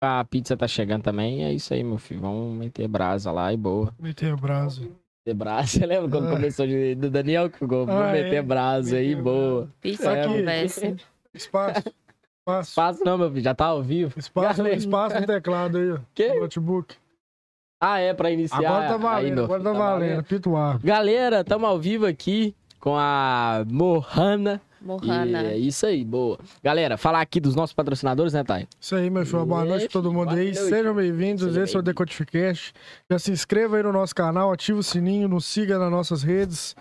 A pizza tá chegando também. É isso aí, meu filho. Vamos meter brasa lá e boa. Meter brasa. Meter brasa. Você lembra quando Ah. começou de, do Daniel que ficou? Ah, meter é. brasa aí, Meter boa. Pizza É, conversa. Espaço. Espaço. Espaço não, meu filho. Já tá ao vivo. Espaço, Galera. espaço no teclado aí, ó. Que? no Notebook. Ah, é, pra iniciar. Agora tá Aí, valendo, meu agora filho, tá valendo. Pito ar. Galera, tamo ao vivo aqui com a Mohana. Mohana. E é isso aí, boa. Galera, falar aqui dos nossos patrocinadores, né, Thay? Isso aí, meu filho. Boa noite a todo mundo aí. Sejam bem-vindos. Esse é o. Decodificast. Já se inscreva aí no nosso canal, ativa o sininho, nos siga nas nossas redes.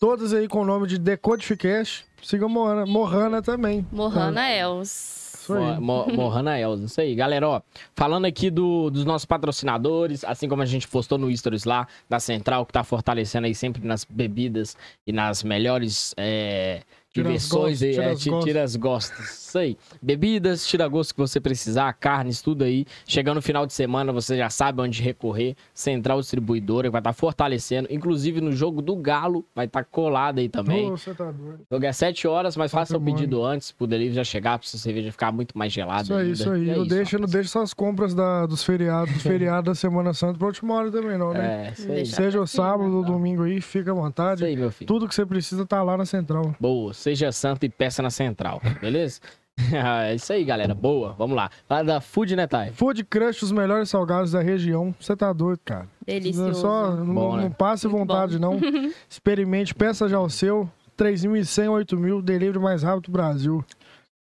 Todas aí com o nome de Decodificast. Siga Mohana, Mohana também. Mohana Els. Isso aí. Mo- Mo- Mohana Elza, isso aí. Galera, ó, falando aqui do- dos nossos patrocinadores, assim como a gente postou no Stories lá, da Central, que tá fortalecendo aí sempre nas bebidas e nas melhores é, Tira as inversões, gostas, e, tira é, as tira as gostas. Isso aí. Bebidas, tira gosto que você precisar, carnes, tudo aí. Chegando no final de semana, você já sabe onde recorrer. Central Distribuidora, que vai estar fortalecendo. Inclusive no jogo do Galo, vai estar colado aí também. Você tá doido. O jogo é 7 horas, mas faça o pedido antes, pro delivery já chegar, pra sua cerveja ficar muito mais gelada. Isso aí, ainda. isso aí. É não, deixa, não deixa suas compras da, dos feriados, dos feriados da Semana Santa pra última hora também, não, né? É, isso aí. Seja o sábado ou domingo aí, fica à Isso vontade. aí, meu filho. Tudo que você precisa tá lá na central. Boa, seja santo e peça na central, beleza? é isso aí, galera. Boa, vamos lá. Fala da Food, né, Thay? Food Crush, os melhores salgados da região. Você tá doido, cara. Delicioso. Só, não, Bom, né? não passe Muito vontade, não. Experimente, peça já o seu. 3.100, 8.000, delivery mais rápido do Brasil.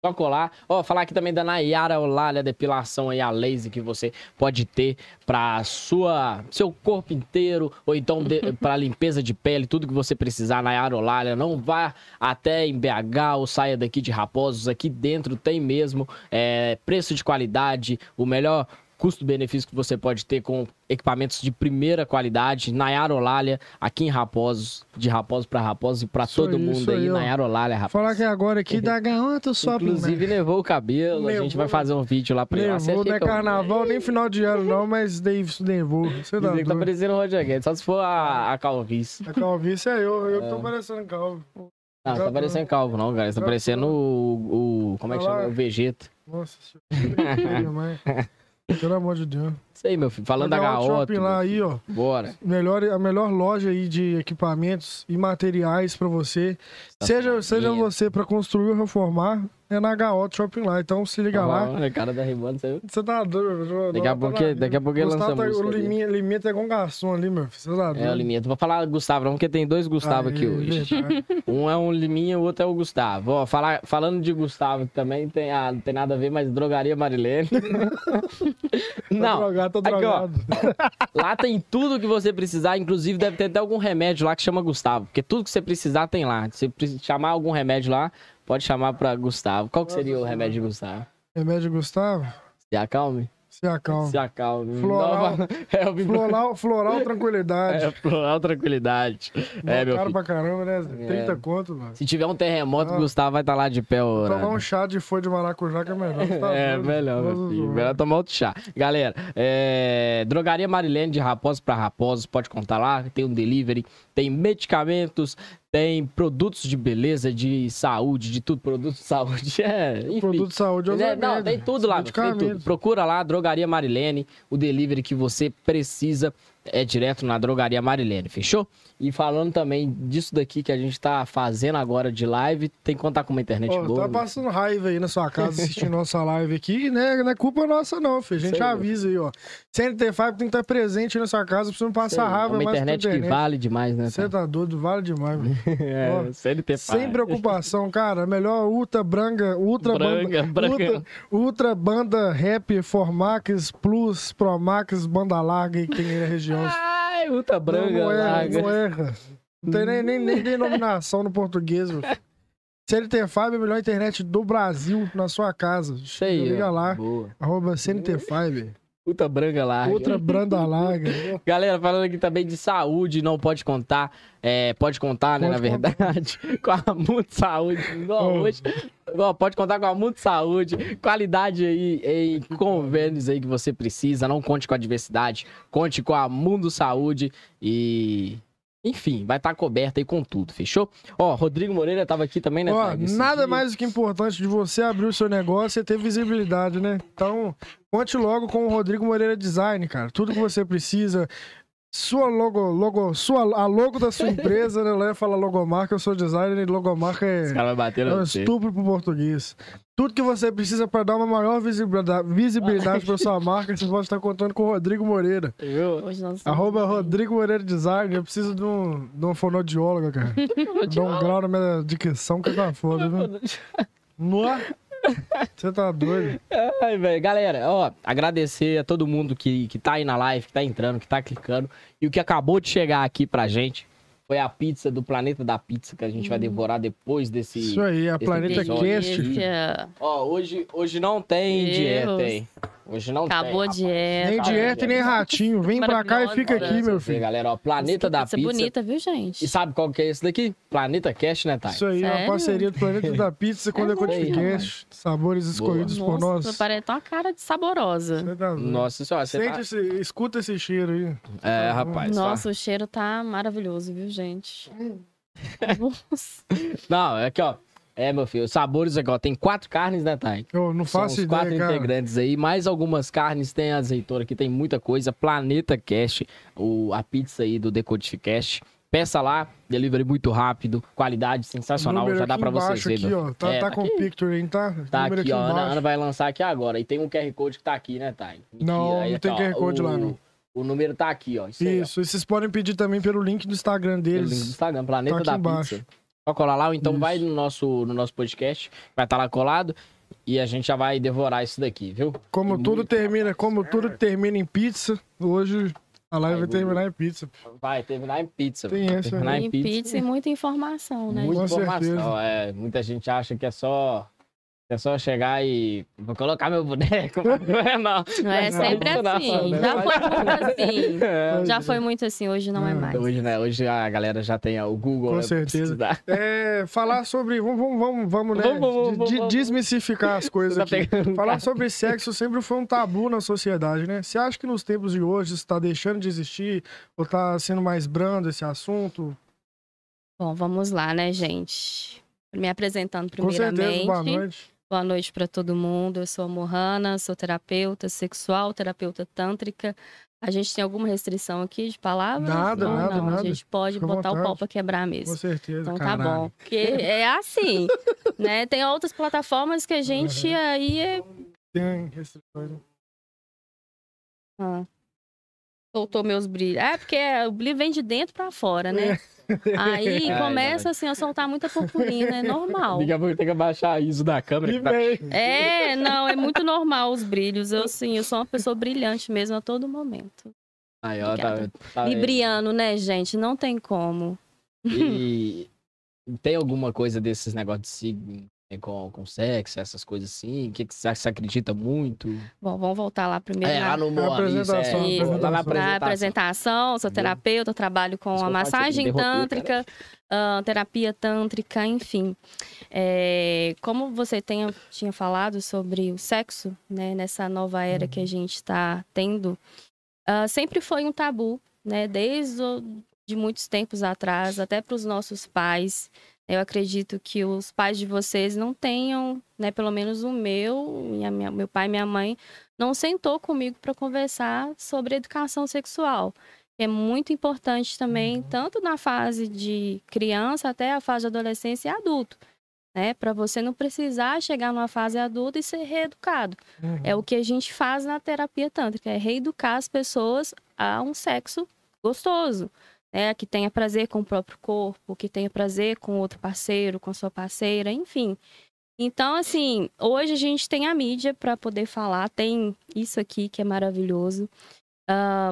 Só colar. Ó, falar aqui também da Nayara Olália Depilação aí, a laser que você pode ter pra sua, seu corpo inteiro, ou então de, pra limpeza de pele, tudo que você precisar, Nayara Olália. Não vá até em BH ou saia daqui de Raposos, aqui dentro tem mesmo é, preço de qualidade, o melhor custo-benefício que você pode ter com equipamentos de primeira qualidade. Nayara Olália, aqui em Raposos, de Raposos pra Raposos e pra Isso todo mundo aí, ó. Nayara Olália, rapaz. Falar que agora aqui da Garanta Shopping. Inclusive, né? levou o cabelo. a gente Levou. vai fazer um vídeo lá pra ele. Achei não é eu- carnaval, nem final de ano não, mas Davis nevou. Você tá tá parecendo o Roger Guedes, só se for a, a calvície. A calvície é eu, eu que tô parecendo calvo. Não, tá Exato. parecendo calvo, não, cara. Tá parecendo o, o- Como é que chama? O Vegeta. Nossa senhora. Pelo amor de Deus. Isso aí, meu filho. Falando da Gaota. shopping lá aí, ó. Bora. Melhor, a melhor loja aí de equipamentos e materiais pra você. Seja, seja Estacionamento. você pra construir ou reformar, é na HO Shopping lá. Então se liga lá. O cara da Rimando, você? Você tá doido. Daqui a pouco- daqui a pouco ele lança tá- música O liminha, liminha tá um garçom ali, meu filho. Você tá doido. É o Liminha. Vou falar Gustavo, não, porque tem dois Gustavo aqui Aí, hoje. verdade. Um é um Liminha, o outro é o Gustavo. Ó, falar, falando de Gustavo que também tem, ah, não tem nada a ver, mas drogaria Marilene. Tá não, drogado, tá aqui, ó. drogado. Lá tem tudo que você precisar, inclusive deve ter até algum remédio lá que chama Gustavo, porque tudo que você precisar tem lá. Se você chamar algum remédio lá, pode chamar pra Gustavo. Qual que seria o remédio de Gustavo? Remédio Gustavo? Se acalme? Se acalma. Se acalme. Floral. Nova... É, Floral, floral tranquilidade. é, floral tranquilidade. É, meu caro filho. pra caramba, né? 30 É. conto, mano. Se tiver um terremoto, Ah. o Gustavo vai estar lá de pé Tomar um chá de folha de maracujá que é melhor. Tá É, doido? melhor, meu filho. Melhor tomar outro chá. Galera, é, Drogaria Marilene de Raposos para Raposos, pode contar lá. Tem um delivery, tem medicamentos, tem produtos de beleza, de saúde, de tudo. Produtos de saúde, é, enfim. Produto de saúde é É, não, tem tudo lá, tem tudo. Procura lá, Drogaria Marilene, o delivery que você precisa é direto na Drogaria Marilene, fechou? E falando também disso daqui que a gente tá fazendo agora de live, tem que contar com uma internet Ó, boa. tá né? passando raiva aí na sua casa assistindo nossa live aqui, né? Não é culpa nossa, não, filho. A gente Sei, meu. avisa aí, ó. CNT5 tem que estar presente na sua casa pra você não passar Sei, raiva É uma mais internet que vale demais, né? Você tá doido, vale demais, mano. É, Ó, CLT Sem preocupação, cara. Melhor Ultra Branga, Ultra Branga, banda. Ultra, Ultra Banda Rap, Formax, Plus, Promax, Banda Larga aí que tem aí na região. Ai, Ultra Branga, não, não erra, não erra. Não tem nem, nem, nem denominação no português, meu filho. CNT5 é a melhor internet do Brasil na sua casa. Isso aí, Liga lá, Boa. arroba CNT5. Ultra Branga larga. Outra Branda Larga. Galera, falando aqui também de saúde, não pode contar, é, pode contar, né, Pode na verdade, com a Mundo Saúde, igual Oh. hoje. Ó, pode contar com a Mundo Saúde, qualidade aí em convênios aí que você precisa, não conte com a diversidade, conte com a Mundo Saúde e Enfim, vai estar coberta aí com tudo, fechou? Ó, Rodrigo Moreira tava aqui também, né? Ó, Tag? Nada mais do que importante de você abrir o seu negócio e ter visibilidade, né? Então, conte logo com o Rodrigo Moreira Design, cara. Tudo que você precisa. Sua logo, logo, sua, a logo da sua empresa, né? Lá ia falar logomarca, eu sou designer e logomarca é, cara é um estupro pro português. Tudo que você precisa para dar uma maior visibilidade, visibilidade para sua marca, você pode estar contando com o Rodrigo Moreira. Viu? Hoje nós estamos Arroba. Rodrigo Moreira Design. Eu preciso de um, de um fonoaudiólogo, cara. Dá um grau na minha dicção que tá foda, viu? Nossa. Você tá doido. Ai, velho. Galera, ó, agradecer a todo mundo que, que tá aí na live, que tá entrando, que tá clicando. E o que acabou de chegar aqui pra gente foi a pizza do Planeta da Pizza, que a gente vai devorar depois desse. Isso aí, a Planeta Cast. Delícia. Ó, hoje, hoje não tem Deus. dieta, hein? Hoje não Acabou a tem. dieta. Nem dieta e nem ratinho. Vem pra cá e fica aqui, meu filho. Galera, ó, Planeta da Pizza Pizza. bonita, viu, gente? E sabe qual que é esse daqui? Planeta Cast, né, Thay? Isso aí, uma Sério? parceria do Planeta da Pizza com É a Decodificast. Sabores escolhidos por nós. Nossa, parece uma cara de saborosa. Você tá. Nossa senhora, você Sente tá... esse, escuta esse cheiro aí. É, rapaz. Nossa, o cheiro tá maravilhoso, viu, gente? Nossa. Não, é aqui, ó. É, meu filho, os sabores aqui, ó. Tem quatro carnes, né, Thay? Eu não São faço quatro ideia, cara. integrantes aí, mais algumas carnes, tem azeitona aqui, tem muita coisa. Planeta Cast, o, a pizza aí do Decodificast. Peça lá, delivery muito rápido, qualidade sensacional, já dá aqui pra vocês embaixo verem. aqui, ó. Tá, É, tá tá com aqui. picture aí, tá? Tá Número aqui, ó. A Ana, embaixo. Ana vai lançar aqui agora. E tem um QR Code que tá aqui, né, Thay? Não, Aí não aqui, tem ó, QR Code o- lá, não. O número tá aqui, ó. Isso, aí, ó. Isso, e vocês podem pedir também pelo link do Instagram Pelo link do deles. Instagram, Planeta Tá aqui da embaixo. Pizza. Só colar lá, ou então Isso. vai no nosso, no nosso podcast, vai estar lá colado e a gente já vai devorar isso daqui, viu? Como tudo termina, como tudo termina em pizza, hoje a live Aí, vai terminar em pizza. Vai terminar em pizza. Tem vai essa, terminar né? em Tem pizza. pizza e muita informação, né? Muita Com informação. certeza. É, muita gente acha que é só é só chegar e vou colocar meu boneco. Não é não. Não é sempre não, assim. não, Já foi muito assim. É. Já foi muito assim, hoje não é Hum. mais. Hoje, né? Hoje a galera já tem o Google. Com né, certeza. É, falar sobre. Vamos, vamos, vamos, vamos, né? Vamos, vamos, de- vamos, de- vamos. desmistificar as coisas Tá aqui. Falar sobre sexo sempre foi um tabu na sociedade, né? Você acha que nos tempos de hoje está deixando de existir ou tá sendo mais brando esse assunto? Bom, vamos lá, né, gente? Me apresentando Com certeza, primeiramente. boa noite. Boa noite para todo mundo. Eu sou a Mohana, sou terapeuta sexual, terapeuta tântrica. A gente tem alguma restrição aqui de palavras? Nada, Não, nada, não. nada. A gente pode Fica botar o pau para quebrar Com mesmo. certeza, Então caralho. tá bom. Porque é assim, né? Tem outras plataformas que a gente Uhum. aí é... Tem restrições. né? Ah. Soltou meus brilhos. É, porque o brilho vem de dentro para fora, né? Aí Ai, começa assim a soltar muita purpurina, é normal. Daqui a pouco tem que abaixar a ISO da câmera. E que tá-. É, não, é muito normal os brilhos. Eu sim, eu sou uma pessoa brilhante mesmo a todo momento. Aí, ó, tá, tá, Libriano, né, gente? Não tem como. E tem alguma coisa desses negócios de signo com, com sexo, essas coisas assim? O que, que você você acredita muito? Bom, vamos voltar lá primeiro É, na, lá no é, apresentação, Isso. lá na na apresentação. apresentação. Sou terapeuta, trabalho com Isso a massagem tântrica, ah, terapia tântrica, enfim. É, como você tenha, tinha falado sobre o sexo, né, nessa nova era que a gente está tendo, ah, sempre foi um tabu, né, desde o, de muitos tempos atrás, até para os nossos pais. Eu acredito que os pais de vocês não tenham, né, pelo menos o meu, e a minha, meu pai e minha mãe, não sentou comigo para conversar sobre educação sexual. É muito importante também, tanto na fase de criança até a fase de adolescência e adulto, né? Para você não precisar chegar numa fase adulta e ser reeducado. Uhum. É o que a gente faz na terapia tântrica, é reeducar as pessoas a um sexo gostoso, né? Que tenha prazer com o próprio corpo, que tenha prazer com outro parceiro, com sua parceira, enfim. Então, assim, hoje a gente tem a mídia para poder falar, tem isso aqui que é maravilhoso,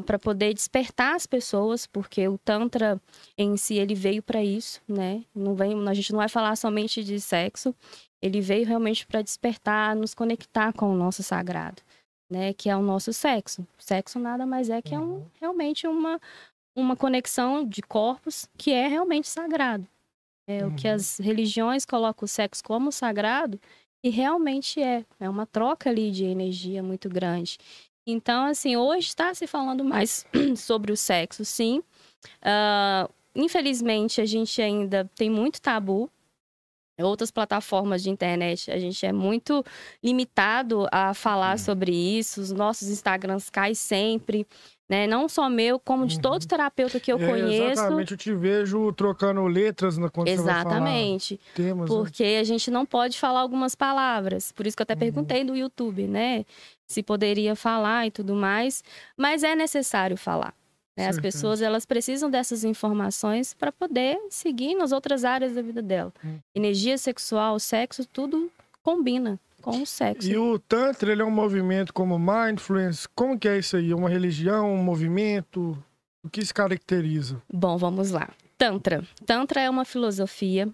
para poder despertar as pessoas, porque o Tantra em si ele veio para isso, né? Não vem, a gente não vai falar somente de sexo, ele veio realmente para despertar, nos conectar com o nosso sagrado, né? Que é o nosso sexo. Sexo nada mais é que é um, realmente uma, uma conexão de corpos que é realmente sagrado. É o que Uhum. as religiões colocam o sexo como sagrado e realmente é. É uma troca ali de energia muito grande. Então, assim, hoje está se falando mais sobre o sexo, sim. Ah, infelizmente, a gente ainda tem muito tabu. Outras plataformas de internet, a gente é muito limitado a falar sobre isso. Os nossos Instagrams caem sempre né? Não só meu, como de todo Uhum. terapeuta que eu É, conheço. Exatamente, eu te vejo trocando letras na quando Exatamente. você vai falar temas. né? Porque a gente não pode falar algumas palavras. Por isso que eu até Uhum. perguntei no YouTube, né? Se poderia falar e tudo mais. Mas é necessário falar. né? As pessoas elas precisam dessas informações para poder seguir nas outras áreas da vida dela. Hum. Energia sexual, sexo, tudo combina com o sexo. E o Tantra, ele é um movimento como Mindfulness. Como que é isso aí? É uma religião, um movimento? O que se caracteriza? Bom, vamos lá. Tantra. Tantra é uma filosofia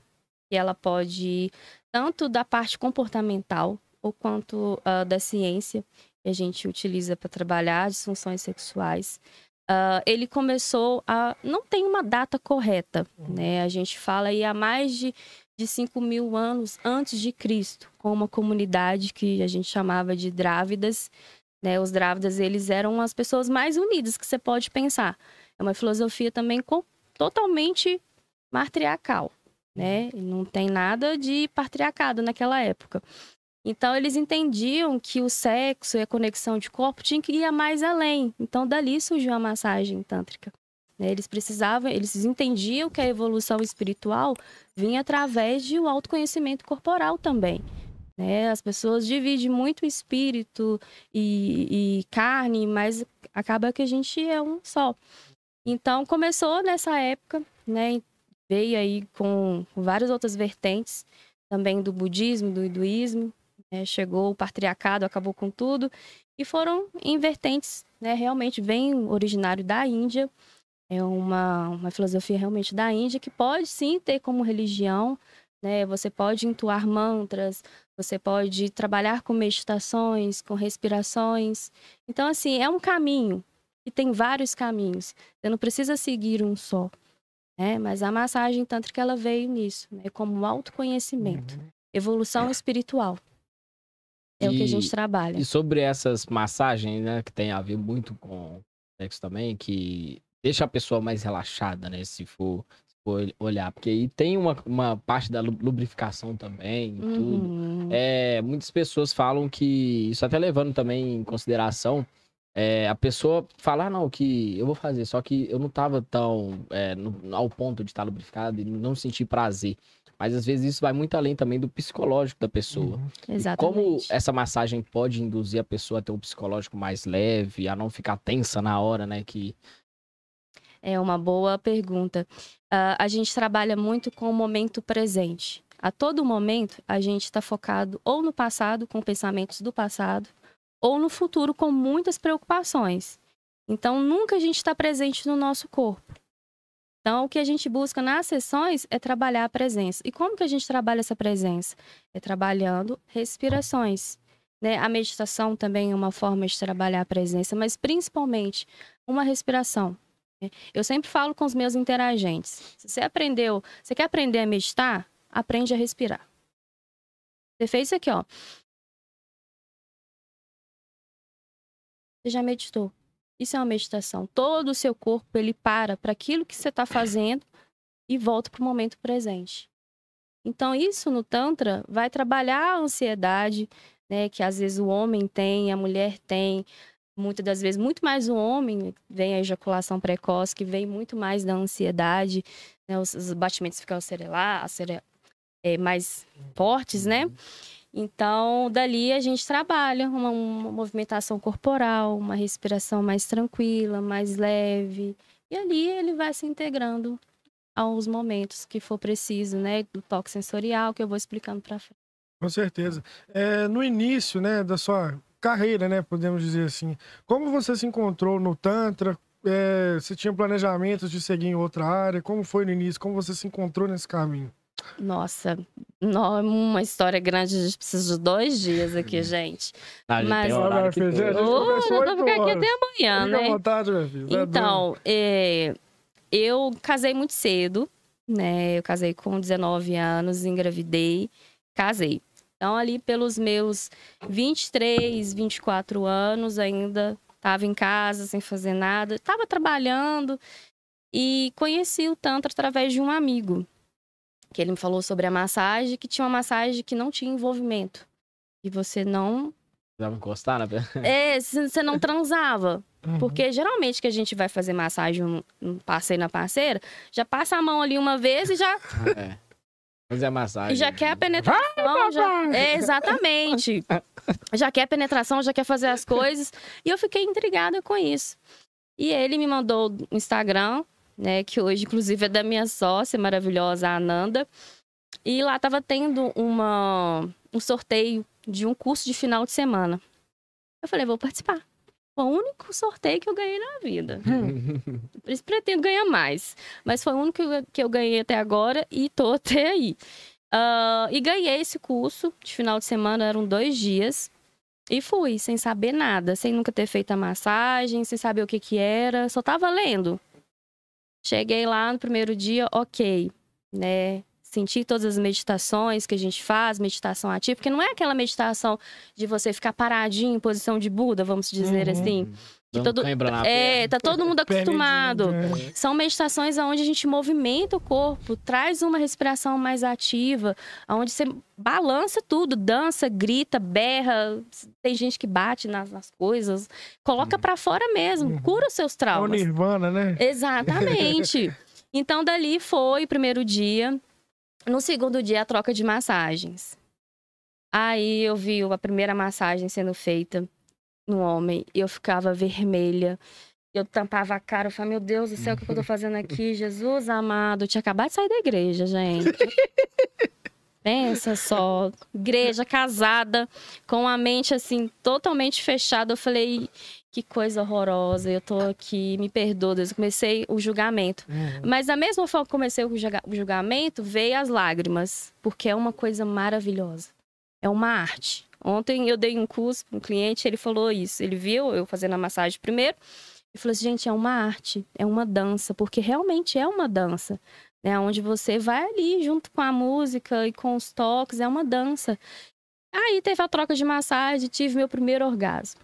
que ela pode tanto da parte comportamental ou quanto ah, da ciência que a gente utiliza para trabalhar disfunções sexuais. Ah, ele começou a. Não tem uma data correta, né? A gente fala aí há mais de, de 5 mil anos antes de Cristo, com uma comunidade que a gente chamava de Drávidas. Né? Os Drávidas, eles eram as pessoas mais unidas que você pode pensar. É uma filosofia também com- totalmente matriarcal, né? Não tem nada de patriarcado naquela época. Então, eles entendiam que o sexo e a conexão de corpo tinha que ir mais além. Então, dali surgiu a massagem tântrica. Né? Eles precisavam, eles entendiam que a evolução espiritual vinha através de um autoconhecimento corporal também. né? As pessoas dividem muito espírito e, e carne, mas acaba que a gente é um só. Então começou nessa época, né? Veio aí com várias outras vertentes, também do budismo, do hinduísmo. né? Chegou o patriarcado, acabou com tudo. E foram em vertentes, né? Realmente vem originário da Índia. É uma, uma filosofia realmente da Índia que pode sim ter como religião, né? Você pode entoar mantras, você pode trabalhar com meditações, com respirações. Então, assim, é um caminho. E tem vários caminhos. Você não precisa seguir um só. Né? Mas a massagem tântrica ela veio nisso, né? como um autoconhecimento, evolução espiritual. É o que a E- gente trabalha. E sobre essas massagens, né, que tem a ver muito com sexo também, que deixa a pessoa mais relaxada, né, se for, se for olhar. Porque aí tem uma, uma parte da lu- lubrificação também e tudo. Uhum. É, muitas pessoas falam que, isso até levando também em consideração, é, a pessoa fala, ah, não, que eu vou fazer, só que eu não tava tão é, no- ao ponto de estar lubrificado e não sentir prazer. Mas às vezes isso vai muito além também do psicológico da pessoa. Uhum. E Exatamente. como essa massagem pode induzir a pessoa a ter um psicológico mais leve, a não ficar tensa na hora, né? Que É uma boa pergunta. Ah, a gente trabalha muito com o momento presente. A todo momento, a gente está focado ou no passado, com pensamentos do passado, ou no futuro, com muitas preocupações. Então, nunca a gente está presente no nosso corpo. Então, o que a gente busca nas sessões é trabalhar a presença. E como que a gente trabalha essa presença? É trabalhando respirações. Né? A meditação também é uma forma de trabalhar a presença, mas principalmente uma respiração. Eu sempre falo com os meus interagentes. Se você aprendeu, você quer aprender a meditar? Aprende a respirar. Você fez isso aqui, ó. Você já meditou. Isso é uma meditação. Todo o seu corpo, ele para para aquilo que você está fazendo e volta para o momento presente. Então, isso no Tantra vai trabalhar a ansiedade, né? Que às vezes o homem tem, a mulher tem muitas das vezes, muito mais o homem, vem a ejaculação precoce, que vem muito mais da ansiedade, né? Os, os batimentos ficam acele- é, mais fortes, né? Então, dali a gente trabalha uma, uma movimentação corporal, uma respiração mais tranquila, mais leve. E ali ele vai se integrando aos momentos que for preciso, né? Do toque sensorial, que eu vou explicando pra frente. Com certeza. É, no início, né, da sua carreira, né, podemos dizer assim, como você se encontrou no Tantra? É, você tinha planejamentos de seguir em outra área? Como foi no início? Como você se encontrou nesse caminho? Nossa, nó- uma história grande, a gente precisa de dois dias aqui, gente. a gente Mas- tem horário que vou oito ficar aqui horas. até amanhã, Fica à né? vontade, meu filho. Você é doido. Então, é, eu casei muito cedo, né? Eu casei com 19 anos, engravidei, casei. Então, ali pelos meus 23, 24 anos, ainda estava em casa sem fazer nada, estava trabalhando. E conheci o Tantra através de um amigo. Que ele me falou sobre a massagem, que tinha uma massagem que não tinha envolvimento. E você não. Precisava encostar na É, c- você não transava. Uhum. Porque geralmente que a gente vai fazer massagem um, um parceiro na parceira, já passa a mão ali uma vez e já, É. Fazer a massagem. e já quer a penetração. já... É, exatamente. Já quer a penetração, já quer fazer as coisas. E eu fiquei intrigada com isso. E ele me mandou o Instagram, né? Que hoje, inclusive, é da minha sócia maravilhosa, a Ananda. E lá tava tendo uma, um sorteio de um curso de final de semana. Eu falei, vou participar. Foi o único sorteio que eu ganhei na vida. Por isso pretendo ganhar mais. Mas foi o único que eu- ganhei até agora e tô até aí. Ah, e ganhei esse curso de final de semana, eram dois dias. E fui, sem saber nada, sem nunca ter feito a massagem, sem saber o que que era, só tava lendo. Cheguei lá no primeiro dia, ok, né? Senti todas as meditações que a gente faz, meditação ativa, porque não é aquela meditação de você ficar paradinho em posição de Buda, vamos dizer Uhum. assim. Dando todo- É, tá todo mundo acostumado. De- São meditações onde a gente movimenta o corpo, traz uma respiração mais ativa, onde você balança tudo, dança, grita, berra. Tem gente que bate nas, nas coisas, coloca pra fora mesmo, Uhum. cura os seus É o traumas. Nirvana, né? Exatamente. então, dali foi o primeiro dia. No segundo dia, a troca de massagens. Aí eu vi a primeira massagem sendo feita no homem e eu ficava vermelha. Eu tampava a cara, eu falava, meu Deus do céu, o que que eu tô fazendo aqui? Jesus amado, eu tinha acabado de sair da igreja, gente. Pensa só, igreja casada, com a mente assim, totalmente fechada. Eu falei, que coisa horrorosa, eu tô aqui, me perdoa, Deus. Eu comecei o julgamento. Uhum. Mas da mesma forma que comecei o julga- o julgamento, veio as lágrimas, porque é uma coisa maravilhosa. É uma arte. Ontem eu dei um curso para um cliente, ele falou isso. Ele viu eu fazendo a massagem primeiro e falou assim: gente, é uma arte, é uma dança, porque realmente é uma dança. Né? Onde você vai ali junto com a música e com os toques, é uma dança. Aí teve a troca de massagem, tive meu primeiro orgasmo.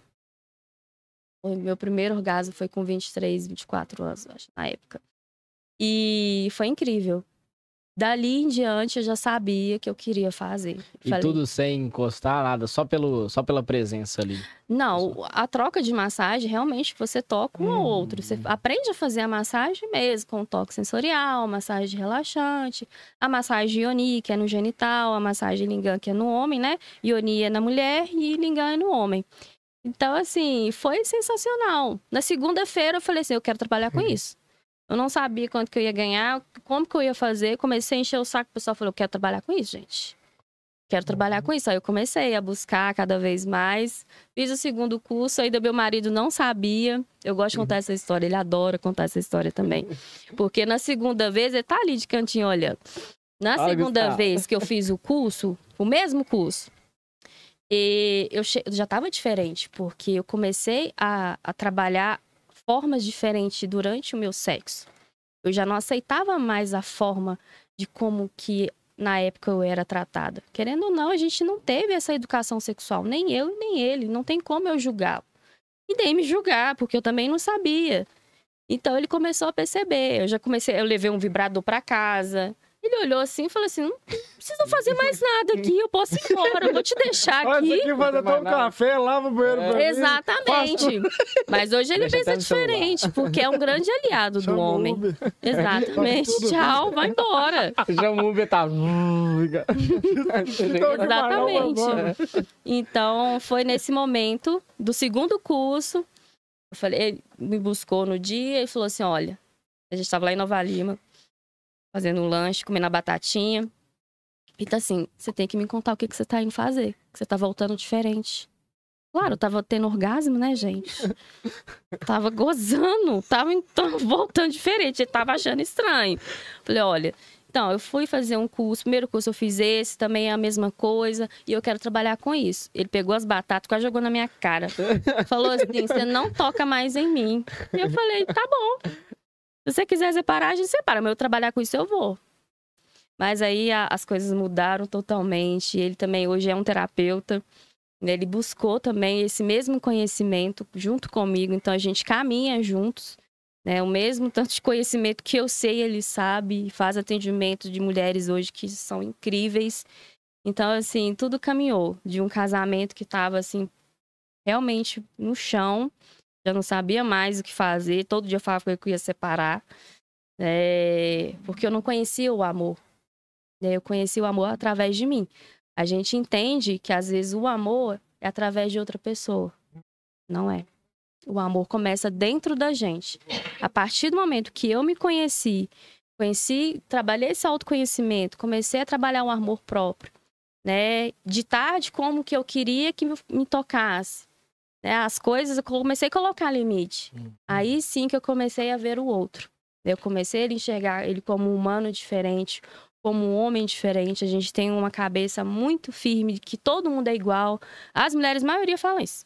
O meu primeiro orgasmo foi com 23, 24 anos, acho, na época. E foi incrível. Dali em diante eu já sabia que eu queria fazer. E Falei, tudo sem encostar nada, só, pelo, só pela presença ali. Não, a troca de massagem, realmente, você toca um Hum. outro. Você aprende a fazer a massagem mesmo, com toque sensorial, massagem relaxante, a massagem Yoni, que é no genital, a massagem Lingam, que é no homem, né? Yoni é na mulher e Lingam é no homem. Então, assim, foi sensacional. Na segunda-feira eu falei assim, eu quero trabalhar com isso. Eu não sabia quanto que eu ia ganhar, como que eu ia fazer. Comecei a encher o saco, o pessoal falou, quero trabalhar com isso, gente. Quero trabalhar com isso. Aí eu comecei a buscar cada vez mais. Fiz o segundo curso, ainda meu marido não sabia. Eu gosto de contar essa história, ele adora contar essa história também. Porque na segunda vez, ele tá ali de cantinho olhando. Na Olha, segunda Gustavo. vez que eu fiz o curso, o mesmo curso, e eu já estava diferente, porque eu comecei a, a trabalhar formas diferentes durante o meu sexo. Eu já não aceitava mais a forma de como que na época eu era tratada. Querendo ou não, a gente não teve essa educação sexual, nem eu nem ele, não tem como eu julgá-lo. E nem me julgar, porque eu também não sabia. Então ele começou a perceber. Eu já comecei, eu levei um vibrador para casa. Ele olhou assim e falou assim: não precisa fazer mais nada aqui, eu posso ir embora, eu vou te deixar aqui. aqui vai mais um café, lava o banheiro É. pra mim. Exatamente. Mas hoje ele Deixa até pensa diferente, porque é um grande aliado do Chama o homem. Uber. Exatamente. Tchau, vai embora. Já o Uber tá. Então, Exatamente. Então, foi nesse momento do segundo curso. Eu falei, ele me buscou no dia e falou assim: olha, a gente estava lá em Nova Lima, fazendo um lanche, comendo a batatinha. E tá assim, você tem que me contar o que, que você tá indo fazer. Que você tá voltando diferente. Claro, eu tava tendo orgasmo, né, gente? tava gozando, tava então, voltando diferente, ele tava achando estranho. Falei, olha, então, eu fui fazer um curso, primeiro curso eu fiz esse, também é a mesma coisa, e eu quero trabalhar com isso. Ele pegou as batatas, quase jogou na minha cara. Falou assim: você não toca mais em mim. E eu falei: tá bom. Se você quiser separar, a gente separa, mas eu trabalhar com isso eu vou. Mas aí a- as coisas mudaram totalmente. Ele também hoje é um terapeuta. Ele buscou também esse mesmo conhecimento junto comigo, então a gente caminha juntos. Né? O mesmo tanto de conhecimento que eu sei, ele sabe, faz atendimento de mulheres hoje que são incríveis. Então, assim, tudo caminhou de um casamento que estava assim realmente no chão, já não sabia mais o que fazer, todo dia eu falava que eu ia separar, é... porque eu não conhecia o amor. Eu conheci o amor através de mim. A gente entende que às vezes o amor é através de outra pessoa. Não é. O amor começa dentro da gente. A partir do momento que eu me conheci, conheci, trabalhei esse autoconhecimento, comecei a trabalhar o amor próprio, né? De tarde como que eu queria que me tocasse. Né? As coisas, eu comecei a colocar limite. Uhum. Aí sim que eu comecei a ver o outro. Eu comecei a enxergar ele como um humano diferente, como um homem diferente. A gente tem uma cabeça muito firme de que todo mundo é igual. As mulheres, a maioria falam isso.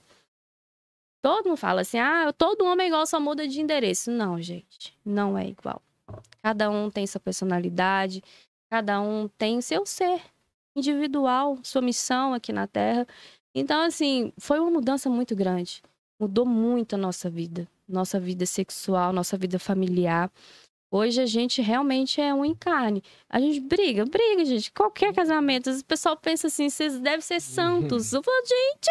Todo mundo fala assim: ah, todo homem é igual, só muda de endereço. Não, gente, não é igual. Cada um tem sua personalidade, cada um tem seu ser individual, sua missão aqui na Terra. Então, assim, foi uma mudança muito grande. Mudou muito a nossa vida, nossa vida sexual, nossa vida familiar. Hoje a gente realmente é um encarne. A gente briga, briga, gente. Qualquer casamento, o pessoal pensa assim, vocês devem ser santos. Eu falo, gente,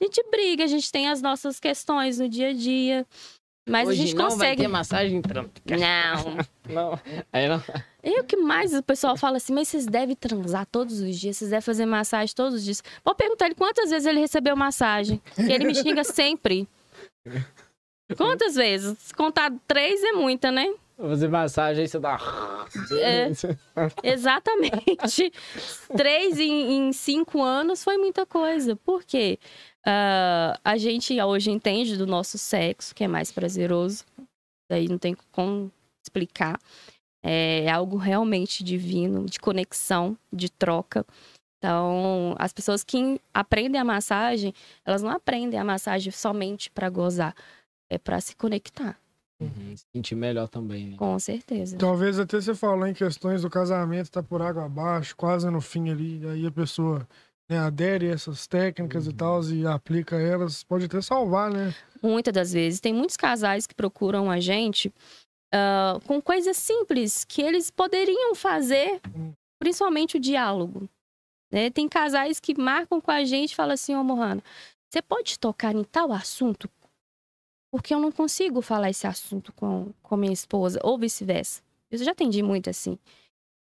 a gente briga, a gente tem as nossas questões no dia a dia. Mas Hoje a gente não consegue. vai ter massagem trâmpica. Não. não. Aí não. E o que mais o pessoal fala assim, mas vocês devem transar todos os dias, vocês devem fazer massagem todos os dias. Vou perguntar ele quantas vezes ele recebeu massagem. Que ele me xinga sempre. Quantas vezes? Contar três é muita, né? Fazer massagem aí você dá. É, exatamente. Três em, em, cinco anos foi muita coisa. Por quê? Uh, a gente hoje entende do nosso sexo, que é mais prazeroso. Daí não tem como explicar. É algo realmente divino, de conexão, de troca. Então, as pessoas que aprendem a massagem, elas não aprendem a massagem somente para gozar, é para se conectar. Uhum, sentir melhor também, né? Com certeza. Talvez até você falou em questões do casamento, tá por água abaixo, quase no fim ali, aí a pessoa né, adere a essas técnicas uhum. e tal e aplica elas, pode até salvar, né? Muitas das vezes. Tem muitos casais que procuram a gente uh, com coisas simples que eles poderiam fazer, uhum. principalmente o diálogo. Né? Tem casais que marcam com a gente e falam assim, ô oh, Mohana, você pode tocar em tal assunto porque eu não consigo falar esse assunto com, com minha esposa, ou vice-versa. Eu já atendi muito assim.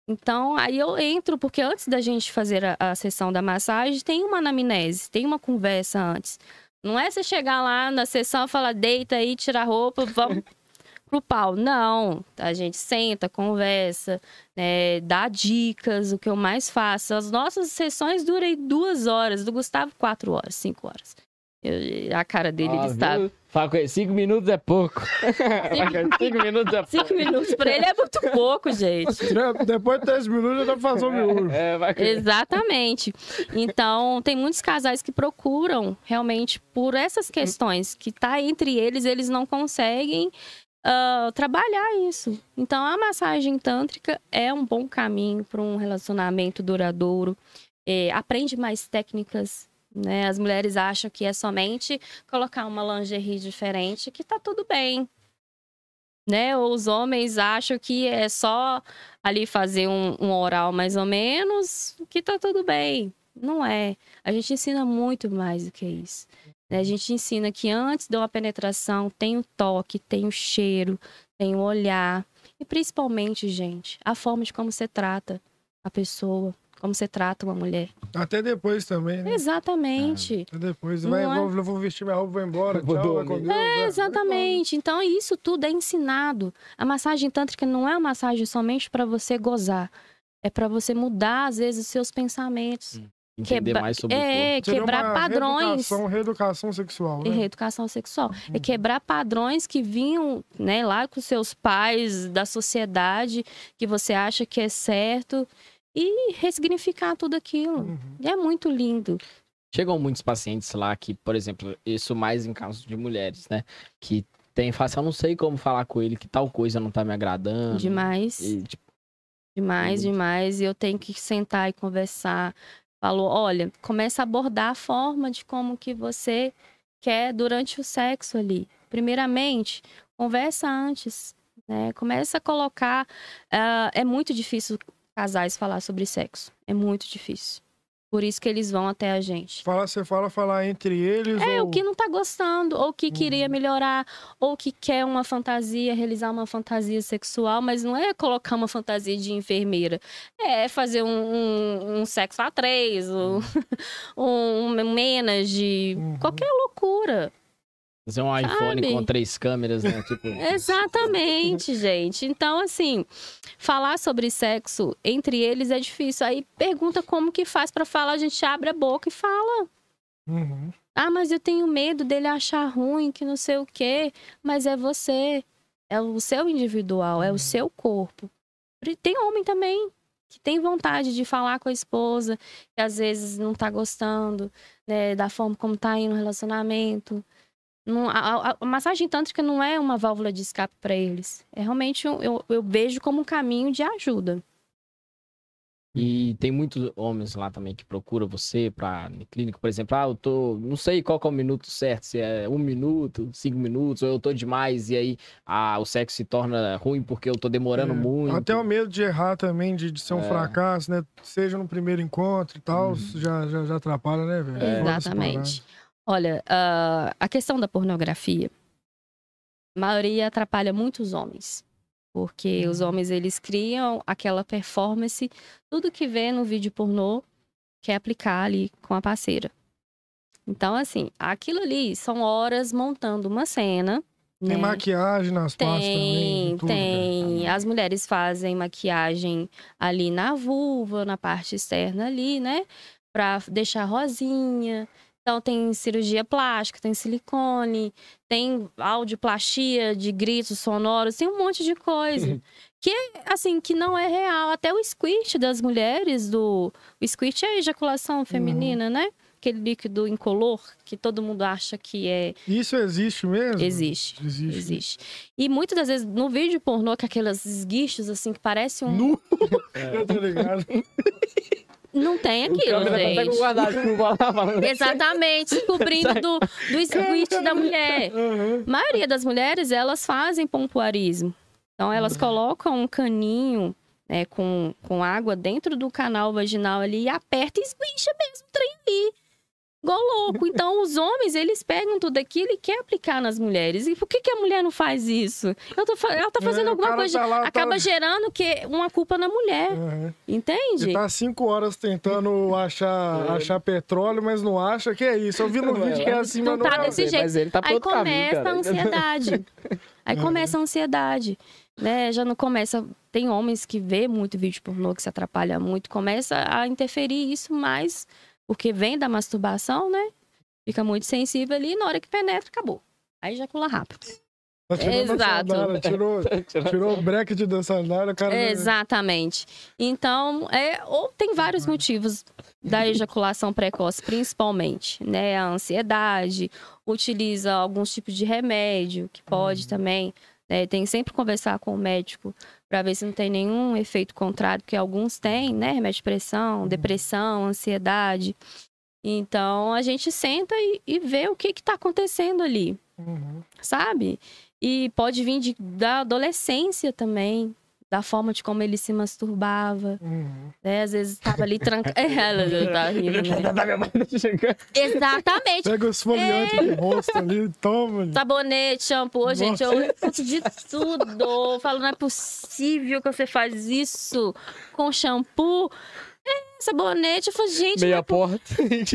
Então, aí eu entro, porque antes da gente fazer a, a, sessão da massagem, tem uma anamnese, tem uma conversa antes. Não é você chegar lá na sessão e falar, deita aí, tira a roupa, vamos pro pau. Não, a gente senta, conversa, né, dá dicas, o que eu mais faço. As nossas sessões duram duas horas, do Gustavo, quatro horas, cinco horas. Eu, a cara dele, ah, ele está. Fala com ele, cinco minutos é pouco. Cinco, cinco minutos é pouco. Cinco minutos pra ele é muito pouco, gente. Depois de três minutos já dá pra fazer o miolo. É, Exatamente. Então, tem muitos casais que procuram realmente por essas questões que tá entre eles, eles não conseguem uh, trabalhar isso. Então, a massagem tântrica é um bom caminho para um relacionamento duradouro. É, aprende mais técnicas né? As mulheres acham que é somente colocar uma lingerie diferente que tá tudo bem. Né? Ou os homens acham que é só ali fazer um, um oral mais ou menos que tá tudo bem. Não é. A gente ensina muito mais do que isso. Né? A gente ensina que antes de uma penetração tem o toque, tem o cheiro, tem o olhar. E principalmente, gente, a forma de como você trata a pessoa, como você trata uma mulher. Até depois também, né? Exatamente. É. Até depois. Vai, é? vou, vou, vestir minha roupa, vou embora. Tchau, vai com Deus. É, exatamente. Então, isso tudo é ensinado. A massagem tântrica não é uma massagem somente para você gozar. É para você mudar, às vezes, os seus pensamentos. Hum. Entender Quebra... mais sobre é, o corpo. quebrar padrões. Reeducação, reeducação sexual. Né? reeducação sexual. Uhum. É quebrar padrões que vinham né, lá com seus pais, da sociedade, que você acha que é certo e ressignificar tudo aquilo. Uhum. É muito lindo. Chegam muitos pacientes lá que, por exemplo, isso mais em casos de mulheres, né? Que tem fácil, eu não sei como falar com ele, que tal coisa não tá me agradando. Demais. E, tipo, demais, muito... demais. E eu tenho que sentar e conversar. Falou, olha, começa a abordar a forma de como que você quer durante o sexo ali. Primeiramente, Conversa antes, né? Começa a colocar. ah, é muito difícil casais falar sobre sexo. É muito difícil. Por isso que eles vão até a gente. Fala, você fala falar entre eles É, ou... o que não tá gostando, ou que queria melhorar, ou que quer uma fantasia, realizar uma fantasia sexual, mas não é colocar uma fantasia de enfermeira. É fazer um, um, um sexo a três, um, um, um menage, Uhum. qualquer loucura. Fazer um iPhone Sabe? com três câmeras, né? Tipo, Exatamente, gente. Então, assim, falar sobre sexo entre eles é difícil. Aí pergunta como que faz pra falar, a gente abre a boca e fala. Uhum. Ah, mas eu tenho medo dele achar ruim, que não sei o quê. Mas é você. É o seu individual, é o seu corpo. E Tem homem também que tem vontade de falar com a esposa, que às vezes não tá gostando, né, da forma como tá indo o relacionamento. Não- a, a- a massagem tântrica não é uma válvula de escape para eles. É realmente, um- eu, eu vejo como um caminho de ajuda. E tem muitos homens lá também que procuram você pra na clínica, por exemplo, ah, eu tô. Não sei qual que é o minuto certo, se é um minuto, cinco minutos, ou eu tô demais, e aí ah, o sexo se torna ruim porque eu tô demorando É, muito. Até o medo de errar também, de, de ser um É. fracasso, né? Seja no primeiro encontro e tal, isso já, já, já atrapalha, né, velho? Exatamente. Olha, ah, a questão da pornografia, a maioria atrapalha muitos homens. Porque os Uhum. homens, eles criam aquela performance, tudo que vê no vídeo pornô, quer aplicar ali com a parceira. Então, assim, aquilo ali são horas montando uma cena. Tem né? maquiagem nas pastas também. Tem, tudo, tem. As mulheres fazem maquiagem ali na vulva, na parte externa ali, né? Pra deixar rosinha. Então tem cirurgia plástica, tem silicone, tem audioplastia de gritos sonoros, tem um monte de coisa. que, assim, que não é real. Até o squirt das mulheres, do... O squirt é a ejaculação feminina, né? Aquele líquido incolor que todo mundo acha que é... Isso existe mesmo? Existe. Existe. Existe. E muitas das vezes no vídeo pornô, com aquelas esguichos assim que parece um. Nu! Eu tô ligado. Não tem aquilo, tá gente. falando. Exatamente, cobrindo do, do squid da mulher. Uhum. A maioria das mulheres, elas fazem pompoarismo. Então, elas Uhum. colocam um caninho né, com, com água dentro do canal vaginal ali e aperta e esguicha mesmo o trem ali. Igual louco. Então, os homens, eles pegam tudo aquilo e querem aplicar nas mulheres. E por que, que a mulher não faz isso? Eu tô fa- ela tá fazendo É, alguma coisa. tá lá, tá- acaba gerando que uma culpa na mulher. Uhum. Entende? Ele tá cinco horas tentando achar, achar petróleo, mas não acha. Que é isso? Eu vi no Não, vídeo que é assim, não mas não tá é. desse Mas jeito. ele tá Aí caminho, começa cara. a ansiedade. Aí É. começa a ansiedade. Né? Já não começa. Tem homens que vê muito vídeo pornô que se atrapalha muito, começa a interferir isso mais, porque vem da masturbação, né? Fica muito sensível ali e na hora que penetra, acabou. Aí ejacula rápido. Exato. sandália, tirou, tirou o bracket da sandália, cara. Exatamente. Então, é, ou tem vários motivos da ejaculação precoce, principalmente, né? A ansiedade, utiliza alguns tipos de remédio, que pode também. né? Tem que sempre conversar com o médico para ver se não tem nenhum efeito contrário, porque alguns têm, né? Remédio de pressão, depressão, ansiedade. Então, a gente senta e, e vê o que está acontecendo ali Uhum. sabe? E pode vir de, da adolescência também, da forma de como ele se masturbava, Uhum. né? Às vezes tava ali trancado. ela já tá rindo, né? Exatamente. Pega os foliantes do rosto ali, toma. Sabonete, shampoo, gente, eu Nossa. escuto de tudo. Eu falo, não é possível que você faz isso com shampoo. É, sabonete, eu falo, gente, não é Meia porta.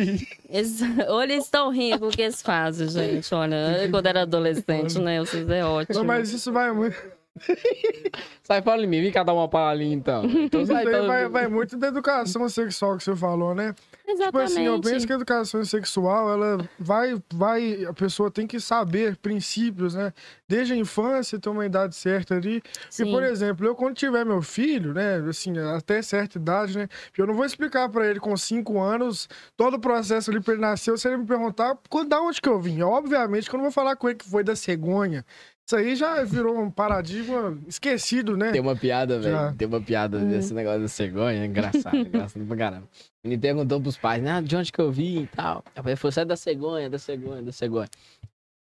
Exa- Ou eles estão rindo com o que eles fazem, gente. Olha, quando era adolescente, né? Vocês é ótimo. Não, mas isso vai muito. Sai fala em mim, vem cá dar uma palhinha então. Então sai, então... vai, vai muito da educação sexual que você falou, né? Tipo Exatamente. assim, eu penso que a educação sexual, ela vai, vai, a pessoa tem que saber princípios, né? Desde a infância, ter uma idade certa ali. Sim. por exemplo, eu quando tiver meu filho, né, assim, até certa idade, né, eu não vou explicar pra ele com cinco anos todo o processo ali pra ele nascer, se ele me perguntar quando, da onde que eu vim. Obviamente que eu não vou falar com ele que foi da cegonha. Isso aí já virou um paradigma esquecido, né? Tem uma piada, velho. Tem uma piada Hum. desse negócio da cegonha. É engraçado, engraçado pra caramba. Ele perguntou pros pais, né? De onde que eu vim e tal. Ele falou, é da cegonha, da cegonha, da cegonha.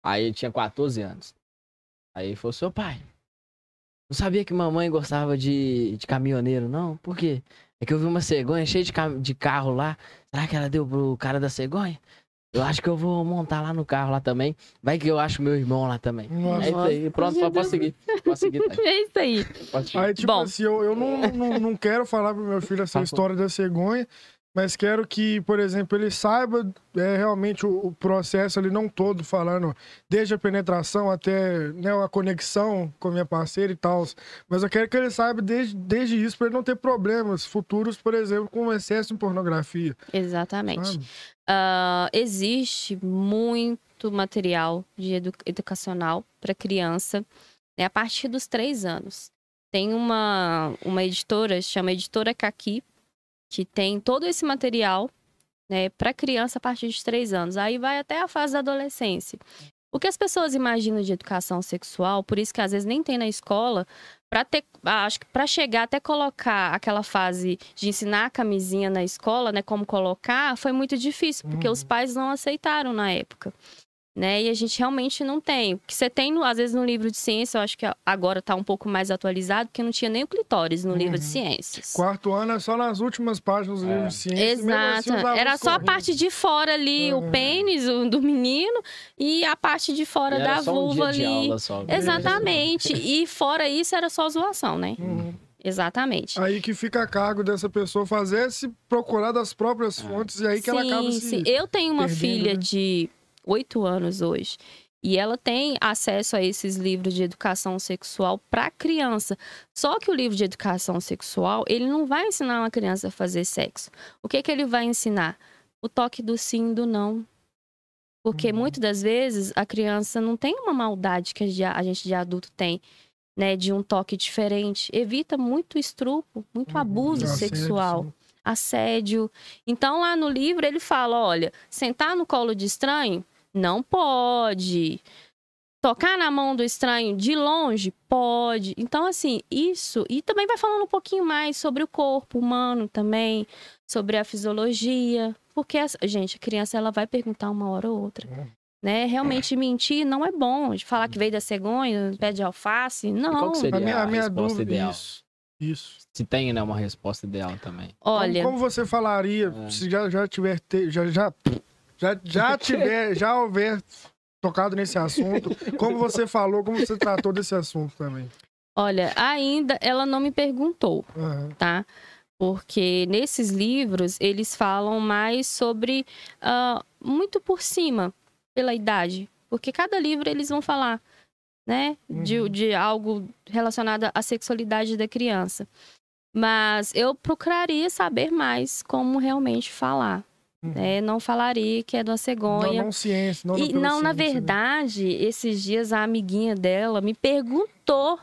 Aí ele tinha 14 anos. Aí ele falou, seu pai, não sabia que mamãe gostava de, de caminhoneiro, não? Por quê? É que eu vi uma cegonha cheia de, de carro lá. Será que ela deu pro cara da cegonha? Eu acho que eu vou montar lá no carro lá também. Vai que eu acho meu irmão lá também. Nossa. É isso aí. Pronto, pode Deus. seguir. Pode seguir, tá? É isso aí. Pode seguir. Aí, tipo Bom. assim, eu, eu não, não, não quero falar pro meu filho essa Tá. história da cegonha, mas quero que, por exemplo, ele saiba é, realmente o, o processo ali, não todo falando, desde a penetração até né, a conexão com a minha parceira e tal. Mas eu quero que ele saiba desde, desde isso, para ele não ter problemas futuros, por exemplo, com excesso em pornografia. Exatamente. Ah, existe muito material de edu- educacional para criança né, a partir dos três anos. Tem uma, uma editora, chama Editora Kaki, que tem todo esse material né, para criança a partir de três anos. Aí vai até a fase da adolescência. O que as pessoas imaginam de educação sexual, por isso que às vezes nem tem na escola, para ter, ah, acho que para chegar até colocar aquela fase de ensinar a camisinha na escola, né, como colocar, foi muito difícil, porque Uhum. os pais não aceitaram na época. Né? E a gente realmente não tem. O que você tem, no- às vezes, no livro de ciência, eu acho que agora está um pouco mais atualizado, porque não tinha nem o clitóris no livro de Uhum. ciências. Quarto ano é só nas últimas páginas do É. livro de ciência. mesmo Exato. assim, os alunos Era só a parte de fora ali, Uhum. o pênis o- do menino, e a parte de fora E era da um vulva de ali. aula só. Exatamente. E fora isso, era só zoação, né? Uhum. Exatamente. Aí que fica a cargo dessa pessoa fazer se procurar das próprias Ah. fontes e aí que ela acaba se... sim. Eu tenho uma perdendo, filha né? de oito anos hoje. E ela tem acesso a esses livros de educação sexual para criança. Só que o livro de educação sexual, ele não vai ensinar uma criança a fazer sexo. O que, que ele vai ensinar? O toque do sim e do não. Porque Uhum. muitas das vezes a criança não tem uma maldade que a gente de adulto tem, né? De um toque diferente. Evita muito estrupo, muito abuso Assédio, sexual assédio. Então, lá no livro, ele fala: olha, sentar no colo de estranho não pode. Tocar na mão do estranho de longe pode. Então, assim, isso. E também vai falando um pouquinho mais sobre o corpo humano também, sobre a fisiologia. Porque, essa- gente, a criança ela vai perguntar uma hora ou outra. Né? Realmente mentir não é bom. De falar que veio da cegonha, pé de alface. Não. qual que seria? A minha, a a minha resposta dúvida... ideal. Isso, isso. Se tem, né, uma resposta ideal também. Olha. Como, como você falaria, É. se já, já tiver... te- já, já, já, já tiver... já houver tocado nesse assunto, como você falou, como você tratou desse assunto também. Olha, ainda ela não me perguntou. Aham. tá? Porque nesses livros eles falam mais sobre ah, muito por cima, pela idade. Porque cada livro eles vão falar, né? De, Uhum. de algo relacionado à sexualidade da criança. Mas eu procuraria saber mais como realmente falar. Uhum. Né? Não falaria que é da Não, cegonha. não ciência, não, e não, na ciência, né? verdade, esses dias a amiguinha dela me perguntou.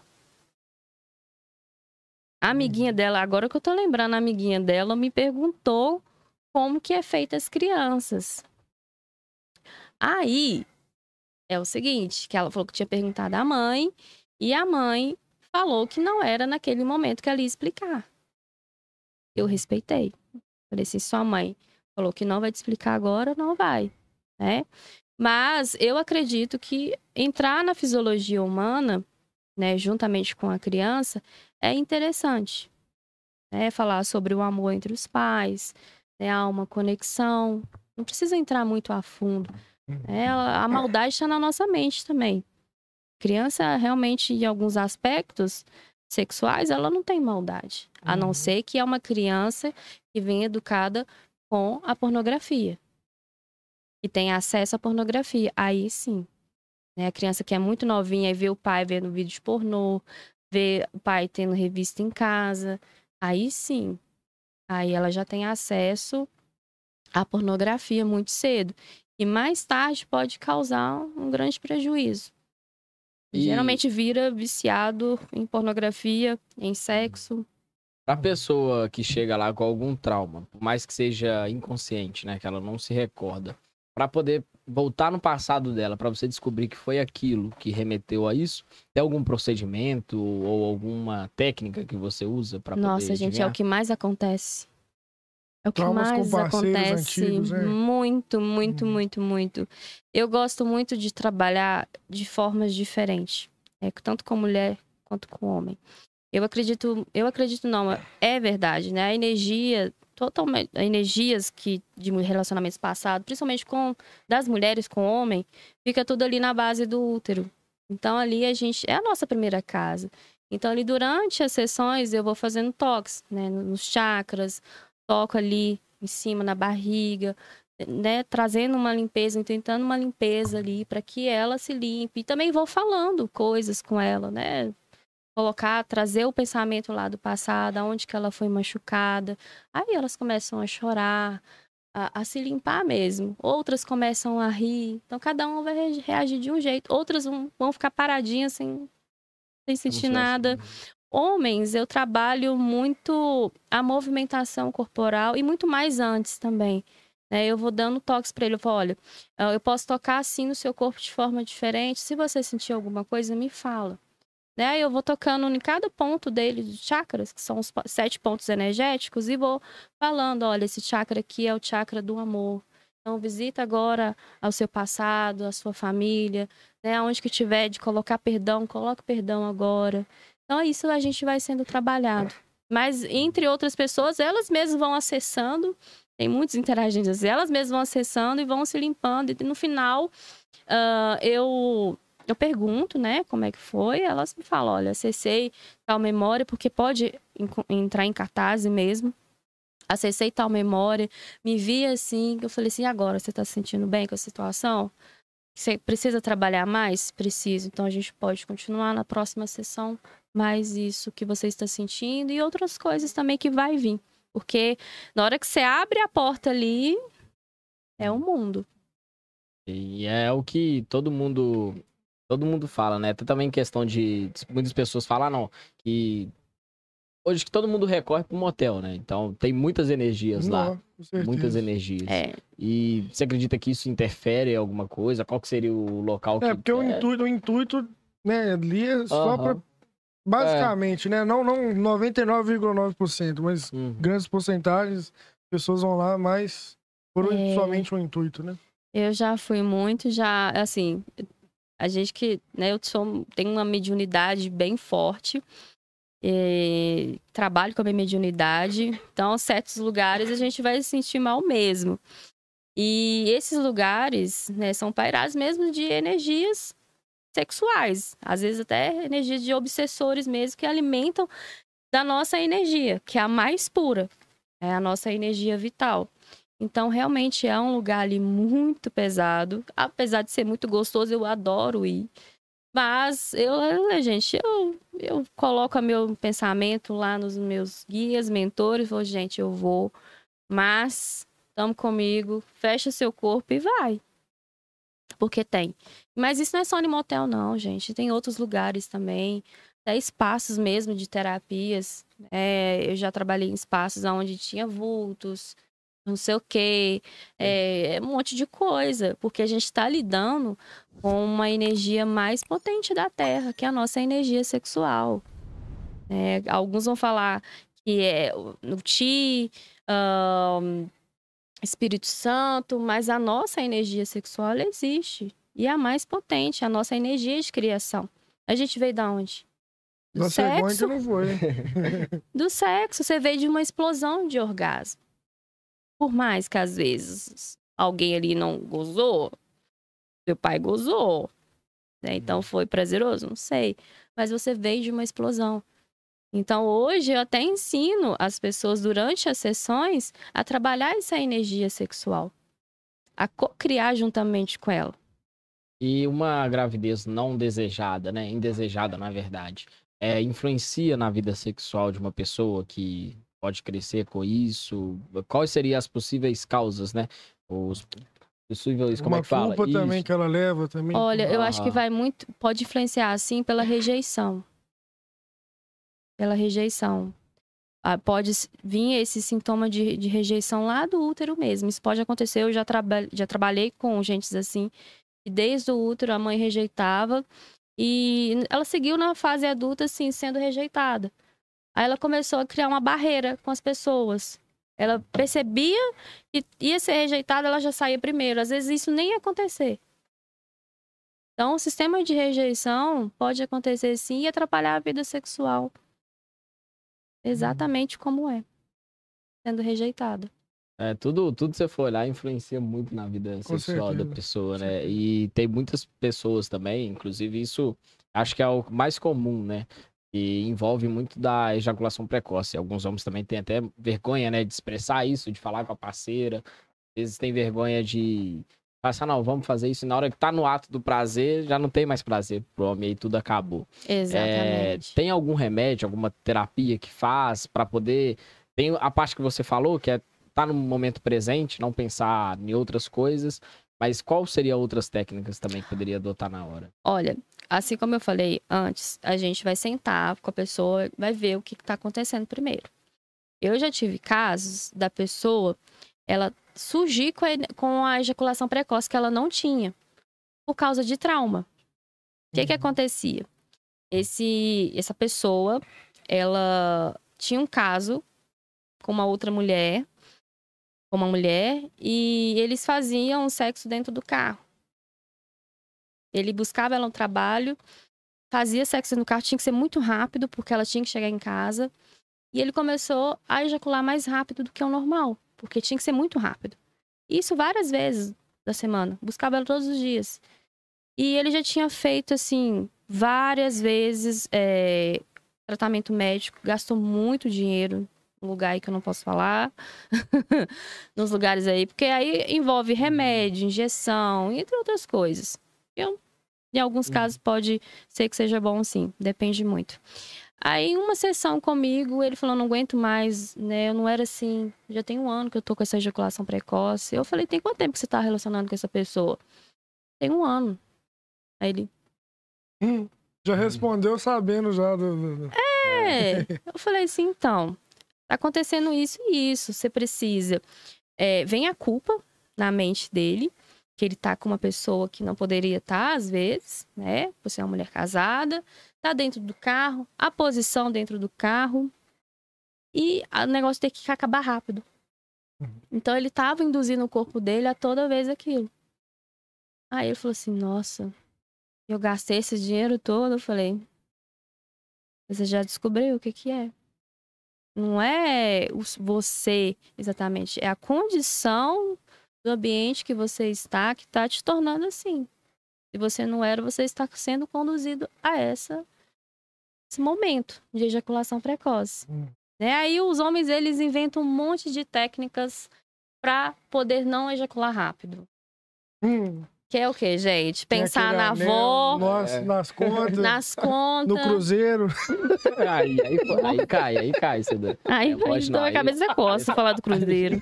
A amiguinha dela, agora que eu tô lembrando, a amiguinha dela me perguntou como que é feita as crianças. Aí é o seguinte, que ela falou que tinha perguntado à mãe e a mãe falou que não era naquele momento que ela ia explicar. Eu respeitei. Falei assim, sua mãe falou que não vai te explicar agora, não vai, né? Mas eu acredito que entrar na fisiologia humana, né, juntamente com a criança, é interessante. Né? Falar sobre o amor entre os pais, né? há uma conexão. Não precisa entrar muito a fundo. né? Ela- a maldade está na nossa mente também. Criança, realmente, em alguns aspectos sexuais, ela não tem maldade. A não Uhum. ser que é uma criança que vem educada com a pornografia. E tem acesso à pornografia. Aí sim. Né? A criança que é muito novinha e vê o pai vendo vídeos pornô, vê o pai tendo revista em casa. Aí sim. Aí ela já tem acesso à pornografia muito cedo. E mais tarde pode causar um grande prejuízo. E- Geralmente vira viciado em pornografia, em sexo. Pra pessoa que chega lá com algum trauma, por mais que seja inconsciente, né, que ela não se recorda, pra poder voltar no passado dela, pra você descobrir que foi aquilo que remeteu a isso, tem algum procedimento ou alguma técnica que você usa pra Nossa, poder gente, é adivinhar? o que mais acontece. É o que Traumas com mais parceiros acontece. antigos, né? Muito, muito, Uhum. muito, muito. Eu gosto muito de trabalhar de formas diferentes. é, tanto com mulher quanto com homem. Eu acredito, eu acredito não, é verdade, né? A energia, totalmente, energias que de relacionamentos passados, principalmente com das mulheres com homem, fica tudo ali na base do útero. Então ali a gente é a nossa primeira casa. Então ali durante as sessões eu vou fazendo toques, né, nos chakras, toco ali em cima na barriga, né, trazendo uma limpeza, tentando uma limpeza ali para que ela se limpe. E também vou falando coisas com ela, né? Colocar, trazer o pensamento lá do passado, aonde que ela foi machucada. Aí elas começam a chorar, a, a, se limpar mesmo. Outras começam a rir. Então cada uma vai reagir de um jeito. Outras vão, vão ficar paradinhas sem, sem sentir nada. Homens, eu trabalho muito a movimentação corporal e muito mais antes também. Né? Eu vou dando toques para ele. Eu falo, olha, eu posso tocar assim no seu corpo de forma diferente. Se você sentir alguma coisa, me fala. Né? Eu vou tocando em cada ponto dele, de chakras, que são os sete pontos energéticos, e vou falando: olha, esse chakra aqui é o chakra do amor. Então, visita agora ao seu passado, a sua família, né? Onde que tiver de colocar perdão, coloque perdão agora. Então, isso a gente vai sendo trabalhado. Mas, entre outras pessoas, elas mesmas vão acessando, tem muitos interagindo, elas mesmas vão acessando e vão se limpando. E no final, uh, eu eu pergunto, né, como é que foi, elas me falam, olha, acessei tal memória, porque pode entrar em cartaz mesmo. Acessei tal memória, me vi assim, eu falei assim, agora você tá se sentindo bem com a situação? Você precisa trabalhar mais? Preciso. Então a gente pode continuar na próxima sessão mais isso que você está sentindo e outras coisas também que vai vir. Porque na hora que você abre a porta ali, é o mundo. E é o que todo mundo Todo mundo fala, né? Tem também questão de. Muitas pessoas falam, ah, não, que. Hoje que todo mundo recorre pro motel, né? Então tem muitas energias não, lá. Muitas energias. É. E você acredita que isso interfere em alguma coisa? Qual que seria o local é, que. É, porque o intuito, o intuito, né, ali é só uhum. pra. Basicamente, é. né? Não, não 99,9%, mas uhum. grandes porcentagens, pessoas vão lá mais por é... somente o intuito, né? Eu já fui muito, já, assim, a gente que, né, eu sou, tenho uma mediunidade bem forte, trabalho com a minha mediunidade, então, certos lugares a gente vai se sentir mal mesmo. E esses lugares, né, são pairados mesmo de energias sexuais, às vezes até energias de obsessores mesmo, que alimentam da nossa energia, que é a mais pura, é a nossa energia vital. Então, realmente é um lugar ali muito pesado. Apesar de ser muito gostoso, eu adoro ir. Mas eu, né, gente, eu, eu coloco meu pensamento lá nos meus guias, mentores, vou, gente, eu vou, mas tamo comigo, fecha seu corpo e vai. Porque tem. Mas isso não é só no motel, não, gente. Tem outros lugares também. Até espaços mesmo de terapias. É, eu já trabalhei em espaços onde tinha vultos, não sei o quê, é, é um monte de coisa, porque a gente está lidando com uma energia mais potente da Terra, que é a nossa energia sexual. É, alguns vão falar que é no Ti, um, Espírito Santo, mas a nossa energia sexual existe. E é a mais potente, a nossa energia de criação. A gente veio da onde? Do sexo. não foi. Do sexo. Você veio de uma explosão de orgasmo. Por mais que às vezes alguém ali não gozou, seu pai gozou. Né? Então uhum. foi prazeroso? Não sei. Mas você veio de uma explosão. Então hoje eu até ensino as pessoas durante as sessões a trabalhar essa energia sexual, a co-criar juntamente com ela. E uma gravidez não desejada, né? Indesejada, na verdade, é, influencia na vida sexual de uma pessoa que pode crescer com isso? Quais seriam as possíveis causas, né? Os possíveis, como Uma é que fala? culpa também que ela leva também. Olha, eu acho que vai muito, pode influenciar assim pela rejeição. Pela rejeição. Ah, pode vir esse sintoma de, de rejeição lá do útero mesmo. Isso pode acontecer. Eu já, traba, já trabalhei com gente assim, e desde o útero a mãe rejeitava e ela seguiu na fase adulta assim, sendo rejeitada. Aí ela começou a criar uma barreira com as pessoas. Ela percebia que ia ser rejeitada, ela já saía primeiro. Às vezes isso nem ia acontecer. Então, o sistema de rejeição pode acontecer sim e atrapalhar a vida sexual. Exatamente como é. Sendo rejeitado. É, tudo, tudo que você for olhar influencia muito na vida Com sexual da certeza, pessoa, com né? E tem muitas pessoas também, inclusive isso acho que é o mais comum, né? E envolve muito da ejaculação precoce. Alguns homens também têm até vergonha, né, de expressar isso, de falar com a parceira. Às vezes tem vergonha de passar, não, vamos fazer isso. E na hora que tá no ato do prazer, já não tem mais prazer pro homem, aí tudo acabou. É, Exatamente. tem algum remédio, alguma terapia que faz pra poder. Tem a parte que você falou, que é estar no momento presente, não pensar em outras coisas. Mas qual seria outras técnicas também que poderia adotar na hora? Olha, assim como eu falei antes, a gente vai sentar com a pessoa, vai ver o que está acontecendo primeiro. Eu já tive casos da pessoa, ela surgir com a, com a ejaculação precoce que ela não tinha, por causa de trauma. O que que Uhum. acontecia? Esse, essa pessoa, ela tinha um caso com uma outra mulher, com uma mulher, e eles faziam sexo dentro do carro. Ele buscava ela no trabalho, fazia sexo no carro, tinha que ser muito rápido, porque ela tinha que chegar em casa. E ele começou a ejacular mais rápido do que o normal, porque tinha que ser muito rápido. Isso várias vezes da semana. Buscava ela todos os dias. E ele já tinha feito, assim, várias vezes é, tratamento médico, gastou muito dinheiro num lugar aí que eu não posso falar. Nos lugares aí, porque aí envolve remédio, injeção, entre outras coisas. Eu, em alguns Uhum. casos pode ser que seja bom, sim, depende muito. Aí, uma sessão comigo, ele falou: não aguento mais, né? Eu não era assim. Já tem um ano que eu tô com essa ejaculação precoce. Eu falei: tem quanto tempo que você tá relacionando com essa pessoa? Tem um ano. Aí ele: Hum, já respondeu sabendo já do. do- É. Eu falei assim, então, tá acontecendo isso e isso. Você precisa. é, vem a culpa na mente dele, que ele tá com uma pessoa que não poderia estar, às vezes, né? Você é uma mulher casada, tá dentro do carro, a posição dentro do carro. E o negócio tem que acabar rápido. Então ele tava induzindo o corpo dele a toda vez aquilo. Aí ele falou assim: Nossa, eu gastei esse dinheiro todo. Eu falei: Você já descobriu o que, que é? Não é você exatamente, é a condição do ambiente que você está que está te tornando assim. Se você não era, você está sendo conduzido a essa esse momento de ejaculação precoce. Hum. Né? Aí os homens eles inventam um monte de técnicas para poder não ejacular rápido. Hum, Que é o quê, gente? Pensar na anel, avó, Nossa, É. nas contas. nas No contas. cruzeiro. Aí, aí, aí cai, aí cai, você dá. Aí, É, pode aí dor a aí- cabeça da costa falar do Cruzeiro.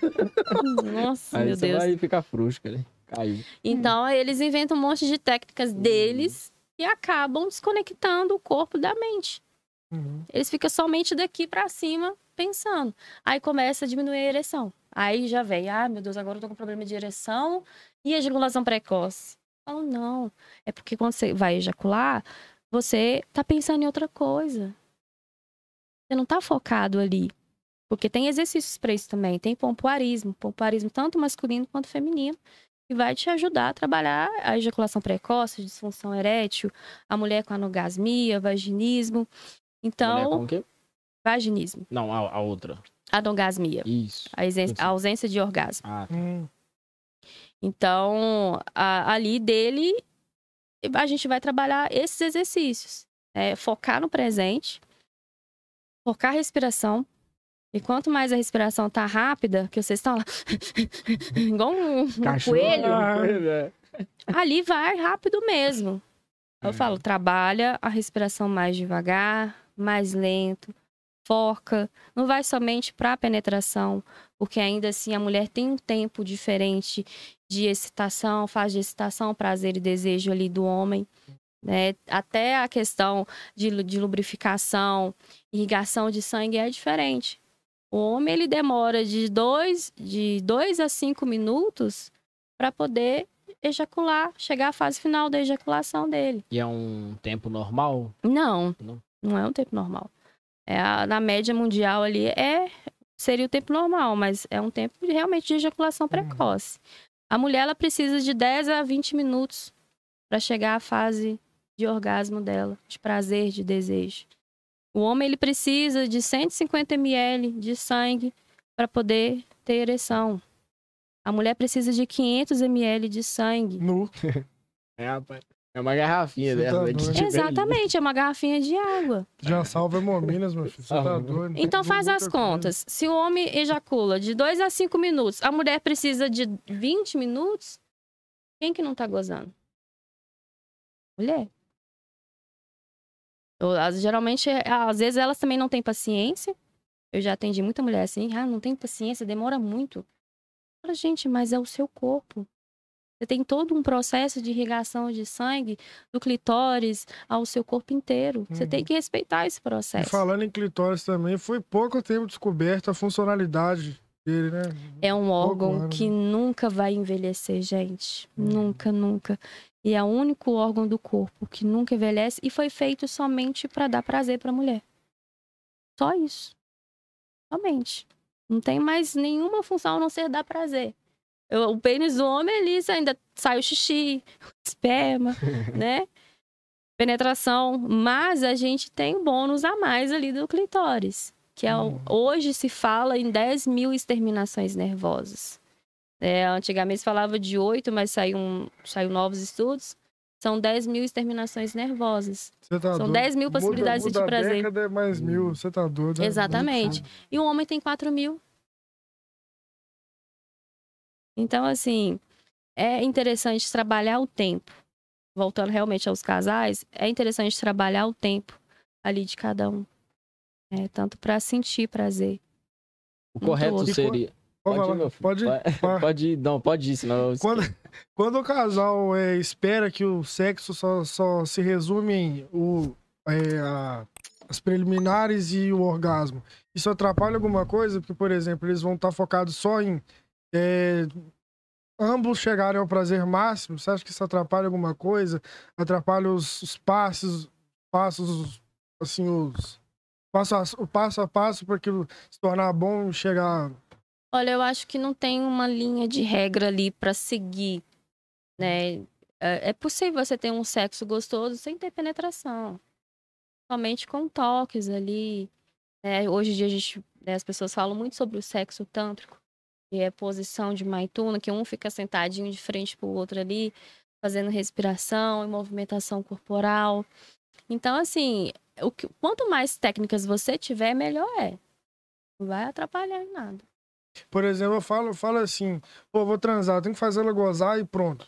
Nossa, Aí meu Deus. vai ficar frusca, né? Caiu. Então, eles inventam um monte de técnicas deles e acabam desconectando o corpo da mente. Uhum. Eles ficam somente daqui pra cima pensando. Aí começa a diminuir a ereção. Aí já vem, ah, meu Deus, agora eu tô com problema de ereção e ejaculação precoce. Falo, não. É porque quando você vai ejacular, você tá pensando em outra coisa. Você não tá focado ali. Porque tem exercícios para isso também. Tem pompoarismo. Pompoarismo tanto masculino quanto feminino. Que vai te ajudar a trabalhar a ejaculação precoce, disfunção erétil, a mulher com anorgasmia, vaginismo. Mulher Então, com o quê? Vaginismo, Não, a, a outra. anorgasmia, Isso. a, a ausência de orgasmo. Ah, Hum, Então, a- ali dele, a gente vai trabalhar esses exercícios. É, focar no presente, focar a respiração. E quanto mais a respiração tá rápida, que vocês estão lá, igual um, um coelho, É. ali vai rápido mesmo. Eu É. falo, trabalha a respiração mais devagar, mais lento, foca. Não vai somente para a penetração, porque ainda assim a mulher tem um tempo diferente de excitação, fase de excitação, prazer e desejo ali do homem. Né? Até a questão de, de lubrificação, irrigação de sangue é diferente. O homem ele demora de dois, de dois a cinco minutos para poder ejacular, chegar à fase final da ejaculação dele. E é um tempo normal? Não, Não? não é um tempo normal. É a- na média mundial ali é seria o tempo normal, mas é um tempo de- realmente de ejaculação precoce. A mulher ela precisa de 10 a 20 minutos para chegar à fase de orgasmo dela, de prazer, de desejo. O homem ele precisa de 150 ml de sangue para poder ter ereção. A mulher precisa de 500 ml de sangue. Nu. É, rapaz. É uma garrafinha dessa. tá né, doido. tiver Exatamente, é uma garrafinha de água. Já salva hemominas, meu filho. Você tá doido. Então faz as coisa. contas. Se o homem ejacula de 2 a 5 minutos, a mulher precisa de 20 minutos, quem que não tá gozando? Mulher. Geralmente, é- às vezes elas também não têm paciência. Eu já atendi muita mulher assim, ah, não tem paciência, demora muito. Fala, gente, mas é o seu corpo. Você tem todo um processo de irrigação de sangue do clitóris ao seu corpo inteiro. Você Uhum. tem que respeitar esse E processo. falando em clitóris também, foi pouco tempo descoberta a funcionalidade dele, né? É um órgão ano, que né? nunca vai envelhecer, gente. Uhum. Nunca, nunca. E é o único órgão do corpo que nunca envelhece e foi feito somente para dar prazer para a mulher. Só isso. Somente. Não tem mais nenhuma função a não ser dar prazer. Eu- o pênis do homem ali ainda sai o xixi, o esperma, né? Penetração. Mas a gente tem um bônus a mais ali do clitóris. Que é o- Hum. hoje se fala em 10 mil exterminações nervosas. É, antigamente falava de 8, mas saiu, um, saiu novos estudos. São 10 mil exterminações nervosas. Tá São doido. 10 mil Muda- possibilidades de muda a prazer. década é mais mil. Você tá doido. é Exatamente. muito E o homem tem 4 mil. Então, assim, é interessante trabalhar o tempo. Voltando realmente aos casais, é interessante trabalhar o tempo ali de cada um. É, tanto para sentir prazer. O correto outro. seria. Pode, Pode ir, meu filho. pode ir. Pode-. Pode ir, não, pode ir, senão Quando, quando o casal é, espera que o sexo só, só se resume em o, é, a- as preliminares e o orgasmo, isso atrapalha alguma coisa? Porque, por exemplo, eles vão estar focados só em é, ambos chegarem ao prazer máximo. Você acha que isso atrapalha alguma coisa? Atrapalha os, os passos, passos, assim, os passo a, o passo a passo para aquilo se tornar bom e chegar. Olha, eu acho que não tem uma linha de regra ali para seguir, né? É é possível você ter um sexo gostoso sem ter penetração. Somente com toques ali. né? Hoje em dia a gente, né, as pessoas falam muito sobre o sexo tântrico, que é posição de maituna, que um fica sentadinho de frente pro outro ali, fazendo respiração e movimentação corporal. Então, assim, o que, quanto mais técnicas você tiver, melhor é. Não vai atrapalhar em nada. Por exemplo, eu falo, eu falo assim, pô, vou transar, tenho que fazer ela gozar e pronto.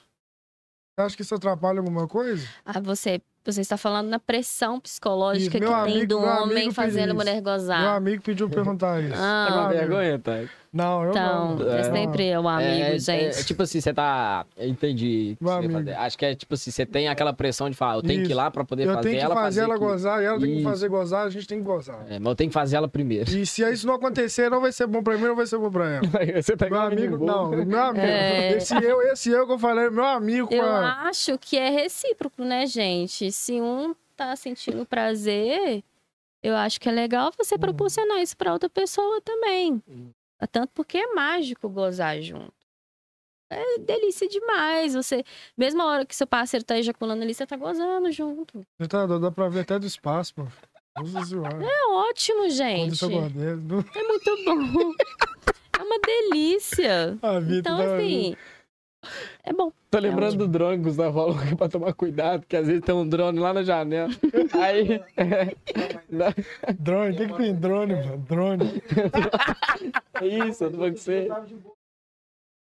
Você acha que isso atrapalha alguma coisa? Ah, você, você está falando na pressão psicológica Isso, que meu tem amigo- do meu homem fazendo a mulher Meu gozar. amigo pediu perguntar isso. Ah. Tá com Ah, meu. vergonha, tá? Não, eu Então, não. é É. sempre o amigo, é, gente. é, tipo assim, você tá. eu Entendi. que você. Acho que é tipo assim, você tem aquela pressão de falar, eu tenho que ir Isso. lá pra poder Eu fazer tenho que ela. fazer ela aqui. gozar e ela tem que Isso. fazer gozar, a gente tem que gozar. É, mas eu tenho que fazer ela primeiro. E se isso não acontecer, não vai ser bom pra mim, não vai ser bom pra ela. você tá Meu um amigo, não, meu amigo. É. Esse eu, esse eu que eu falei, meu amigo. Eu pra- acho que é recíproco, né, gente? Se um tá sentindo prazer, eu acho que é legal você Uhum. proporcionar isso pra outra pessoa também. Uhum. Tanto porque é mágico gozar junto. É delícia demais. Você, mesma hora que seu parceiro tá ejaculando ali, você tá gozando junto. Tá dá pra ver até do espaço, mano. É ótimo, gente. É muito bom. É uma delícia. A vida Então, assim, é bom. Tô lembrando do drone que o Zé falou que é pra tomar cuidado, que às vezes tem um drone lá na janela. Aí. Drone, o que, que tem drone, mano? Drone. É isso, eu tô falando com você.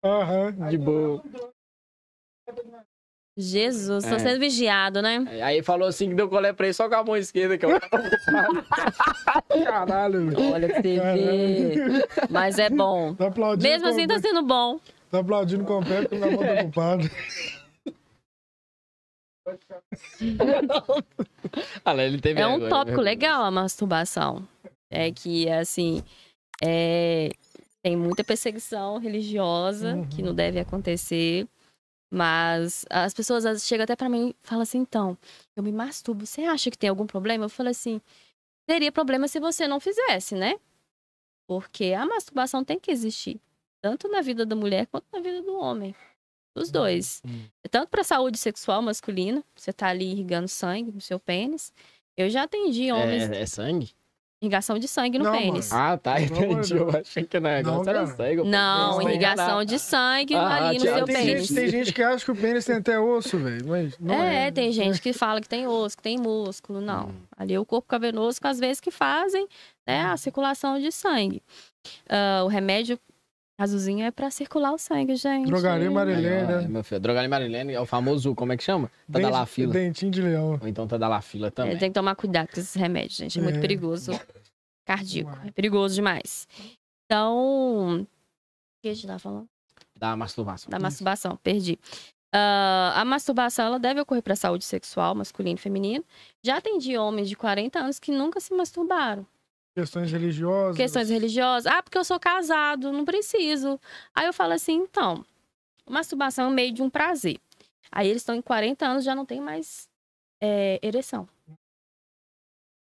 Aham. De boa. Jesus, tô É. sendo vigiado, né? Aí falou assim que deu colé pra ele só com a mão esquerda, que é o. Caralho, velho. Olha que você vê. Mas é bom. Tá aplaudindo. Mesmo assim, tá sendo bom. Tá aplaudindo com o pé porque minha mão tá ocupada. Ah, lá, ele teve É um vergonha, tópico legal a masturbação. É que, assim, é... tem muita perseguição religiosa Uhum. que não deve acontecer. Mas as pessoas às vezes chegam até pra mim e falam assim: então, eu me masturbo, você acha que tem algum problema? Eu falo assim: teria problema se você não fizesse, né? Porque a masturbação tem que existir, tanto na vida da mulher quanto na vida do homem. Dos dois. Hum. Tanto para saúde sexual masculina, você tá ali irrigando sangue no seu pênis. Eu já atendi homens, É, é sangue? irrigação de sangue no Não, pênis. Ah, tá, entendi. Eu achei que negócio Não, era sangue. Não, irrigação de sangue Ah, ali no seu tem, pênis. gente, tem gente que acha que o pênis tem até osso, velho. Mas não é. é, tem gente que fala que tem osso, que tem músculo. Não. Hum. Ali é o corpo cavernoso que às vezes que fazem né, a circulação de sangue. Ah, o remédio azulzinho é para circular o sangue, gente. Drogaria Marilene, né? Meu filho, Drogaria Marilene é o famoso, como é que chama? Tá da Dente-. Dentinho de leão. Ou então tá da la fila também. É, tem que tomar cuidado com esses remédios, gente. É muito É. perigoso. Cardíaco. É perigoso demais. Então. O que a gente tá falando? Da masturbação. Da masturbação, perdi. Ah, a masturbação ela deve ocorrer para saúde sexual, masculino e feminino. Já atendi homens de 40 anos que nunca se masturbaram. Questões religiosas. Questões religiosas. Ah, porque eu sou casado, não preciso. Aí eu falo assim, então, masturbação é um meio de um prazer. Aí eles estão em 40 anos, já não tem mais é, ereção.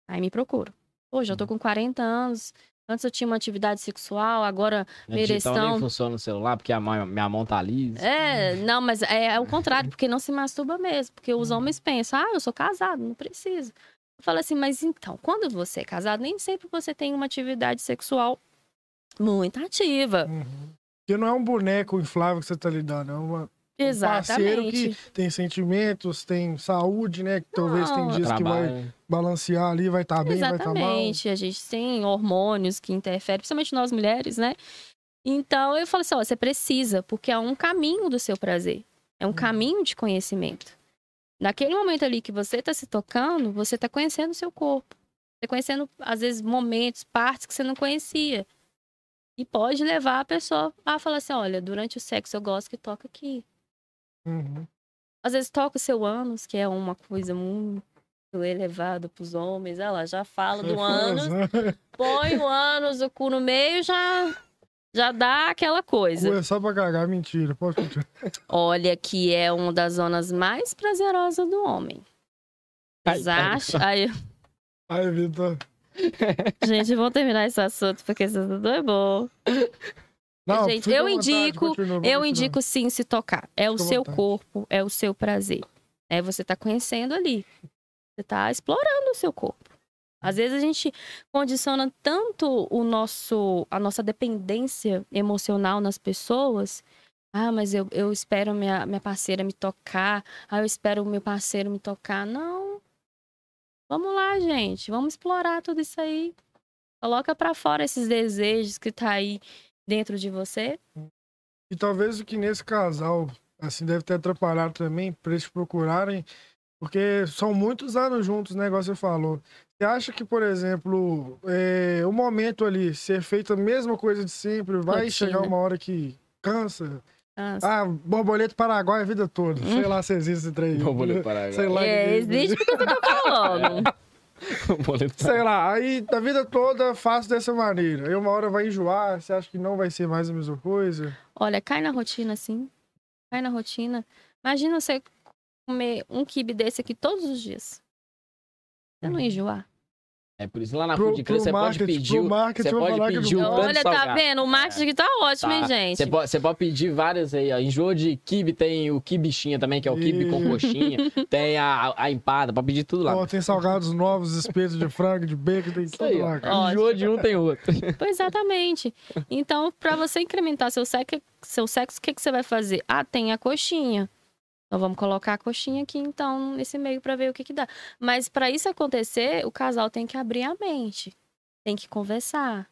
Aí me procuro. Hoje eu tô com 40 anos. Antes eu tinha uma atividade sexual, agora Minha digital ereção. nem funciona no celular, porque a mão- minha mão tá lisa. É, não, mas é, é o contrário, porque não se masturba mesmo. Porque os homens pensam, ah, eu sou casado, não preciso. Eu falo assim, mas então, quando você é casado, nem sempre você tem uma atividade sexual muito ativa. Uhum. Porque não é um boneco inflável que você tá lidando, é uma- um parceiro Exatamente. que tem sentimentos, tem saúde, né? Que talvez tem dias que vai Trabalho. balancear ali, vai estar tá bem, vai estar tá mal. Exatamente. A gente tem hormônios que interferem, principalmente nós mulheres, né? Então eu falo assim: ó, você precisa, porque é um caminho do seu prazer. É um Uhum. caminho de conhecimento. Naquele momento ali que você está se tocando, você está conhecendo o seu corpo. Você conhecendo, às vezes, momentos, partes que você não conhecia. E pode levar a pessoa a falar assim: olha, durante o sexo eu gosto que toca aqui. Uhum. Às vezes toca o seu ânus, que é uma coisa muito elevada para os homens. Ela já fala do ânus, põe o ânus, o cu no meio, já já dá aquela coisa. Cu é só pra cagar, mentira. Pode continuar. Olha que é uma das zonas mais prazerosas do homem. Ai, Vocês ai, acham? Aí, Ai, Vitor. gente, vamos terminar esse assunto, porque esse assunto é bom. Não, Gente, eu vontade, indico- continua, Eu indico sim se tocar. É o Fica à seu vontade. corpo, é o seu prazer. É você tá conhecendo ali. Você tá explorando o seu corpo. Às vezes a gente condiciona tanto o nosso, a nossa dependência emocional nas pessoas. Ah, mas eu, eu espero minha, minha parceira me tocar. Ah, eu espero o meu parceiro me tocar. Não. Vamos lá, gente. Vamos explorar tudo isso aí. Coloca pra fora esses desejos que tá aí dentro de você. E talvez o que nesse casal, assim, deve ter atrapalhado também pra eles procurarem, porque são muitos anos juntos, né, igual você falou. Você acha que, por exemplo, é, o momento ali, ser feito a mesma coisa de sempre, vai Rotina. chegar uma hora que cansa? Ah, Ah, borboleta Paraguai a vida toda. Sei lá se existe esse trem. Borboleta Paraguai. Sei lá. é, existe porque você tá falando. Boleto. Sei lá, aí a vida toda faço dessa maneira. Aí uma hora vai enjoar, você acha que não vai ser mais a mesma coisa? Olha, cai na rotina, sim. Cai na rotina. Imagina você comer um kibe desse aqui todos os dias. Você não enjoar. É por isso lá na Food pro você pode pedir. Você pode pedir um tanto Olha, tá vendo? O marketing tá ótimo, hein, Tá. gente? Você pode, você pode pedir várias aí, ó. Enjoo de kibe, tem o kibichinha também, que é o kibe com coxinha. tem a, a empada, pode pedir tudo lá. Ó, tem salgados novos, espetos de frango, de bacon, tem tudo aí, lá, cara. Enjoo de um, tem outro. Pois exatamente. Então, pra você incrementar seu sexo, seu sexo, o que, que você vai fazer? Ah, tem a coxinha. Então vamos colocar a coxinha aqui, então, nesse meio pra ver o que, que dá. Mas pra isso acontecer, o casal tem que abrir a mente. Tem que conversar.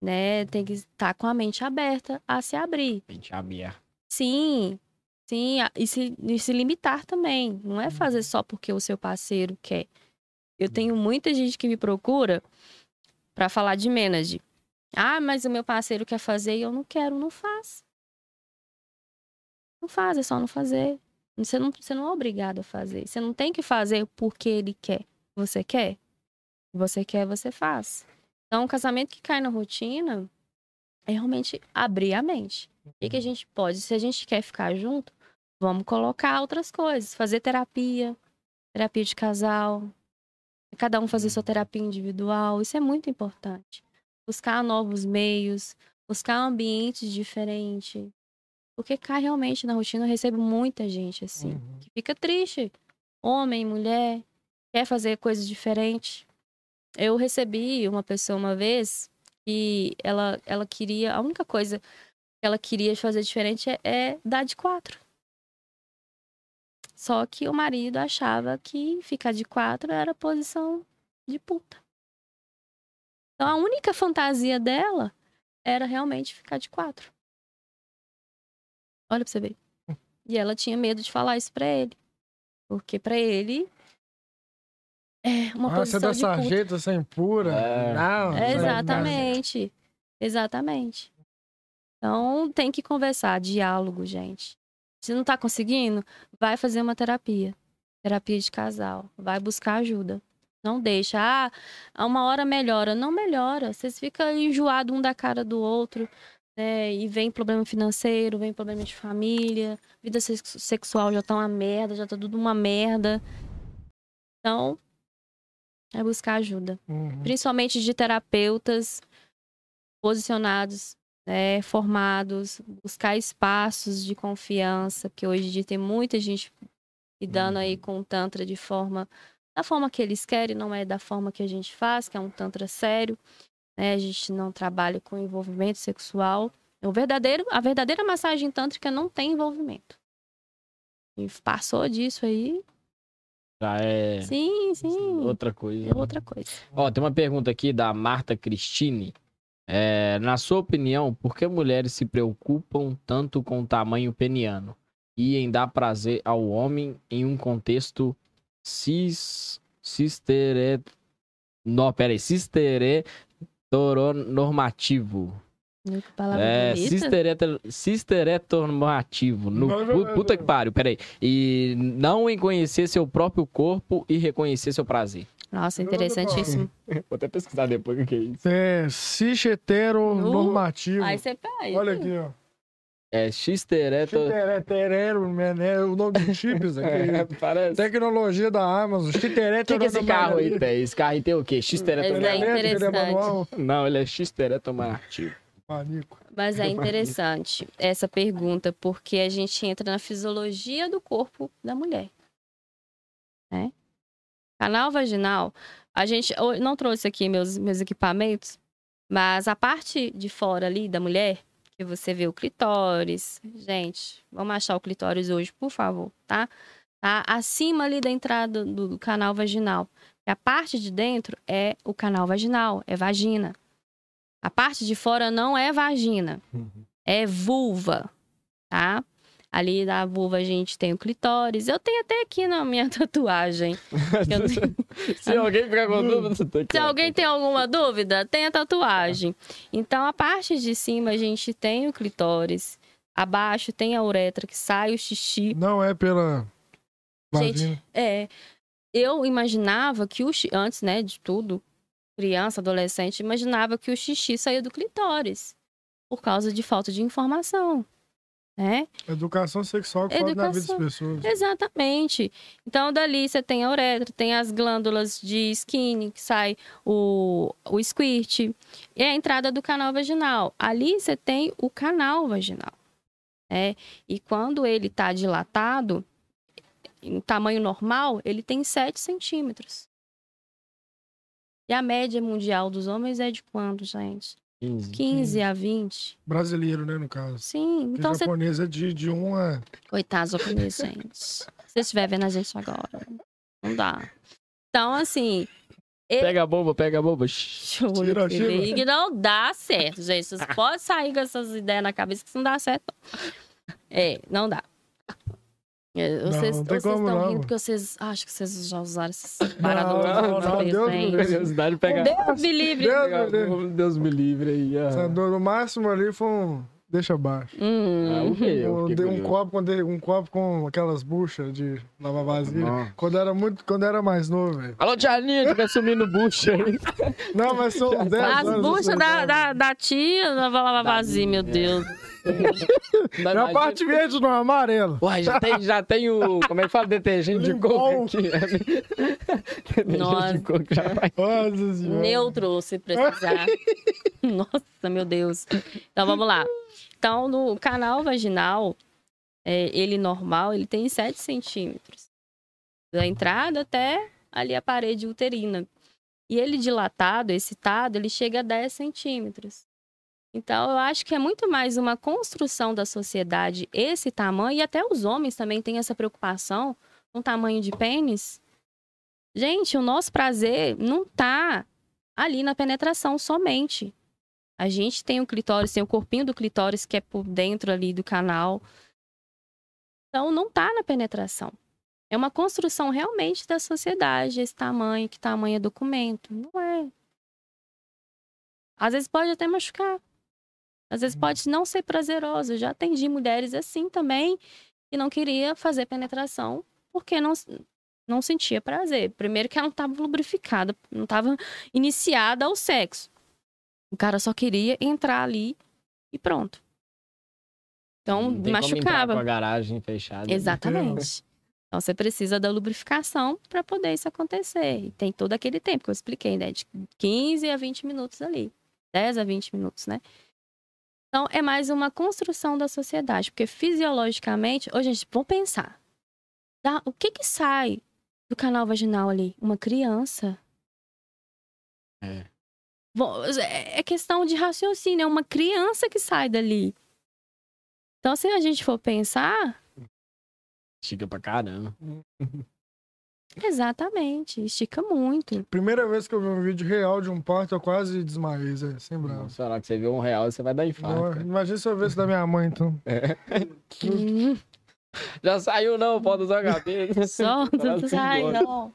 Né? Tem que estar com a mente aberta a se abrir. Gente, a minha. Sim, sim, e se, e se limitar também. Não é fazer só porque o seu parceiro quer. Eu tenho muita gente que me procura pra falar de menage. Ah, mas o meu parceiro quer fazer e eu não quero, não faz. Não faz, é só não fazer. Você não, você não é obrigado a fazer. Você não tem que fazer porque ele quer. Você quer? Você quer, você faz. Então, um casamento que cai na rotina é realmente abrir a mente. O que, que a gente pode? Se a gente quer ficar junto, vamos colocar outras coisas. Fazer terapia, terapia de casal. Cada um fazer sua terapia individual. Isso é muito importante. Buscar novos meios, buscar ambientes diferentes. Porque cai realmente na rotina, eu recebo muita gente assim, Uhum. que fica triste. Homem, mulher, quer fazer coisas diferentes. Eu recebi uma pessoa uma vez que ela, ela queria, a única coisa que ela queria fazer diferente é, é dar de quatro. Só que o marido achava que ficar de quatro era posição de puta. Então a única fantasia dela era realmente ficar de quatro. Olha pra você ver. E ela tinha medo de falar isso pra ele. Porque pra ele é uma Ah, você posição dá de puta. sarjeta sem pura? É. Não. É, isso aí- exatamente. Exatamente. Então tem que conversar, diálogo, gente. Se não tá conseguindo, vai fazer uma terapia. Terapia de casal. Vai buscar ajuda. Não deixa. Ah, a uma hora melhora. Não melhora. Vocês ficam enjoados um da cara do outro. Né? E vem problema financeiro, vem problema de família. Vida sex- sexual já tá uma merda, já tá tudo uma merda. Então, é buscar ajuda Uhum. principalmente de terapeutas posicionados, né, formados, buscar espaços de confiança, porque hoje em dia tem muita gente lidando aí com o tantra de forma da forma que eles querem, não é da forma que a gente faz, que é um tantra sério, né? A gente não trabalha com envolvimento sexual. O verdadeiro, a verdadeira massagem tântrica não tem envolvimento. E passou disso aí, Já é sim, sim, outra coisa. é outra coisa. Ó, tem uma pergunta aqui da Marta Cristine. É, na sua opinião, por que mulheres se preocupam tanto com o tamanho peniano e em dar prazer ao homem em um contexto cis, cistere... Não, peraí, cisteretornormativo. Que palavra É, bonita. cistereta- cisteretornormativo. No, Não, não, pu- não, puta que pariu, peraí. E não em conhecer seu próprio corpo e reconhecer seu prazer. Nossa, interessantíssimo. Vou até pesquisar depois o que é isso. É cis heteronormativo. Aí você pega. Olha aqui, ó. É xistereto... Chiterero, é o nome do chips É, aqui. parece. Tecnologia da Amazon. O que, que é esse carro aí tem? Esse carro aí tem o quê? Xistereto... Esse é interessante. Não, ele é xisteretomativo. Panico. Mas é interessante essa pergunta, porque a gente entra na fisiologia do corpo da mulher. Né? Canal vaginal, a gente eu não trouxe aqui meus, meus equipamentos, mas a parte de fora ali da mulher, que você vê o clitóris. Gente, vamos achar o clitóris hoje, por favor, tá? Tá acima ali da entrada do, do canal vaginal. E a parte de dentro é o canal vaginal, é vagina. A parte de fora não é vagina, é vulva, tá? Ali da vulva a gente tem o clitóris. Eu tenho até aqui na minha tatuagem. Eu- Se alguém ficar com dúvida, você tem que... Se alguém tem alguma dúvida, tem a tatuagem. Então, a parte de cima a gente tem o clitóris. Abaixo tem a uretra que sai o xixi. Não é pela Gente, vagina. É. Eu imaginava que o xixi, antes, né, de tudo, criança, adolescente, imaginava que o xixi saía do clitóris por causa de falta de informação, né? Educação sexual que falta na vida das Educação. pessoas. Exatamente. Então, dali você tem a uretra, tem as glândulas de skin, que sai o, o squirt, e a entrada do canal vaginal. Ali você tem o canal vaginal. Né? E quando ele está dilatado, em tamanho normal, ele tem 7 centímetros. E a média mundial dos homens é de quanto, gente? 15. 15 a 20. Brasileiro, né, no caso. Sim, Porque então você japonês é de, de um a... Coitados japoneses, gente. Se você estiver vendo a gente agora, não dá. Então, assim, Pega a bomba, pega a bomba. Tira, tira. não dá certo, gente. Vocês podem sair com essas ideias na cabeça que isso não dá certo. não. É, não dá. É, Não, Vocês não vocês estão não. rindo porque vocês acham que vocês já usaram esses não, paradores. não, Deus me livre. Curiosidade pega. Deus me livre. Deus me livre. Deus me livre aí. ah. No máximo ali foi um... Deixa abaixo. Hum. Ah, o quê? Eu Um, fiquei um, copo com, de- um copo com aquelas buchas de lavar vasilha. Não. Quando era muito, quando era mais novo, velho. Alô, Tianinha, tu vai sumir no bucho aí. Não, mas são 10 As anos. buchas da, da, da tia, vai lavar vazio, meu Deus. Não, Na parte verde no amarelo. Uai, já tem, já tem o. Como é que fala? Detergente de coco aqui. né? Detergente Nossa. de coco já vai. Nossa. Neutro, se precisar. Nossa, meu Deus. Então vamos lá. Então, no canal vaginal, é, ele normal, ele tem 7 centímetros. Da entrada até ali a parede uterina. E ele dilatado, excitado, ele chega a 10 centímetros. Então, eu acho que é muito mais uma construção da sociedade esse tamanho, e até os homens também têm essa preocupação com o tamanho de pênis. Gente, o nosso prazer não tá ali na penetração somente. A gente tem o clitóris, tem o corpinho do clitóris que é por dentro ali do canal. Então, não tá na penetração. É uma construção realmente da sociedade, esse tamanho, que tamanho é documento. Não é. Às vezes pode até machucar. Às vezes pode não ser prazeroso. Eu já atendi mulheres assim também, que não queria fazer penetração porque não, não sentia prazer. Primeiro que ela não estava lubrificada, não estava iniciada ao sexo. O cara só queria entrar ali e pronto. Então, machucava. com a garagem fechada. né? Exatamente. Então você precisa da lubrificação para poder isso acontecer. E tem todo aquele tempo que eu expliquei, né? De 15 a 20 minutos ali. 10 a 20 minutos, né? Então é mais uma construção da sociedade, porque fisiologicamente, hoje gente, vamos pensar. Tá? O que que sai do canal vaginal ali? Uma criança. É. É é questão de raciocínio, é uma criança que sai dali. Então, se a gente for pensar, Estica pra caramba. Exatamente, estica muito. Primeira vez que eu vi um vídeo real de um parto, eu quase desmaiei, Zé, sem bravo. Nossa, na hora que você vê um real, você vai dar infarto. Imagina se eu visse da minha mãe, então. Hum, Já saiu, não, pode usar a cabeça. Só Fala não sai, não.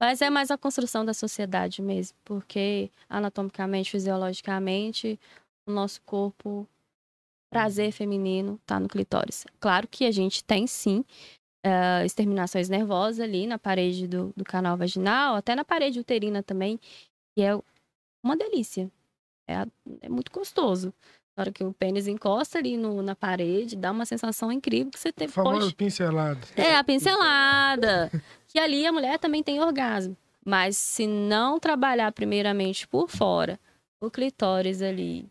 Mas é mais a construção da sociedade mesmo, porque anatomicamente, fisiologicamente, o nosso corpo, prazer feminino, tá no clitóris. Claro que a gente tem sim eh, exterminações nervosas ali na parede do, do canal vaginal, até na parede uterina também, que é uma delícia. É, é muito gostoso. Na hora que o pênis encosta ali no- na parede, dá uma sensação incrível que você tem, Famoso pode pincelado. é, a pincelada. que ali a mulher também tem orgasmo. Mas se não trabalhar primeiramente por fora, o clitóris ali.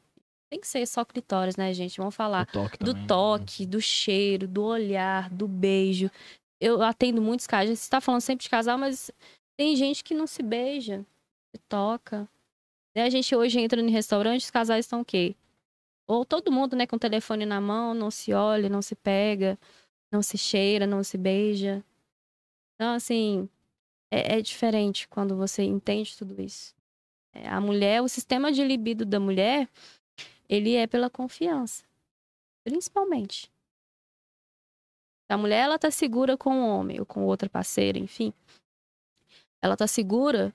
Tem que ser só clitóris, né, gente? Vamos falar toque do também. né? toque, do cheiro, do olhar, do beijo. Eu atendo muitos casos. A gente está falando sempre de casal, mas tem gente que não se beija, se toca. Né, A gente hoje entra em restaurante, os casais estão o quê? Ou todo mundo, né, com o telefone na mão, não se olha, não se pega, não se cheira, não se beija. Então, assim, é, é diferente quando você entende tudo isso. É, a mulher, o sistema de libido da mulher, ele é pela confiança. Principalmente. A mulher, ela tá segura com o homem ou com outra parceira, enfim. Ela tá segura,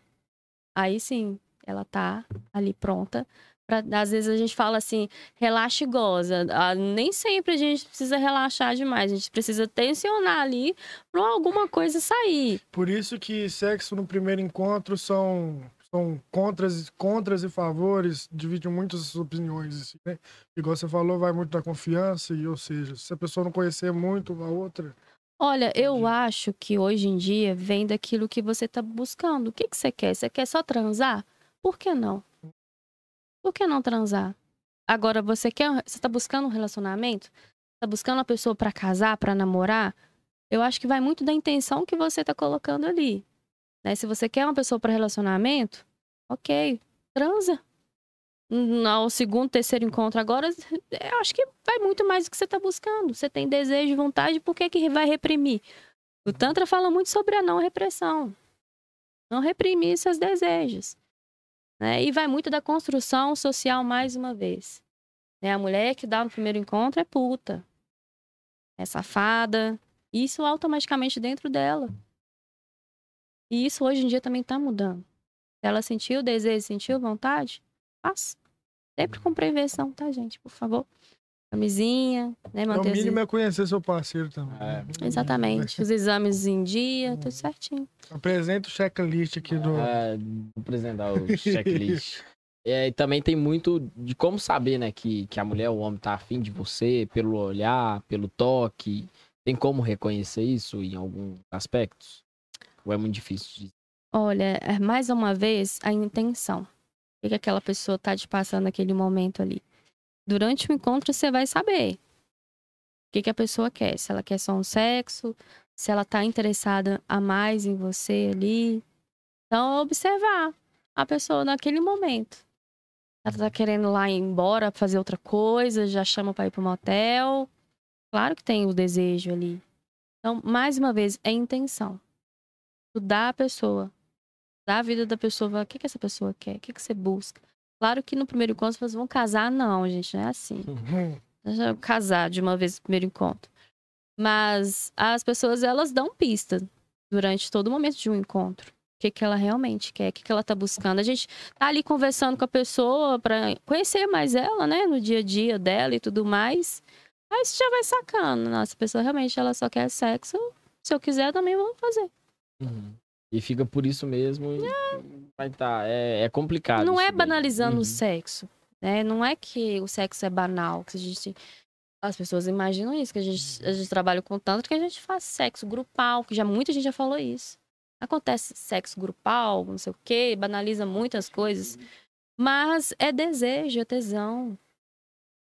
aí sim, ela tá ali pronta. Pra, às vezes a gente fala assim, relaxa e goza. Ah, nem sempre a gente precisa relaxar demais. A gente precisa tensionar ali pra alguma coisa sair. Por isso que sexo no primeiro encontro são, são contras, contras e favores, dividem muitas opiniões, assim, né? Igual você falou, vai muito da confiança, e ou seja, se a pessoa não conhecer muito a outra, Olha, eu acho que hoje em dia vem daquilo que você tá buscando. O que, que você quer? Você quer só transar? Por que não? Por que não transar? Agora, você quer. Você tá buscando um relacionamento? Tá buscando uma pessoa pra casar, pra namorar? Eu acho que vai muito da intenção que você tá colocando ali. Né? Se você quer uma pessoa pra relacionamento, ok, transa. No segundo, terceiro encontro agora, eu acho que vai muito mais do que você tá buscando. Você tem desejo, vontade, por que, que vai reprimir? O Tantra fala muito sobre a não repressão. Não reprimir seus desejos. Né? E vai muito da construção social mais uma vez. Né? A mulher que dá no primeiro encontro é puta. É safada. Isso automaticamente dentro dela. E isso hoje em dia também tá mudando. Ela sentiu desejo, sentiu vontade, faça. Sempre com prevenção, tá, gente? Por favor. Camisinha, né? o Manter os- mínimo é conhecer seu parceiro também. É. Exatamente. Os exames em dia, tudo certinho. Apresenta o checklist aqui do. É, vou apresentar o checklist. É, e também tem muito de como saber, né, que, que a mulher ou o homem tá afim de você, pelo olhar, pelo toque. Tem como reconhecer isso em alguns aspectos? Ou é muito difícil de Olha, é mais uma vez a intenção. O que, que aquela pessoa tá te passando naquele momento ali. Durante o encontro você vai saber o que, que a pessoa quer. Se ela quer só um sexo, se ela tá interessada a mais em você ali. Então, observar a pessoa naquele momento. Ela tá querendo lá ir embora, fazer outra coisa, já chama para ir pro motel. Claro que tem o desejo ali. Então, mais uma vez, é intenção. Estudar a pessoa. Dar a vida da pessoa. O que, que essa pessoa quer? O que, que você busca? Claro que no primeiro encontro vocês vão casar, não, gente, não é assim. Uhum. Casar de uma vez no primeiro encontro. Mas as pessoas, elas dão pista durante todo o momento de um encontro. O que, que ela realmente quer, o que, que ela tá buscando. A gente tá ali conversando com a pessoa para conhecer mais ela, né, no dia a dia dela e tudo mais. Aí você já vai sacando. Nossa, a pessoa realmente ela só quer sexo. Se eu quiser, também vou fazer. Uhum. E fica por isso mesmo. e Vai tá. É, é complicado. não é banalizando Uhum. o sexo, né? Não é que o sexo é banal, que a gente as pessoas imaginam isso, que a gente, a gente trabalha com tanto que a gente faz sexo grupal, que já muita gente já falou isso. Acontece sexo grupal, não sei o quê, banaliza muitas coisas, mas é desejo, é tesão.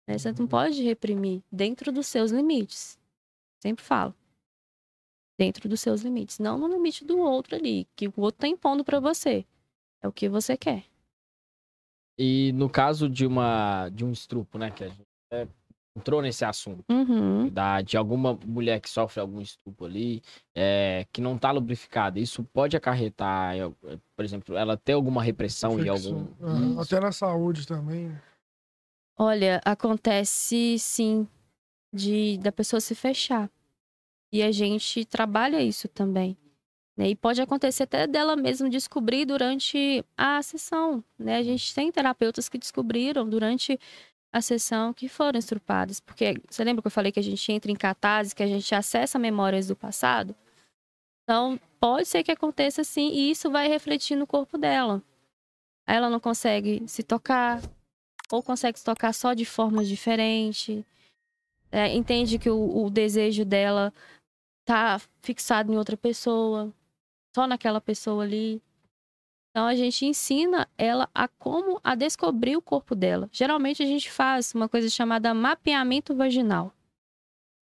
né? Você não pode reprimir dentro dos seus limites. Sempre falo. Dentro dos seus limites, não no limite do outro ali, que o outro tá impondo pra você. É o que você quer. E no caso de uma de um estrupo, né, que a gente é, entrou nesse assunto. Uhum. Da, de alguma mulher que sofre algum estupro ali, é, que não tá lubrificada, isso pode acarretar, é, por exemplo, ela ter alguma repressão em algum. Ah, Até na saúde também. Olha, acontece sim de da pessoa se fechar. E a gente trabalha isso também. Né? E pode acontecer até dela mesma descobrir durante a sessão. Né? A gente tem terapeutas que descobriram durante a sessão que foram estrupadas. Porque você lembra que eu falei que a gente entra em catarse, que a gente acessa memórias do passado? Então, pode ser que aconteça sim, e isso vai refletir no corpo dela. Ela não consegue se tocar, ou consegue se tocar só de formas diferentes. É, entende que o, o desejo dela tá fixado em outra pessoa, só naquela pessoa ali. Então a gente ensina ela a como a descobrir o corpo dela. Geralmente a gente faz uma coisa chamada mapeamento vaginal.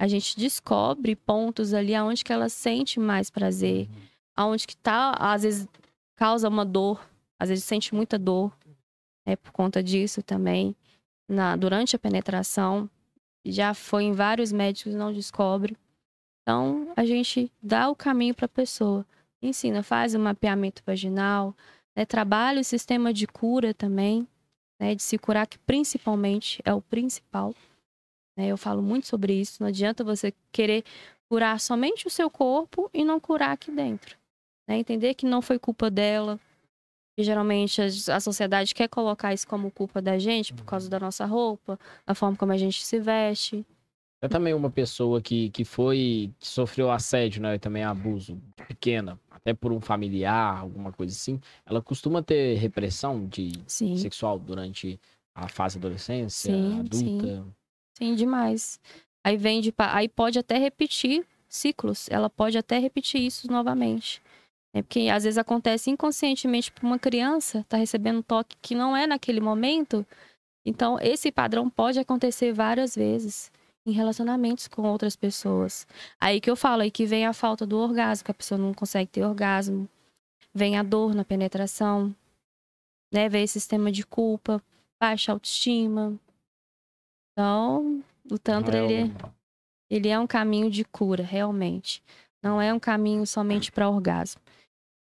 A gente descobre pontos ali aonde que ela sente mais prazer, aonde que tá, às vezes causa uma dor, às vezes sente muita dor, é por conta disso também. Na, durante a penetração, já foi em vários médicos, não descobre. Então, a gente dá o caminho para a pessoa. Ensina, faz o mapeamento vaginal, né, trabalha o sistema de cura também, né, de se curar, que principalmente é o principal. né, eu falo muito sobre isso. Não adianta você querer curar somente o seu corpo e não curar aqui dentro. né, entender que não foi culpa dela, que geralmente a, a sociedade quer colocar isso como culpa da gente por causa da nossa roupa, da forma como a gente se veste. É também uma pessoa que, que foi, que sofreu assédio, né, e também abuso pequena, até por um familiar, alguma coisa assim, ela costuma ter repressão de Sim, sexual durante a fase da adolescência, Sim, adulta. sim, demais. Aí vem de, aí pode até repetir ciclos, ela pode até repetir isso novamente. É porque às vezes acontece inconscientemente para uma criança, tá recebendo um toque que não é naquele momento. Então, esse padrão pode acontecer várias vezes em relacionamentos com outras pessoas. Aí que eu falo, aí que vem a falta do orgasmo, que a pessoa não consegue ter orgasmo. Vem a dor na penetração, né? Vem esse sistema de culpa, baixa autoestima. Então, o Tantra, é ele, um- ele é um caminho de cura, realmente. Não é um caminho somente para orgasmo.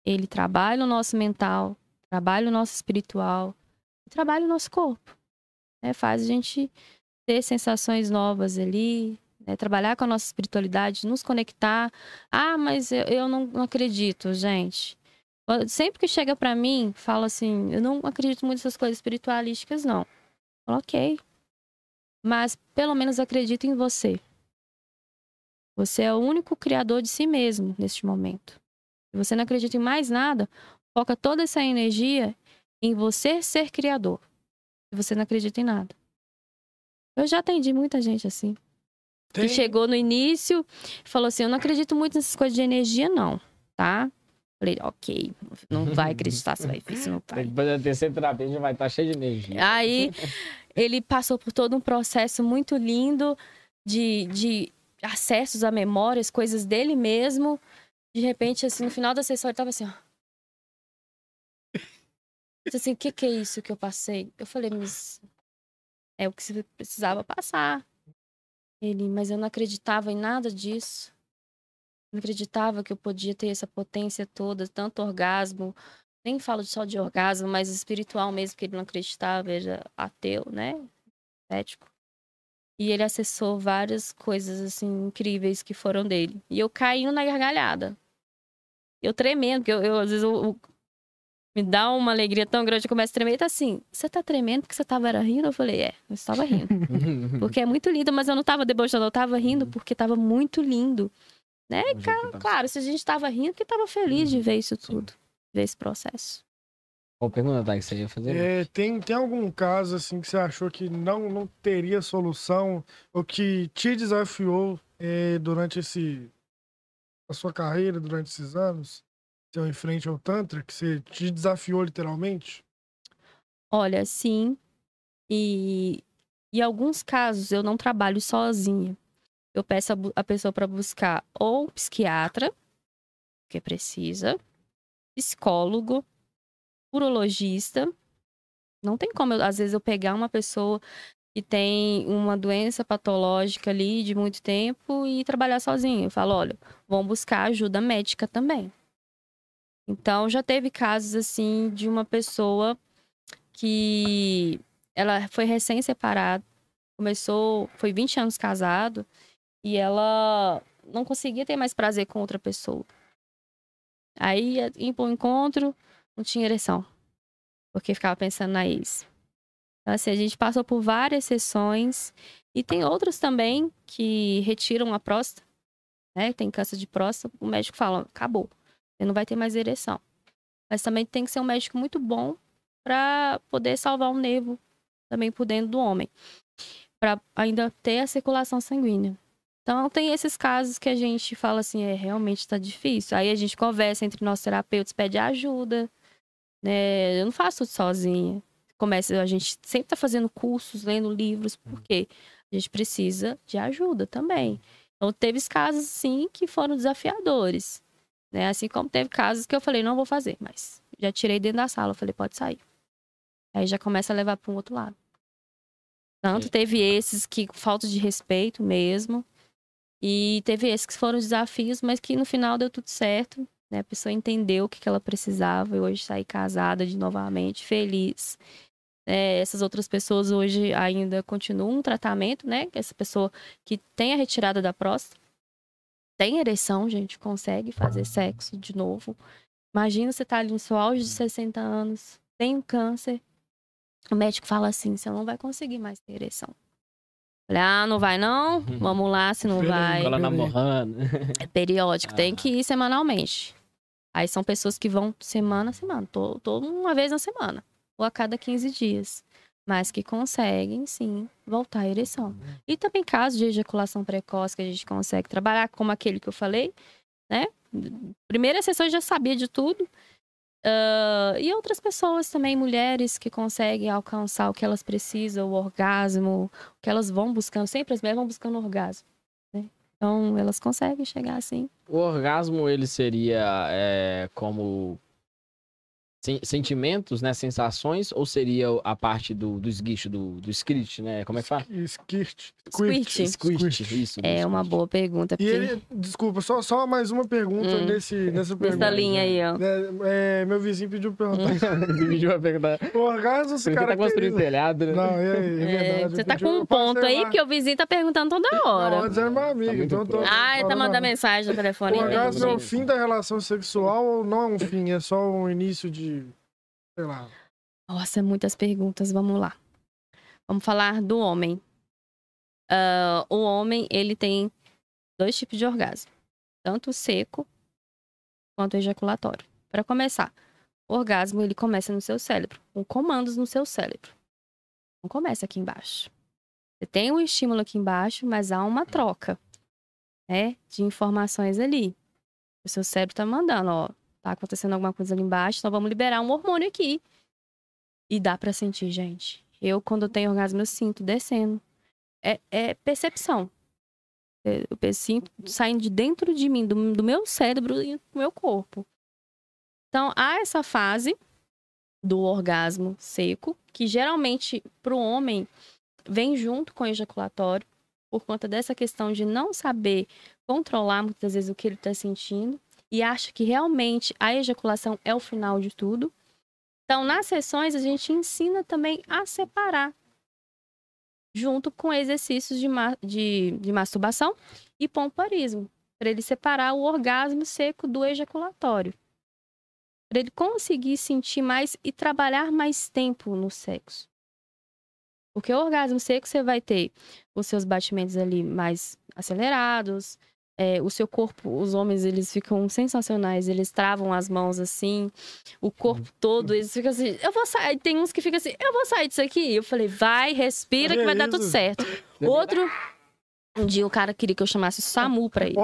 Ele trabalha o nosso mental, trabalha o nosso espiritual, trabalha o nosso corpo. né? Faz a gente ter sensações novas ali, né? trabalhar com a nossa espiritualidade, nos conectar. Ah, mas eu, eu não, não acredito, gente. Sempre que chega para mim, fala assim, eu não acredito muito nessas coisas espiritualísticas, não. Falo, ok. Mas pelo menos acredito em você. Você é o único criador de si mesmo neste momento. Se você não acredita em mais nada, foca toda essa energia em você ser criador. Se você não acredita em nada. Eu já atendi muita gente assim. Tem- Que chegou no início e falou assim: Eu não acredito muito nessas coisas de energia, não, tá? Falei, ok, não vai acreditar, você vai ver se não vai. Depois da terceira terapia já vai estar cheio de energia. Aí ele passou por todo um processo muito lindo de, de acessos a memórias, coisas dele mesmo. De repente, assim, no final da sessão, ele tava assim, ó. Disse assim, o que, que é isso que eu passei? Eu falei, mas é o que você precisava passar. Ele, mas eu não acreditava em nada disso. Não acreditava que eu podia ter essa potência toda, tanto orgasmo, nem falo só de orgasmo, mas espiritual mesmo, que ele não acreditava, era ateu, né? Ético. E ele acessou várias coisas, assim, incríveis que foram dele. E eu caindo na gargalhada. Eu tremendo, porque eu, eu às vezes, eu, eu, me dá uma alegria tão grande, eu começo a tremer. E tá assim, você tá tremendo porque você tava rindo? Eu falei, é, eu estava rindo. porque é muito lindo, mas eu não tava debochando, eu tava rindo porque tava muito lindo. Né? Cara, claro, se a gente tava rindo, porque tava feliz de ver isso tudo ver esse processo. Qual pergunta, Dai, que você ia fazer? É, tem, tem algum caso assim que você achou que não, não teria solução ou que te desafiou é, durante esse a sua carreira, durante esses anos? Seu em frente ao Tantra, que você te desafiou literalmente? Olha, sim. E em alguns casos eu não trabalho sozinha. Eu peço a, a pessoa para buscar ou um psiquiatra, que precisa, psicólogo, urologista. Não tem como, às vezes, eu pegar uma pessoa que tem uma doença patológica ali de muito tempo e trabalhar sozinho. Eu falo, olha, vão buscar ajuda médica também. Então, já teve casos, assim, de uma pessoa que ela foi recém-separada, começou, foi 20 anos casado, e ela não conseguia ter mais prazer com outra pessoa. Aí ia para um encontro, não tinha ereção. Porque ficava pensando na ex. Assim, a gente passou por várias sessões. E tem outros também que retiram a próstata, né? Tem câncer de próstata. O médico fala: acabou. Você não vai ter mais ereção. Mas também tem que ser um médico muito bom para poder salvar um nervo também por dentro do homem. Para ainda ter a circulação sanguínea. Então, tem esses casos que a gente fala assim, é, realmente está difícil. Aí a gente conversa entre nós terapeutas, pede ajuda, né? Eu não faço tudo sozinha. Começa, a gente sempre está fazendo cursos, lendo livros, uhum. porque a gente precisa de ajuda também. Então, teve casos, sim, que foram desafiadores, né? Assim como teve casos que eu falei, não vou fazer, mas já tirei dentro da sala, eu falei, pode sair. Aí já começa a levar para um outro lado. Tanto teve esses que falta de respeito mesmo, e teve esses que foram desafios, mas que no final deu tudo certo. Né? A pessoa entendeu o que, ela precisava e hoje sair casada de novamente, feliz. É, essas outras pessoas hoje ainda continuam um tratamento, né? Essa pessoa que tem a retirada da próstata, tem ereção, gente, consegue fazer sexo de novo. Imagina você tá ali no seu auge de 60 anos, tem um câncer. O médico fala assim: você não vai conseguir mais ter ereção. Falei, ah, não vai não? Vamos lá, se não vai. Ela namorando. É periódico, ah. tem que ir semanalmente. Aí são pessoas que vão semana a semana, todo uma vez na semana, ou a cada 15 dias. Mas que conseguem, sim, voltar à ereção. Uhum. E também casos de ejaculação precoce que a gente consegue trabalhar, como aquele que eu falei, né? Primeira sessão eu já sabia de tudo. Uh, e outras pessoas também, mulheres que conseguem alcançar o que elas precisam, o orgasmo, o que elas vão buscando. Sempre as mulheres vão buscando orgasmo. Né? Então, elas conseguem chegar assim. O orgasmo, ele seria é, como sentimentos, né? Sensações, ou seria a parte do, do esguicho, do, do script, né? Como é que fala? Squirt. Squirt. Squirt, isso. É uma boa pergunta. Porque... E ele, desculpa, só, só mais uma pergunta hum. nesse, nessa pergunta. Nessa linha aí, ó. É, é, meu vizinho pediu perguntar. pediu uma pergunta. O orgasmo, esse cara... tá construindo telhado, né? Não, é, é, é verdade. Você tá com um ponto aí, porque o vizinho tá perguntando toda hora. Não, é meu amigo. Tá então tô, ah, ele tá mandando mensagem no telefone. O orgasmo é o fim da relação sexual ou não é um fim? É só um início de sei lá. Nossa, muitas perguntas. Vamos lá. Vamos falar do homem. Uh, o homem, ele tem dois tipos de orgasmo. Tanto seco quanto ejaculatório. Para começar, o orgasmo, ele começa no seu cérebro. Com comandos no seu cérebro. Não começa aqui embaixo. Você tem um estímulo aqui embaixo, mas há uma troca, né? De informações ali. O seu cérebro tá mandando, ó tá acontecendo alguma coisa ali embaixo, então vamos liberar um hormônio aqui. E dá para sentir, gente. Eu, quando tenho orgasmo, eu sinto descendo. É, é percepção. É, Eu sinto saindo de dentro de mim, do, do meu cérebro e do meu corpo. Então, há essa fase do orgasmo seco, que geralmente, para o homem, vem junto com o ejaculatório, por conta dessa questão de não saber controlar muitas vezes o que ele está sentindo e acha que realmente a ejaculação é o final de tudo. Então, nas sessões, a gente ensina também a separar, junto com exercícios de, ma de, de masturbação e pompoarismo, para ele separar o orgasmo seco do ejaculatório. Para ele conseguir sentir mais e trabalhar mais tempo no sexo. Porque o orgasmo seco você vai ter os seus batimentos ali mais acelerados, é, o seu corpo, os homens, eles ficam sensacionais, eles travam as mãos assim, o corpo todo, eles ficam assim, eu vou sair, tem uns que ficam assim, eu vou sair disso aqui. Eu falei, vai, respira, que Que vai dar tudo certo. Outro, um dia o cara queria que eu chamasse o SAMU pra ele.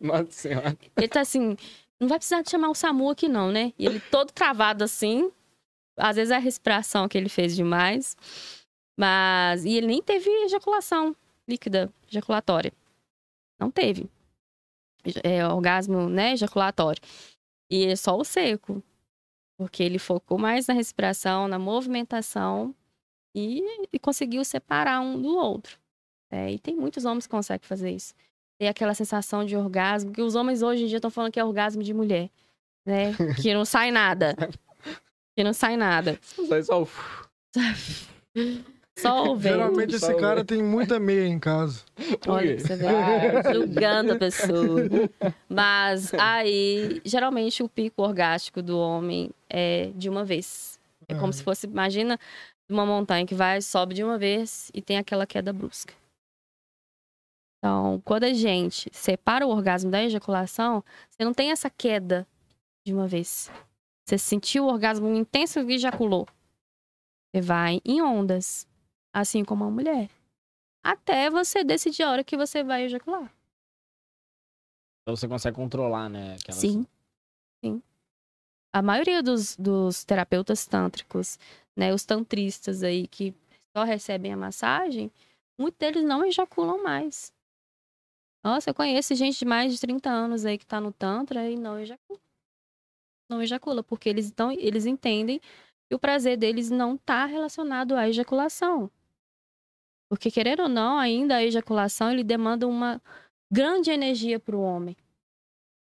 Nossa senhora. Ele tá assim, não vai precisar de chamar o SAMU aqui não, né? E ele todo travado assim, às vezes é a respiração que ele fez demais, mas... E ele nem teve ejaculação líquida, ejaculatória. Não teve é, orgasmo, né, ejaculatório. E é só o seco. Porque ele focou mais na respiração, na movimentação e, e conseguiu separar um do outro. É, e tem muitos homens que conseguem fazer isso. Tem aquela sensação de orgasmo, que os homens hoje em dia estão falando que é orgasmo de mulher, né? Que não sai nada. Que não sai nada. Sai só. Só o vento. Geralmente esse Salve. cara tem muita meia em casa. Olha, você vê, julgando a pessoa. Mas aí, geralmente, o pico orgástico do homem é de uma vez. É como Uhum. se fosse, imagina, uma montanha que vai, sobe de uma vez e tem aquela queda brusca. Então, quando a gente separa o orgasmo da ejaculação, você não tem essa queda de uma vez. Você sentiu o orgasmo intenso e ejaculou. Você vai em ondas, assim como a mulher até você decidir a hora que você vai ejacular. Então você consegue controlar, né? aquelas- Sim. Sim. A maioria dos, dos terapeutas tântricos, né, os tantristas aí que só recebem a massagem, muitos deles não ejaculam mais. Nossa, eu conheço gente de mais de 30 anos aí que tá no tantra e não ejacula. Não ejacula, porque eles, então, eles entendem que o prazer deles não tá relacionado à ejaculação. Porque, querendo ou não, ainda a ejaculação ele demanda uma grande energia para o homem.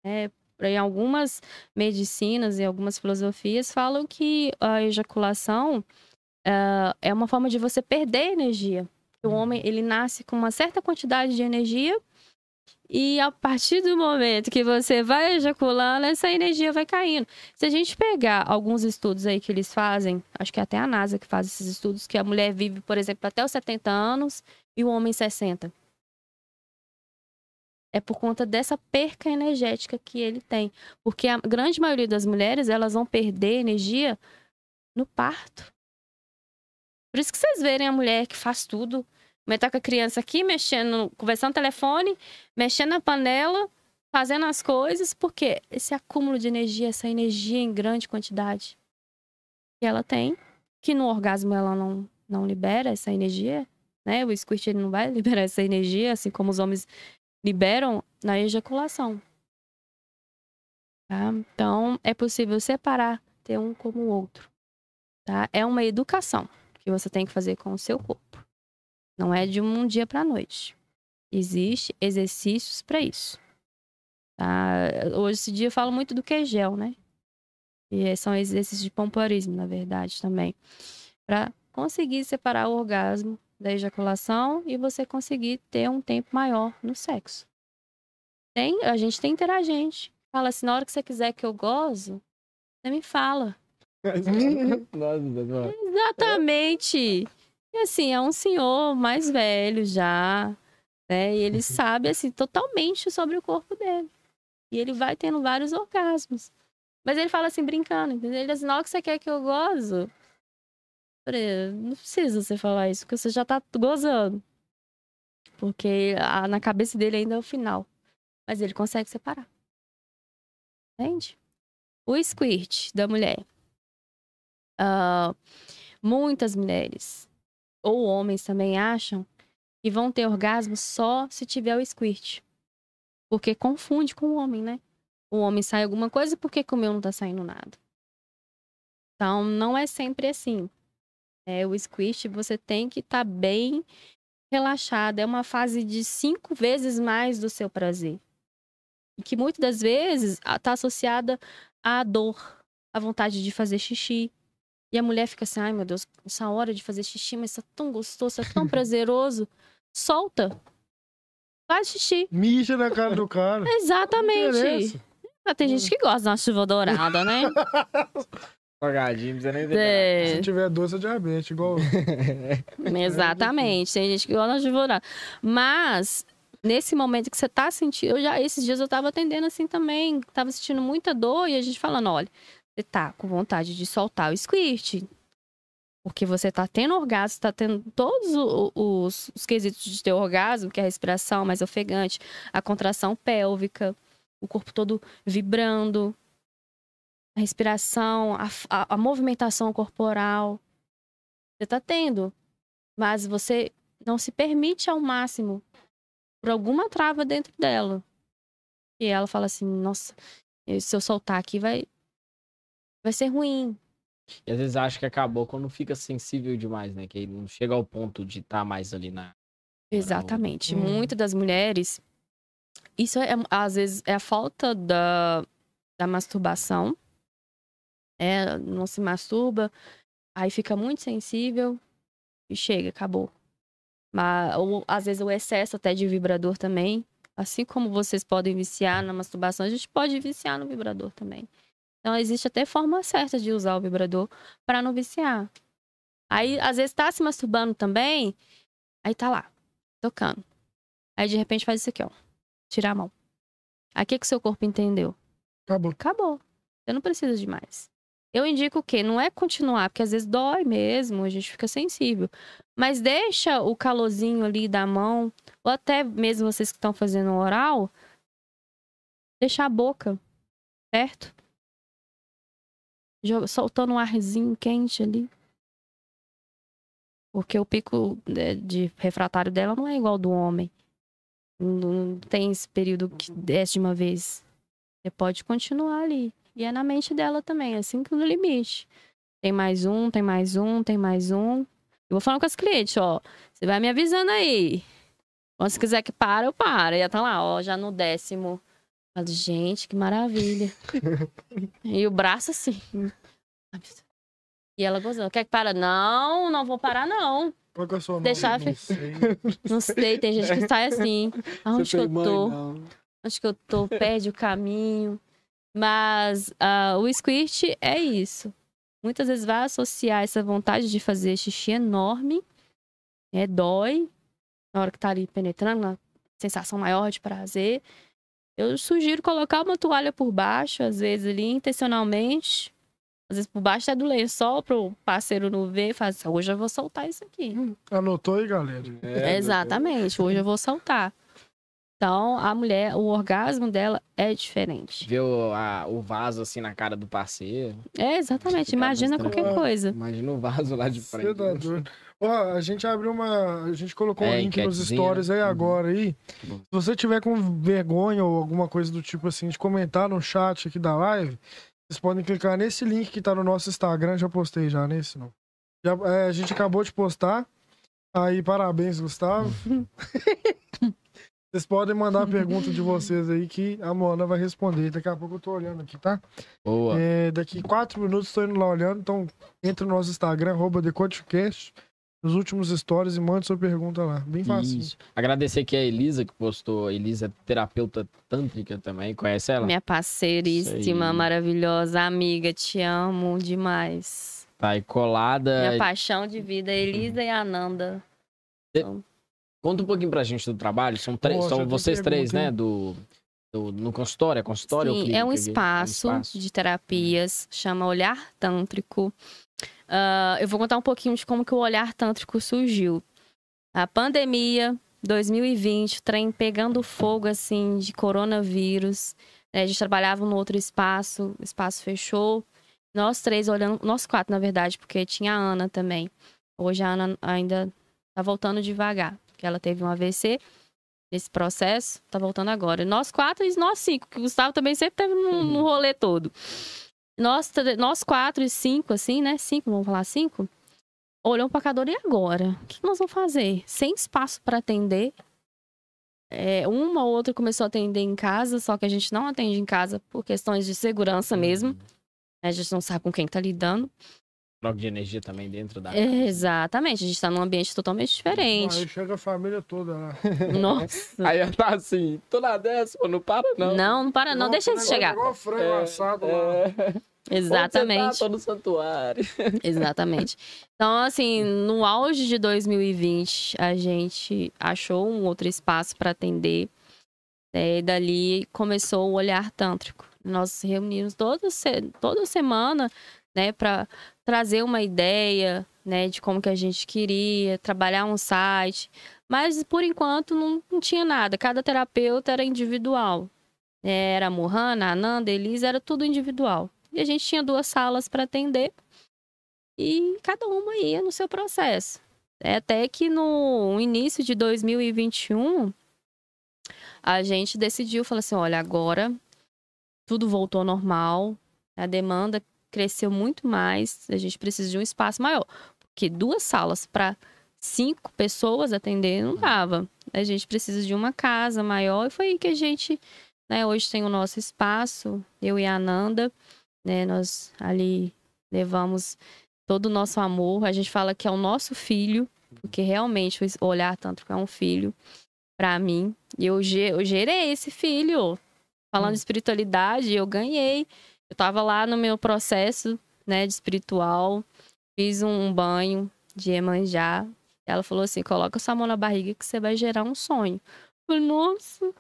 É, em algumas medicinas e algumas filosofias falam que a ejaculação ah, é uma forma de você perder energia. O homem ele nasce com uma certa quantidade de energia e a partir do momento que você vai ejaculando, essa energia vai caindo. Se a gente pegar alguns estudos aí que eles fazem, acho que é até a NASA que faz esses estudos, que a mulher vive, por exemplo, até os 70 anos e o homem 60. É por conta dessa perca energética que ele tem. Porque a grande maioria das mulheres, elas vão perder energia no parto. Por isso que vocês verem a mulher que faz tudo. Mas tá com a criança aqui, mexendo, conversando no telefone, mexendo na panela, fazendo as coisas, porque esse acúmulo de energia, essa energia em grande quantidade que ela tem, que no orgasmo ela não, não libera essa energia, né? O squirt ele não vai liberar essa energia, assim como os homens liberam na ejaculação. Tá? Então, é possível separar, ter um como o outro. Tá? É uma educação que você tem que fazer com o seu corpo. Não é de um dia para noite. Existe exercícios para isso. Tá? Hoje esse dia eu falo muito do Kegel, né? E são exercícios de pompoarismo, na verdade, também. Para conseguir separar o orgasmo da ejaculação e você conseguir ter um tempo maior no sexo. Tem, a gente tem interagente. Fala assim, na hora que você quiser que eu gozo, você me fala. Exatamente. E assim, é um senhor mais velho já, né? E ele sabe, assim, totalmente sobre o corpo dele. E ele vai tendo vários orgasmos. Mas ele fala assim, brincando, entendeu? Ele diz assim, na hora que você quer que eu gozo, não precisa você falar isso, porque você já tá gozando. Porque a- na cabeça dele ainda é o final. Mas ele consegue separar. Entende? O squirt da mulher. Ah, muitas mulheres ou homens também acham que vão ter orgasmo só se tiver o squirt. Porque confunde com o homem, né? O homem sai alguma coisa, por que, o meu não tá saindo nada? Então, não é sempre assim. É, o squirt, você tem que estar tá bem relaxado. É uma fase de cinco vezes mais do seu prazer. E que muitas das vezes está associada à dor, à vontade de fazer xixi. E a mulher fica assim, ai meu Deus, essa hora de fazer xixi, mas tá tão gostoso, tá tão prazeroso. Solta. Faz xixi. Mija na cara do cara. Exatamente. Ah, tem gente que gosta de uma chuva dourada, né? Salgadinho, precisa nem é... Se tiver doce, é diabetes, igual. Exatamente. Tem gente que gosta de chuva dourada. Mas nesse momento que você tá sentindo, eu já esses dias eu tava atendendo assim também, tava sentindo muita dor e a gente falando, olha, você tá com vontade de soltar o squirt, porque você tá tendo orgasmo, tá tendo todos os, os, os quesitos de ter orgasmo, que é a respiração mais ofegante, a contração pélvica, o corpo todo vibrando, a respiração, a, a, a movimentação corporal. Você tá tendo, mas você não se permite ao máximo por alguma trava dentro dela. E ela fala assim: nossa, se eu soltar aqui vai, vai ser ruim. E às vezes acha que acabou quando fica sensível demais, né? Que não chega ao ponto de estar tá mais ali na. Exatamente. Hum. Muitas das mulheres. Isso é, às vezes, é a falta da, da masturbação. É, não se masturba, aí fica muito sensível e chega, acabou. Mas, ou às vezes o excesso até de vibrador também. Assim como vocês podem viciar na masturbação, a gente pode viciar no vibrador também. Então, existe até forma certa de usar o vibrador para não viciar. Aí, às vezes, tá se masturbando também, aí tá lá, tocando. Aí, de repente, faz isso aqui, ó. Tirar a mão. Aí, o que, que o seu corpo entendeu? Acabou. Acabou. Você não precisa de mais. Eu indico o quê? Não é continuar, porque às vezes dói mesmo, a gente fica sensível. Mas deixa o calorzinho ali da mão, ou até mesmo vocês que estão fazendo oral, deixar a boca, certo? Soltando um arzinho quente ali. Porque o pico né, de refratário dela não é igual ao do homem. Não tem esse período que desce de uma vez. Você pode continuar ali. E é na mente dela também, assim que no limite. Tem mais um, tem mais um, tem mais um. Eu vou falando com as clientes, ó. Você vai me avisando aí. Quando você quiser que para, eu paro. E ela tá lá, ó, já no décimo. Falo, gente, que maravilha. e o braço assim. E ela gozando. Quer que para? Não, não vou parar, não. Que é a sua Deixar Não sei. não sei, tem gente que sai assim. Aonde que eu tô? Mãe, Onde que eu tô? Perde o caminho. Mas uh, o squirt é isso. Muitas vezes vai associar essa vontade de fazer xixi enorme, é, dói, na hora que tá ali penetrando, na sensação maior de prazer. Eu sugiro colocar uma toalha por baixo, às vezes ali intencionalmente, às vezes por baixo é do lençol pro parceiro não ver e falar assim, hoje eu vou soltar isso aqui. Hum, anotou aí, galera? É, Exatamente, hoje eu vou soltar. Então, a mulher, o orgasmo dela é diferente. Ver o, a, o vaso assim na cara do parceiro. É, exatamente. Imagina qualquer coisa. Imagina o vaso lá de frente. Cidadão. Ó, a gente abriu uma. A gente colocou é, um link nos stories aí uhum. agora aí. Se você tiver com vergonha ou alguma coisa do tipo assim, de comentar no chat aqui da live, vocês podem clicar nesse link que tá no nosso Instagram. Já postei já nesse, não. Já, é, a gente acabou de postar. Aí, parabéns, Gustavo. Vocês podem mandar a pergunta de vocês aí que a Moana vai responder. Daqui a pouco eu tô olhando aqui, tá? Boa. É, daqui quatro minutos estou indo lá olhando. Então, entre no nosso Instagram, arroba TheCoachCast, nos últimos stories e mande sua pergunta lá. Bem fácil. Isso. Agradecer aqui a Elisa que postou. A Elisa é terapeuta tântrica também. Conhece ela? Minha parceiríssima, maravilhosa amiga. Te amo demais. Tá aí colada. Minha paixão de vida, Elisa e Ananda. Então... Conta um pouquinho pra gente do trabalho. São, três, são vocês três, né? Do, do, no consultório, é consultório Sim, é um espaço, é um espaço, de terapias, chama Olhar Tântrico. Uh, eu vou contar um pouquinho de como que o Olhar Tântrico surgiu. A pandemia, 2020, trem pegando fogo, assim, de coronavírus. Né? A gente trabalhava no outro espaço, o espaço fechou. Nós três olhando, nós quatro, na verdade, porque tinha a Ana também. Hoje a Ana ainda tá voltando devagar, porque ela teve um AVC nesse processo, tá voltando agora. Nós quatro e nós cinco, que o Gustavo também sempre teve no, no rolê todo. Nós, nós quatro e cinco, assim, né? Cinco, vamos falar cinco? Olhamos pra cada e agora? O que nós vamos fazer? Sem espaço para atender. É, uma ou outra começou a atender em casa, só que a gente não atende em casa por questões de segurança mesmo. Uhum. A gente não sabe com quem tá lidando. Troca de energia também dentro da. É, exatamente, a gente tá num ambiente totalmente Aí diferente. chega a família toda lá. Nossa. Aí ela tá assim, tô na dessa, pô, não para não. Não, não para, não, deixa eles chegar. Igual frango É, assado lá. é. Tá? Exatamente. Tô no santuário. Exatamente. Então, assim, no auge de 2020, a gente achou um outro espaço para atender. né, E dali começou o olhar tântrico. Nós nos reunimos toda, toda semana, né, para trazer uma ideia, né, de como que a gente queria, trabalhar um site. Mas, por enquanto, não, não tinha nada. Cada terapeuta era individual. Era a Mohana, a Ananda, a Elisa, era tudo individual. E a gente tinha duas salas para atender e cada uma ia no seu processo. É Até que no início de 2021, a gente decidiu, falou assim, olha, agora tudo voltou ao normal, a demanda cresceu muito mais, a gente precisa de um espaço maior. Porque duas salas para cinco pessoas atender não dava. A gente precisa de uma casa maior e foi aí que a gente, né, hoje tem o nosso espaço, eu e a Ananda, né, nós ali levamos todo o nosso amor. A gente fala que é o nosso filho, porque realmente olhar tanto é um filho para mim. E eu, eu gerei esse filho. Falando de espiritualidade, eu ganhei. Eu tava lá no meu processo, né, de espiritual. Fiz um banho de Emanjá. Ela falou assim: coloca sua mão na barriga que você vai gerar um sonho. Eu falei, nossa,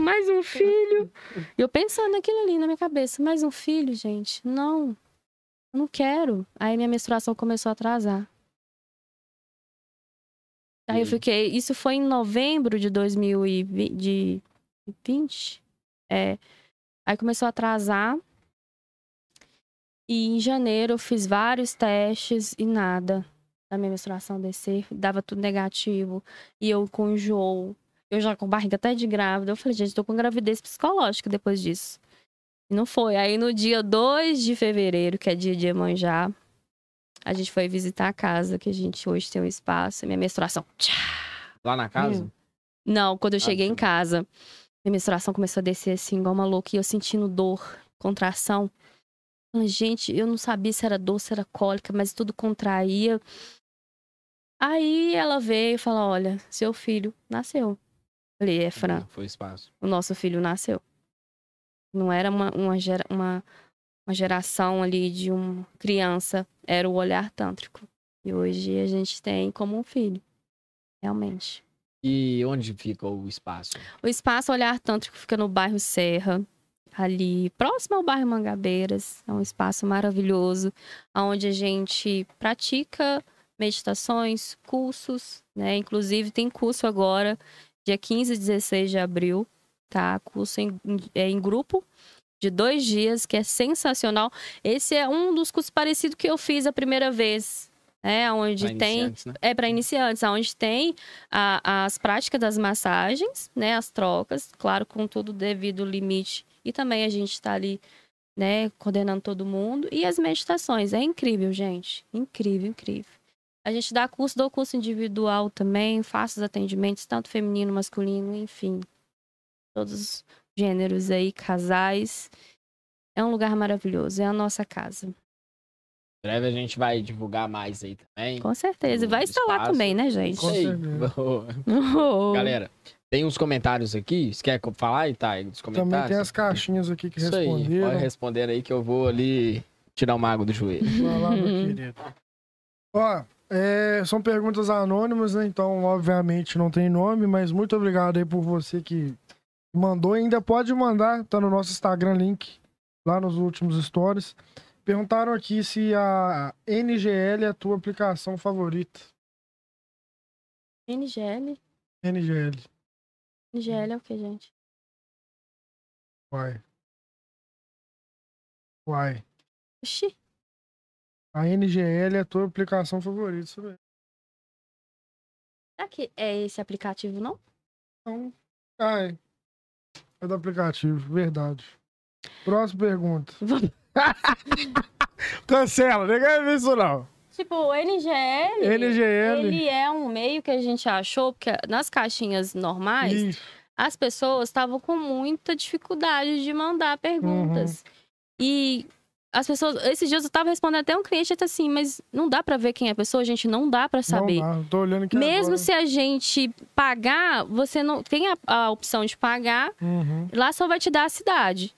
mais um filho. E eu pensando naquilo ali na minha cabeça, mais um filho, gente? Não, eu não quero. Aí minha menstruação começou a atrasar. Aí eu E- fiquei. Isso foi em novembro de 2020. É. Aí começou a atrasar. E em janeiro eu fiz vários testes e nada da minha menstruação descer. Dava tudo negativo. E eu com enjoo. Eu já com barriga até de grávida. Eu falei, gente, tô com gravidez psicológica depois disso. E não foi. Aí no dia 2 de fevereiro, que é dia de Iemanjá, a gente foi visitar a casa, que a gente hoje tem um espaço. Minha menstruação. tchá! Lá na casa? Não, quando eu Ah, cheguei em sim. casa, minha menstruação começou a descer assim, igual uma louca, e eu sentindo dor, contração. Gente, eu não sabia se era dor, se era cólica, mas tudo contraía. Aí ela veio e falou: Olha, seu filho nasceu. Falei, é, Fran, Foi espaço. o nosso filho nasceu. Não era uma, uma, gera- uma, uma geração ali de uma criança, era o olhar tântrico. E hoje a gente tem como um filho, realmente. E onde fica o espaço? O espaço Olhar Tântrico fica no bairro Serra, ali próximo ao bairro Mangabeiras. É um espaço maravilhoso, onde a gente pratica meditações, cursos, né? Inclusive tem curso agora, dia 15 e 16 de abril, tá? Curso em, é em grupo de dois dias, que é sensacional. Esse é um dos cursos parecidos que eu fiz a primeira vez, né? Onde Pra tem né? é para iniciantes, onde tem a- as práticas das massagens, né, as trocas, claro, com todo devido limite. E também a gente está ali, né, coordenando todo mundo. E as meditações, é incrível, gente. Incrível, incrível. A gente dá curso, dou curso individual também, faço os atendimentos, tanto feminino, masculino, enfim. Todos os gêneros aí, casais. É um lugar maravilhoso, é a nossa casa. Em breve a gente vai divulgar mais aí também. Com certeza. E vai estar lá também, né, gente? Com certeza. boa. Galera, tem uns comentários aqui. Você quer falar, Itai, dos comentários? Também tem as caixinhas aqui que Isso aí, responderam. pode responder aí que eu vou ali tirar uma água do joelho. Vai lá, meu querido. Ó, é, são perguntas anônimas, né? Então, obviamente, não tem nome, mas muito obrigado aí por você que mandou. Ainda pode mandar, tá no nosso Instagram link, lá nos últimos stories. Perguntaram aqui se a NGL é a tua aplicação favorita. NGL? NGL. NGL é o que, gente? Uai. Uai. Oxi. A NGL é a tua aplicação favorita, isso mesmo. que é esse aplicativo, não? Então, ai. É do aplicativo, verdade. Próxima pergunta. Cancela, ninguém ver isso não. Tipo, o NGL, NGL. ele é um meio que a gente achou, porque nas caixinhas normais, Isso. as pessoas estavam com muita dificuldade de mandar perguntas. E as pessoas, esses dias eu tava respondendo até um cliente até assim, mas não dá pra ver quem é a pessoa, gente, não dá pra saber. Não dá, tô olhando aqui Mesmo agora. se a gente pagar, você não tem a, a opção de pagar, Uhum. lá só vai te dar a cidade.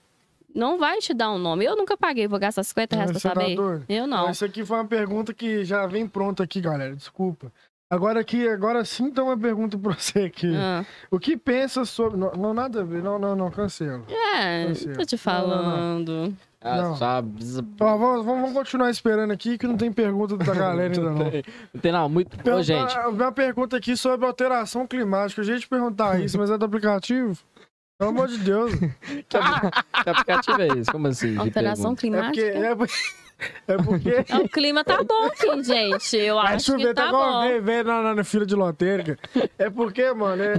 Não vai te dar um nome. Eu nunca paguei, vou gastar 50 reais pra Você tá saber. Eu não. Isso aqui foi uma pergunta que já vem pronta aqui, galera. Desculpa. Agora aqui, agora sim, então uma pergunta pra você aqui. Ah. O que pensa sobre. Não, não, nada a ver. Não, não, não, cancela. É, Cancela. tô te Não, não, não. falando. Ah. Ó, vamos, vamos continuar esperando aqui que não tem pergunta da galera ainda não. Não tem não, muito... Tem Ô, uma- gente, uma pergunta aqui sobre alteração climática. A gente perguntar isso, mas é do aplicativo? Pelo amor de Deus. que aplicativo é esse? Como assim? Alteração pergunta? É porque. climática. É, por- é porque. É, O clima tá bom aqui, gente. Eu Vai acho que chover, tá tá igual bom. vem, vem na, na, na fila de lotérica. É porque, mano, é.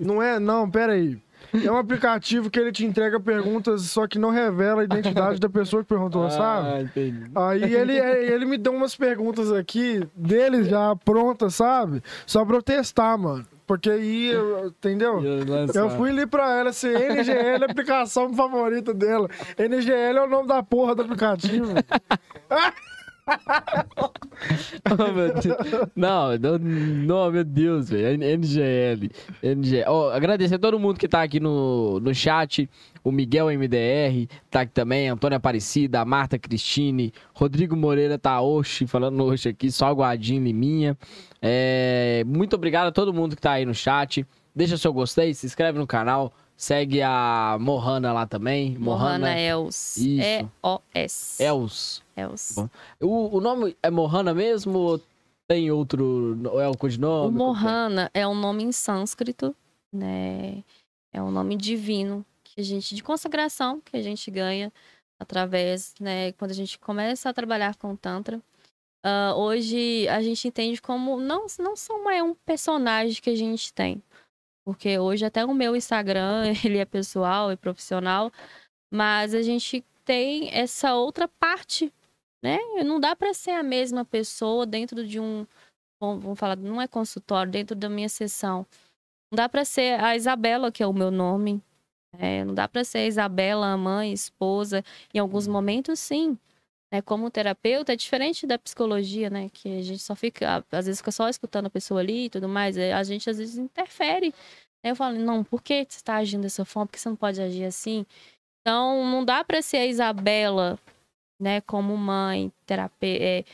Não é, não, pera aí. É um aplicativo que ele te entrega perguntas, só que não revela a identidade da pessoa que perguntou, sabe? Ah, entendi. Aí ele, ele me deu umas perguntas aqui dele já prontas, sabe? Só pra eu testar, mano. Porque aí, eu- entendeu? Eu fui ali pra ela, assim, NGL é a aplicação favorita dela. NGL é o nome da porra do aplicativo. Oh, meu Deus. Não, não, não, meu Deus, velho. NGL. NGL. Ó, agradecer a todo mundo que tá aqui no, no chat. O Miguel MDR tá aqui também. Antônia Aparecida, a Marta Cristine, Rodrigo Moreira tá oxe, falando oxe aqui, só aguadinho Liminha. É, muito obrigado a todo mundo que tá aí no chat. Deixa seu gostei, se inscreve no canal. Segue a Mohana lá também. Mohana Mohana Els. E-O-S. Els. Els. O, o nome é Mohana mesmo ou tem outro. ou É o codinome? O Mohana é um nome em sânscrito, né? É um nome divino que a gente de consagração que a gente ganha através, né? Quando a gente começa a trabalhar com o tantra. Ah, hoje a gente entende como não não são é um personagem que a gente tem, porque hoje até o meu Instagram ele é pessoal e profissional, mas a gente tem essa outra parte, né? Não dá para ser a mesma pessoa dentro de um vamos falar, não é consultório, dentro da minha sessão. Não dá para ser a Isabela, que é o meu nome. né? não dá para ser a Isabela, a mãe, esposa. Em alguns momentos, sim. Né? como terapeuta, é diferente da psicologia, né? Que a gente só fica, às vezes fica só escutando a pessoa ali e tudo mais. é, A gente às vezes interfere. Aí Eu falo, não, por que você está agindo dessa forma? Por que você não pode agir assim? Então, não dá para ser a Isabela, né? Como mãe, terapeuta, é,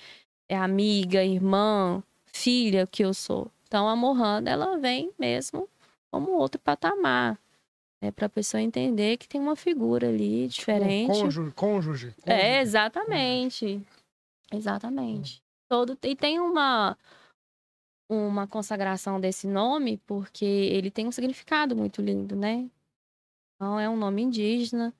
é amiga, irmã, filha que eu sou. Então a Mohana, ela vem mesmo como outro patamar. Né, para a pessoa entender que tem uma figura ali diferente. Cônjuge. cônjuge. É, exatamente. Exatamente. Todo, e tem uma, uma consagração desse nome, porque ele tem um significado muito lindo, né? Então, é um nome indígena,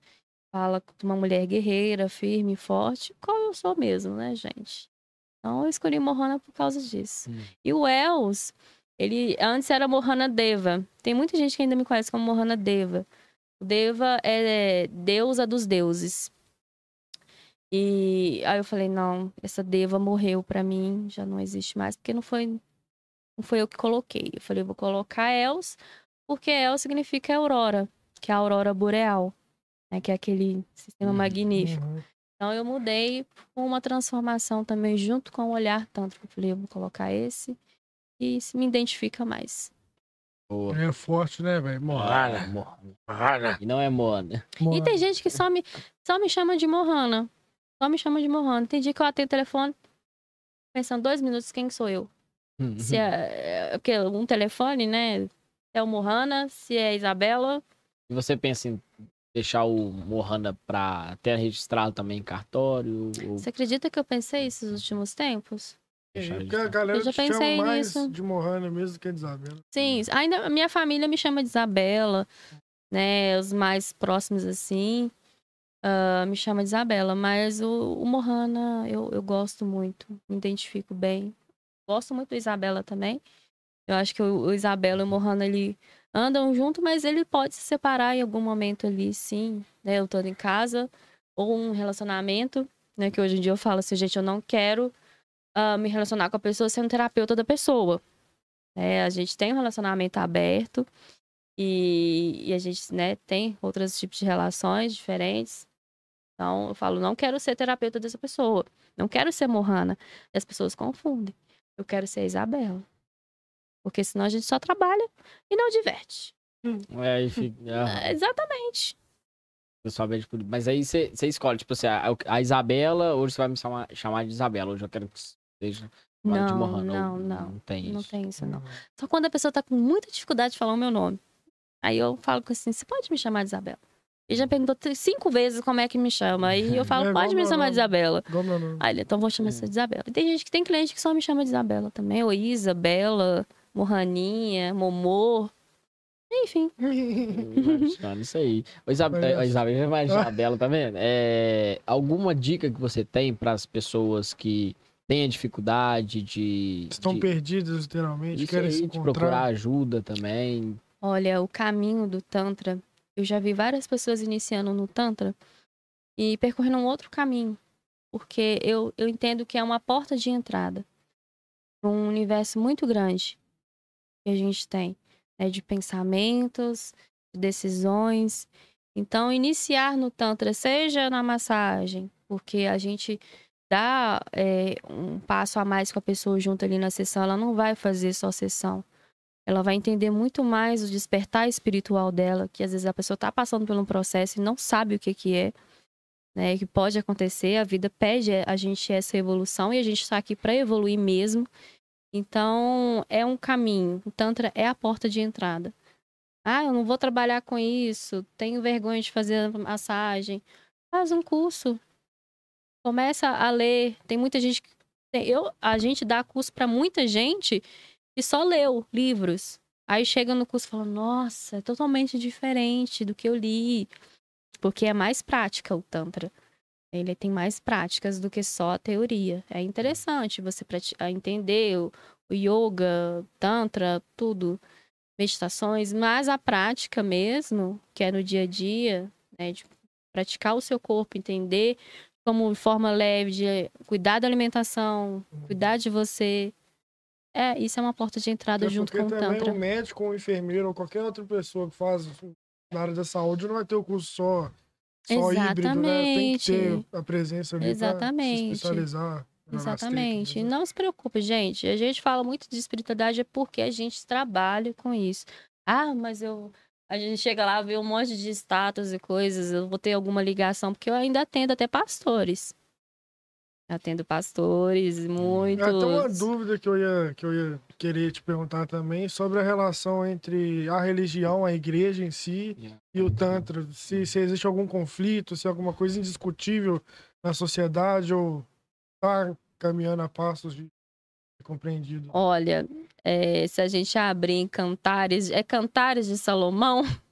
fala de uma mulher guerreira, firme, forte, qual eu sou mesmo, né, gente? Então, eu escolhi Mohana por causa disso. Hum. E o Els, ele antes era Mohana Deva. Tem muita gente que ainda me conhece como Mohana Deva. Deva é deusa dos deuses. E aí eu falei, não, essa Deva morreu pra mim, já não existe mais, porque não foi, não foi eu que coloquei. Eu falei, eu vou colocar Els, porque Els significa aurora, que é a aurora boreal, né, que é aquele sistema Uhum. magnífico. Uhum. Então eu mudei uma transformação também junto com o olhar tântrico. Eu falei, eu vou colocar esse e se me identifica mais. Boa. É forte, né, velho? Mohana. Mohana. Mohana. E não é Moana. E tem gente que só me, só me chama de Mohana. Só me chama de Mohana. Tem dia que eu atendo o telefone, pensando dois minutos, quem sou eu? Se é, é porque um telefone, né? É o Mohana, se é a Isabela. E você pensa em deixar o Mohana pra até registrado também em cartório? Ou Você acredita que eu pensei isso nos últimos tempos? Deixar Porque a galera Eu já te chama pensei mais nisso. de Mohana mesmo que de Isabela. Sim, ainda a minha família me chama de Isabela, né? Os mais próximos assim ah, me chama de Isabela, mas o, o Mohana eu, eu gosto muito, me identifico bem. Gosto muito da Isabela também, Eu acho que o, o Isabela e o Mohana ali andam junto, mas ele pode se separar em algum momento ali, sim. Né? Eu tô em casa, ou um relacionamento, né? Que hoje em dia eu falo assim, gente, eu não quero uh, me relacionar com a pessoa sendo terapeuta da pessoa. É, a gente tem um relacionamento aberto e, e a gente né, tem outros tipos de relações diferentes. Então, eu falo, não quero ser terapeuta dessa pessoa. Não quero ser Mohana. E as pessoas confundem. Eu quero ser Isabela. Porque senão a gente só trabalha e não diverte. É, e fica... É, exatamente. Pessoalmente, mas aí você escolhe, tipo assim, a, a, Isabela, hoje você vai me chamar, chamar de Isabela. Hoje eu quero seja não, de Mohana. Não, não. Não tem isso. Não tem isso, não. Só quando a pessoa tá com muita dificuldade de falar o meu nome. Aí eu falo assim, você pode me chamar de Isabela? Ele já perguntou cinco vezes como é que me chama. Aí eu falo, É, pode me chamar meu de Isabela. Igual meu nome. Aí ele, então vou chamar É. você de Isabela. E tem gente que tem cliente que só me chama de Isabela também. Ou Isabela, Morraninha, Momô. Enfim. Mano, isso aí. Olha A só. Isabela, a Isabela, tá vendo? É... Alguma dica que você tem para as pessoas que têm a dificuldade de. Estão de... perdidos, literalmente, Isso querem aí, se de procurar encontrar. ajuda também. Olha, o caminho do Tantra. Eu já vi várias pessoas iniciando no Tantra e percorrendo um outro caminho. Porque eu, eu entendo que é uma porta de entrada para um universo muito grande que a gente tem, né? De pensamentos, de decisões. Então, iniciar no Tantra, seja na massagem, porque a gente dá é, um passo a mais com a pessoa junto ali na sessão, ela não vai fazer só sessão. Ela vai entender muito mais o despertar espiritual dela, que às vezes a pessoa está passando por um processo e não sabe o que, que é, né? Que pode acontecer, a vida pede a gente essa evolução e a gente está aqui para evoluir mesmo. Então, é um caminho. O Tantra é a porta de entrada. Ah, eu não vou trabalhar com isso, tenho vergonha de fazer massagem. Faz um curso. Começa a ler. Tem muita gente que eu, a gente dá curso para muita gente que só leu livros. Aí chega no curso e fala: "Nossa, é totalmente diferente do que eu li". Porque é mais prática o tantra. Ele tem mais práticas do que só a teoria. É interessante você entender o, o yoga, tantra, tudo, meditações, mas a prática mesmo, que é no dia a dia, né, de praticar o seu corpo, entender como forma leve de cuidar da alimentação, cuidar de você. É, isso é uma porta de entrada Até junto com o também Tantra. um médico, um enfermeiro ou qualquer outra pessoa que faz na área da saúde não vai ter o curso só, só híbrido, né? Tem que ter Exatamente. a presença ali Exatamente. se especializar. Exatamente. técnicas, né? Não se preocupe, gente. A gente fala muito de espiritualidade é porque a gente trabalha com isso. Ah, mas eu. A gente chega lá, vê um monte de status e coisas, eu vou ter alguma ligação, porque eu ainda atendo até pastores. Atendo pastores, muitos. É, tem uma dúvida que eu, ia, que eu ia querer te perguntar também sobre a relação entre a religião, a igreja em si e o Tantra. Se, se existe algum conflito, se é alguma coisa indiscutível na sociedade ou tá caminhando a passos de ser compreendido. Olha, é, se a gente abrir em Cantares, é Cantares de Salomão?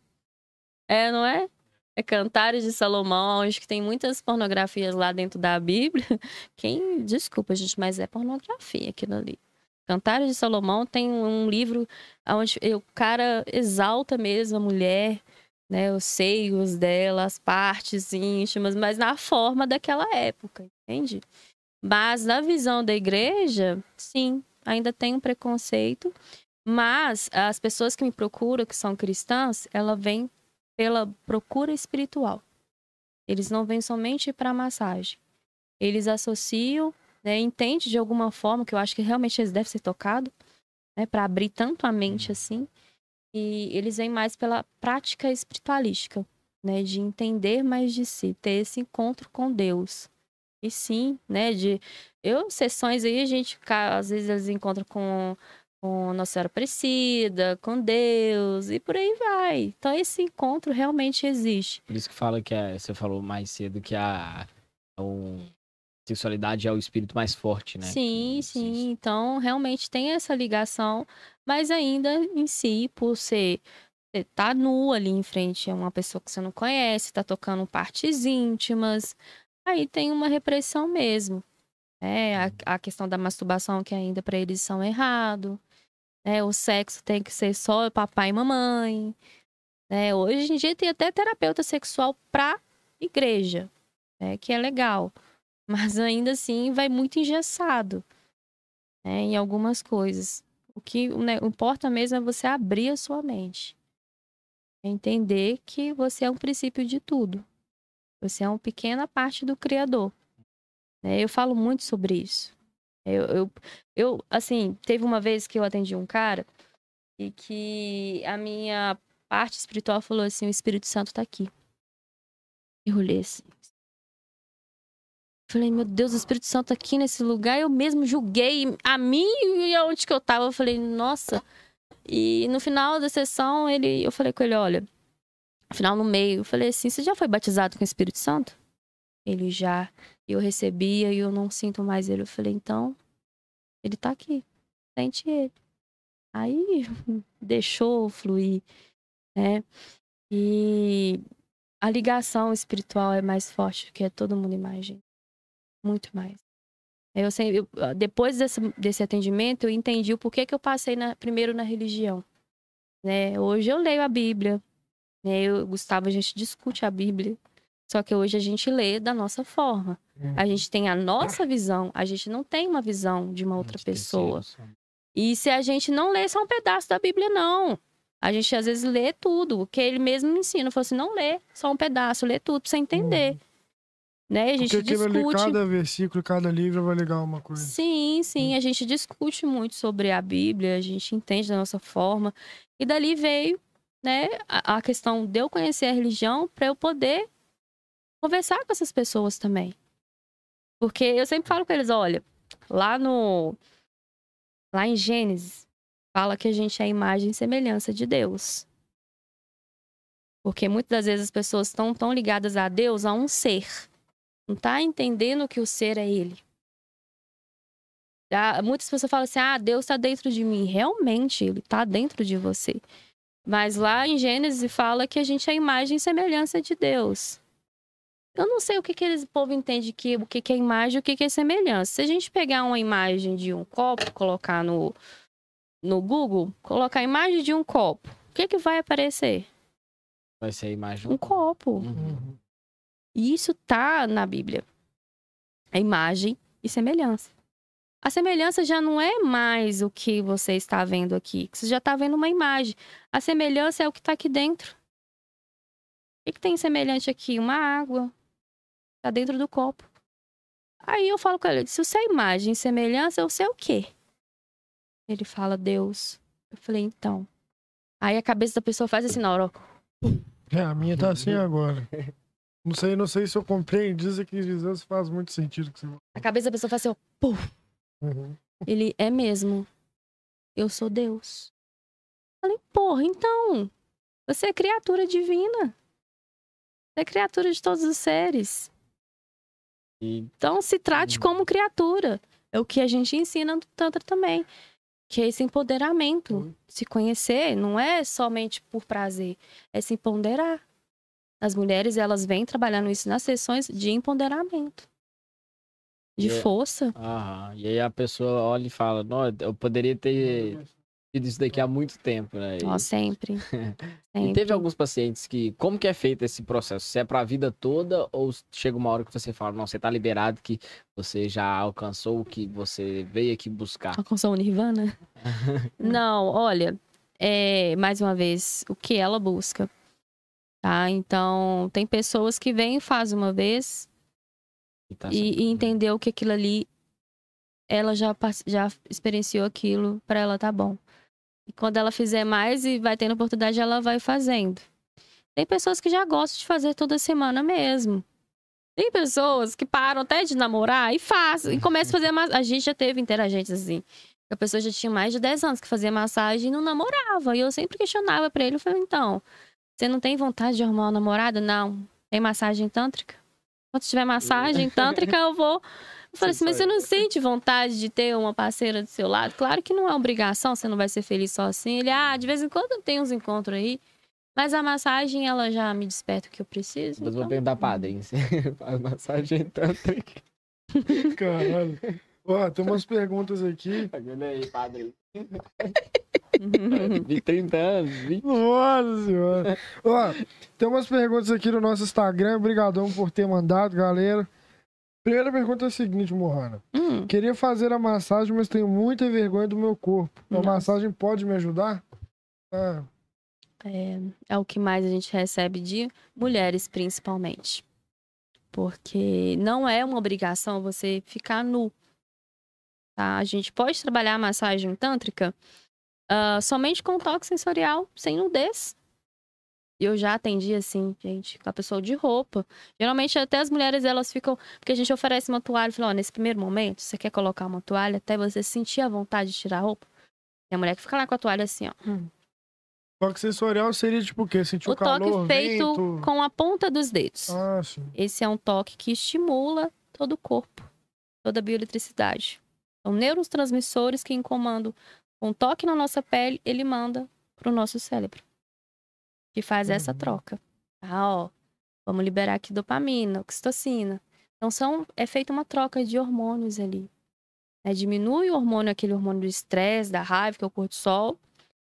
É, não é? É Cantares de Salomão, onde que tem muitas pornografias lá dentro da Bíblia. Quem, desculpa, gente, mas é pornografia aquilo ali. Cantares de Salomão tem um livro onde o cara exalta mesmo a mulher, né, os seios dela, as partes íntimas, mas na forma daquela época, entende? Mas na visão da igreja, sim, ainda tem um preconceito, mas as pessoas que me procuram, que são cristãs, ela vem pela procura espiritual. Eles não vêm somente para massagem. Eles associam, né, entende de alguma forma que eu acho que realmente eles devem ser tocados, né, para abrir tanto a mente assim. E eles vêm mais pela prática espiritualística, né, de entender mais de si, ter esse encontro com Deus. E sim, né, de eu sessões aí a gente às vezes eles encontram com com Nossa Senhora Aparecida, com Deus e por aí vai. Então esse encontro realmente existe. Por isso que fala que é, você falou mais cedo que a, a o- sexualidade é o espírito mais forte, né? Sim, sim. Então, realmente tem essa ligação, mas ainda em si, por ser você tá nu ali em frente a uma pessoa que você não conhece, tá tocando partes íntimas, aí tem uma repressão mesmo. É, a, a questão da masturbação que ainda para eles são errado. né? O sexo tem que ser só papai e mamãe. Né? Hoje em dia tem até terapeuta sexual pra igreja, né? que é legal. Mas ainda assim vai muito engessado né? em algumas coisas. O que né, importa mesmo é você abrir a sua mente. É entender que você é um princípio de tudo. Você é uma pequena parte do Criador. Né? Eu falo muito sobre isso. Eu, eu, eu, assim, teve uma vez que eu atendi um cara e que a minha parte espiritual falou assim: o Espírito Santo tá aqui. Eu olhei assim. Falei, meu Deus, o Espírito Santo tá aqui nesse lugar. Eu mesmo julguei a mim e aonde que eu tava. Eu falei, nossa. E no final da sessão, ele, eu falei com ele: olha, no final, no meio, eu falei assim: você já foi batizado com o Espírito Santo? Ele já. Eu recebia e eu não sinto mais ele. Eu falei, então, ele tá aqui. Sente ele. Aí deixou fluir, né? E a ligação espiritual é mais forte do que todo mundo imagina. Muito mais. Eu, sempre, eu, depois desse, desse atendimento, eu entendi o porquê que eu passei na, primeiro na religião. Né? Hoje eu leio a Bíblia. Né? Eu, Gustavo, a gente discute a Bíblia. Só que hoje a gente lê da nossa forma. A Uhum. gente tem a nossa visão, a gente não tem uma visão de uma outra pessoa. E se a gente não lê só um pedaço da Bíblia, não. A gente às vezes lê tudo, o que ele mesmo me ensina. Falou assim: não lê só um pedaço, lê tudo pra você entender. Né? A gente Uhum. Porque ali, discute. cada versículo, cada livro vai ligar uma coisa. Sim, sim, a gente discute muito sobre a Bíblia, a gente entende da nossa forma. E dali veio, né, a, a questão de eu conhecer a religião para eu poder conversar com essas pessoas também. Porque eu sempre falo com eles, olha, lá no lá em Gênesis fala que a gente é a imagem e semelhança de Deus. Porque muitas das vezes as pessoas estão tão ligadas a Deus, a um ser. Não tá entendendo que o ser é ele. Ah, Muitas pessoas falam assim: ah, Deus está dentro de mim. Realmente, ele está dentro de você. Mas lá em Gênesis fala que a gente é a imagem e semelhança de Deus. Eu não sei o que, que eles, o povo entende que o que, que é imagem e o que, que é semelhança. Se a gente pegar uma imagem de um copo, colocar no, no Google, colocar a imagem de um copo, o que, que vai aparecer? Vai ser a imagem. Um copo. Uhum. E isso tá na Bíblia. A imagem e semelhança. A semelhança já não é mais o que você está vendo aqui. Você já está vendo uma imagem. A semelhança é o que está aqui dentro. O que, que tem semelhante aqui? Uma água. Está dentro do copo. Aí eu falo com ele, se você é imagem semelhança, você é o quê? Ele fala, Deus. Eu falei, então. Aí a cabeça da pessoa faz assim na hora, ó. É, a minha tá assim agora. Não sei, não sei se eu compreendi isso que dizer, se faz muito sentido que você A cabeça da pessoa faz assim, ó. uhum. Ele é mesmo. Eu sou Deus. Falei, porra, então. Você é criatura divina. Você é criatura de todos os seres. E Então se trate Hum. como criatura. É o que a gente ensina no Tantra também. Que é esse empoderamento. Hum. Se conhecer não é somente por prazer, é se empoderar. As mulheres, elas vêm trabalhando isso nas sessões de empoderamento. De É. força. Aham. E aí a pessoa olha e fala, não, eu poderia ter tido isso daqui há muito tempo, né? E- Ó, sempre. E sempre. teve alguns pacientes que, como que é feito esse processo? Se é pra vida toda ou chega uma hora que você fala, não, você tá liberado que você já alcançou o que você veio aqui buscar? Alcançou o Nirvana? Não, olha, é, mais uma vez, o que ela busca. Tá? Então, tem pessoas que vêm e fazem uma vez E tá e, e entendeu que aquilo ali, ela já, já experienciou aquilo, pra ela tá bom. E quando ela fizer mais e vai tendo oportunidade, ela vai fazendo. Tem pessoas que já gostam de fazer toda semana mesmo. Tem pessoas que param até de namorar e fazem, e começam a fazer. ma- A gente já teve interagentes assim. A pessoa já tinha mais de 10 anos que fazia massagem e não namorava. E eu sempre questionava pra ele. Eu falei, então, você não tem vontade de arrumar uma namorada? Não. Tem massagem tântrica? Quando tiver massagem tântrica, eu vou. Eu falei Sim, assim, mas você não sente vontade de ter uma parceira do seu lado? Claro que não é obrigação, você não vai ser feliz só assim. Ele, ah, de vez em quando tem uns encontros aí. Mas a massagem, ela já me desperta o que eu preciso. Vou então- perguntar pra padrinho faz massagem tântrica. Caralho. Ó, tem umas perguntas aqui. Olha aí, padrinho. De 30 anos, 20. Nossa senhora. Ó, tem umas perguntas aqui no nosso Instagram. Obrigadão por ter mandado, galera. Primeira pergunta é a seguinte, Mohana. Hum, Queria fazer a massagem, mas tenho muita vergonha do meu corpo. A Nossa. massagem pode me ajudar? Ah, é, é o que mais a gente recebe de mulheres, principalmente. Porque não é uma obrigação você ficar nu. Tá? A gente pode trabalhar a massagem tântrica ah, somente com toque sensorial, sem nudez. E eu já atendi assim, gente, com a pessoa de roupa. Geralmente até as mulheres elas ficam, porque a gente oferece uma toalha, e fala, ó, nesse primeiro momento, você quer colocar uma toalha até você sentir a vontade de tirar a roupa. Tem a mulher que fica lá com a toalha assim, ó. hum. toque sensorial seria tipo o quê? Sentir o, O toque calor, feito vento? com a ponta dos dedos. Ah, sim. Esse é um toque que estimula todo o corpo, toda a bioeletricidade. São neurotransmissores que, em comando com toque na nossa pele, ele manda para o nosso cérebro, que faz essa Uhum. troca. Ah, ó, vamos liberar aqui dopamina, oxitocina. Então, são, é feita uma troca de hormônios ali. É, diminui o hormônio, aquele hormônio do estresse, da raiva, que é o cortisol,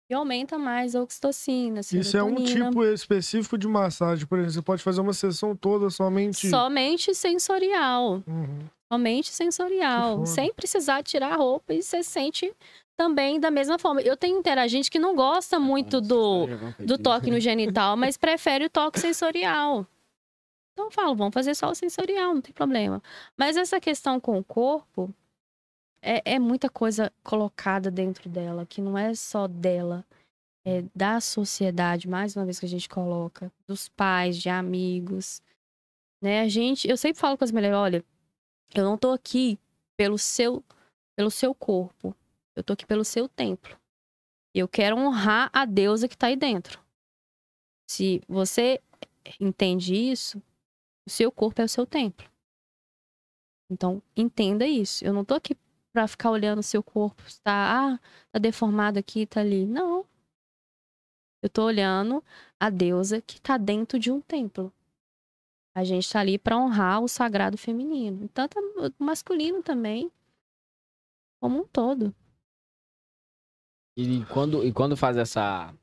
e aumenta mais a oxitocina, a Isso é um tipo específico de massagem. Por exemplo, você pode fazer uma sessão toda somente. Somente sensorial. Uhum. Somente sensorial. Sem precisar tirar a roupa e você sente também da mesma forma. Eu tenho interagente que não gosta muito do, do toque no genital, mas prefere o toque sensorial. Então eu falo, vamos fazer só o sensorial, não tem problema. Mas essa questão com o corpo é, é muita coisa colocada dentro dela, que não é só dela. É da sociedade, mais uma vez que a gente coloca, dos pais, de amigos. Né? A gente, eu sempre falo com as mulheres, olha, eu não tô aqui pelo seu, pelo seu corpo. Eu tô aqui pelo seu templo. Eu quero honrar a deusa que tá aí dentro. Se você entende isso, o seu corpo é o seu templo. Então, entenda isso. Eu não tô aqui pra ficar olhando o seu corpo, tá, ah, tá deformado aqui, tá ali. Não. Eu tô olhando a deusa que tá dentro de um templo. A gente tá ali pra honrar o sagrado feminino. Tanto o masculino também, como um todo. E quando, e quando faz essa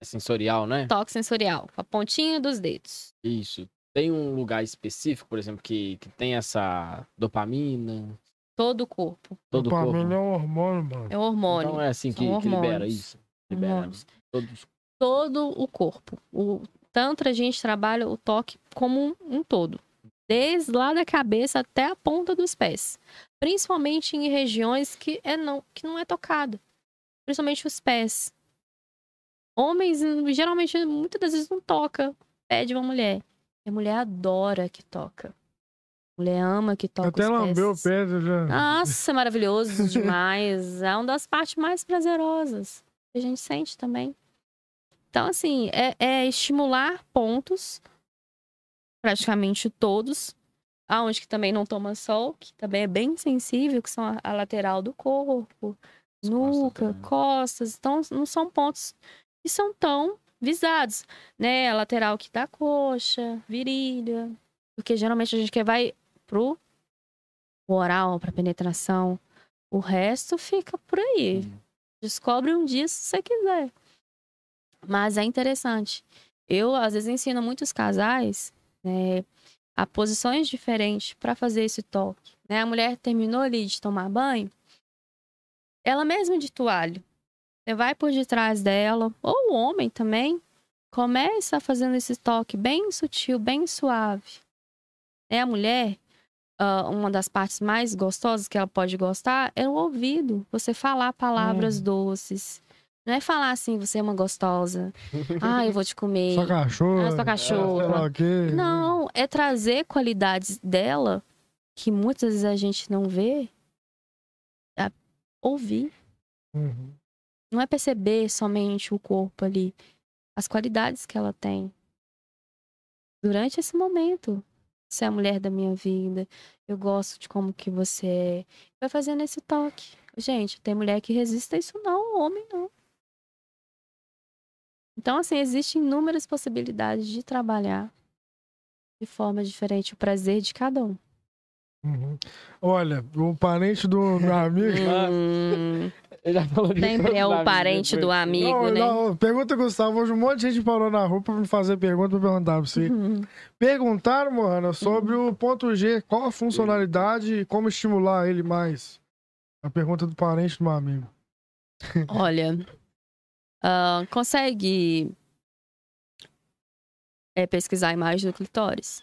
é sensorial, né? Toque sensorial, com a pontinha dos dedos. Isso. Tem um lugar específico, por exemplo, que, que tem essa dopamina, Todo o corpo. todo o corpo. Dopamina é um hormônio, mano. É hormônio. Então é assim que, que libera isso. Libera Hormônios. todos. todo o corpo. O Tantra, a gente trabalha o toque como um, um todo. Desde lá da cabeça até a ponta dos pés. Principalmente em regiões que, é não, que não é tocada. Principalmente os pés. Homens, geralmente, muitas das vezes não toca pé de uma mulher. E a mulher adora que toca. A mulher ama que toca Até os lambeu o pé já. Nossa, é maravilhoso demais. É uma das partes mais prazerosas que a gente sente também. Então, assim, é, é estimular pontos, praticamente todos, aonde que também não toma sol, que também é bem sensível, que são a, a lateral do corpo, nuca, costas também. costas. Então, não são pontos que são tão visados, né? A lateral aqui da coxa, virilha. Porque geralmente a gente quer vai pro oral, pra penetração. O resto fica por aí. Descobre um dia se você quiser. Mas é interessante. Eu, às vezes, ensino muitos casais né, a posições diferentes para fazer esse toque. Né? A mulher terminou ali de tomar banho, ela mesma de toalha. Você vai por detrás dela, ou o homem também, começa fazendo esse toque bem sutil, bem suave. É a mulher, ah, uma das partes mais gostosas que ela pode gostar é o ouvido. Você falar palavras Uhum. doces. Não é falar assim, você é uma gostosa. Ah, eu vou te comer. Só cachorro. Ah, sua cachorra. Quê. Não, é trazer qualidades dela que muitas vezes a gente não vê. Ouvir. Uhum. Não é perceber somente o corpo ali. As qualidades que ela tem. Durante esse momento. Você é a mulher da minha vida. Eu gosto de como que você é. Vai fazendo esse toque. Gente, tem mulher que resiste a isso não, homem não. Então, assim, existem inúmeras possibilidades de trabalhar de forma diferente o prazer de cada um. Uhum. Olha, o parente do meu amigo. Hum, Ele já falou Sempre é o parente do depois. amigo, Não, né? não, pergunta, Gustavo. Hoje um monte de gente parou na rua pra me fazer pergunta pra perguntar pra você. Uhum. Perguntaram, Moana, sobre o ponto G. Qual a funcionalidade e como estimular ele mais? A pergunta do parente do meu amigo. Olha, ah, consegue é, pesquisar a imagem do clitóris?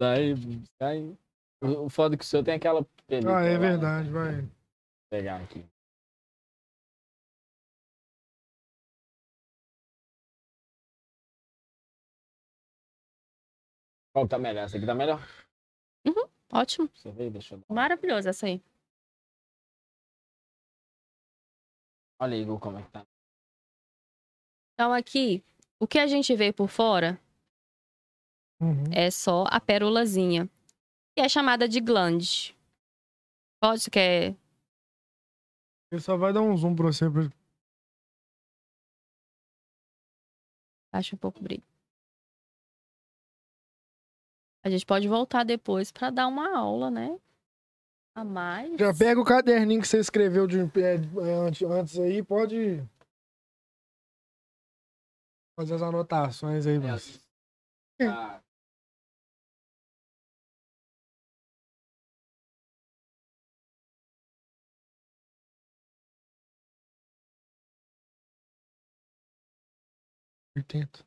Daí, daí- O foda é que o seu tem aquela película Ah, é lá, né? verdade, vai. Vou pegar aqui. Qual que tá melhor? Essa aqui tá melhor? Ótimo. Você vê? Deixa eu dar. Maravilhoso essa aí. Olha aí, Gu, como é que tá. Então aqui, o que a gente vê por fora Uhum. é só a pérolazinha, que é chamada de glande. Pode, quer Ele só vai dar um zoom pra você. Pra... Baixa um pouco brilho. A gente pode voltar depois pra dar uma aula, né? A mais. Já pega o caderninho que você escreveu de, é, é, antes, antes aí, pode fazer as anotações aí, mas. Tá. Tenta.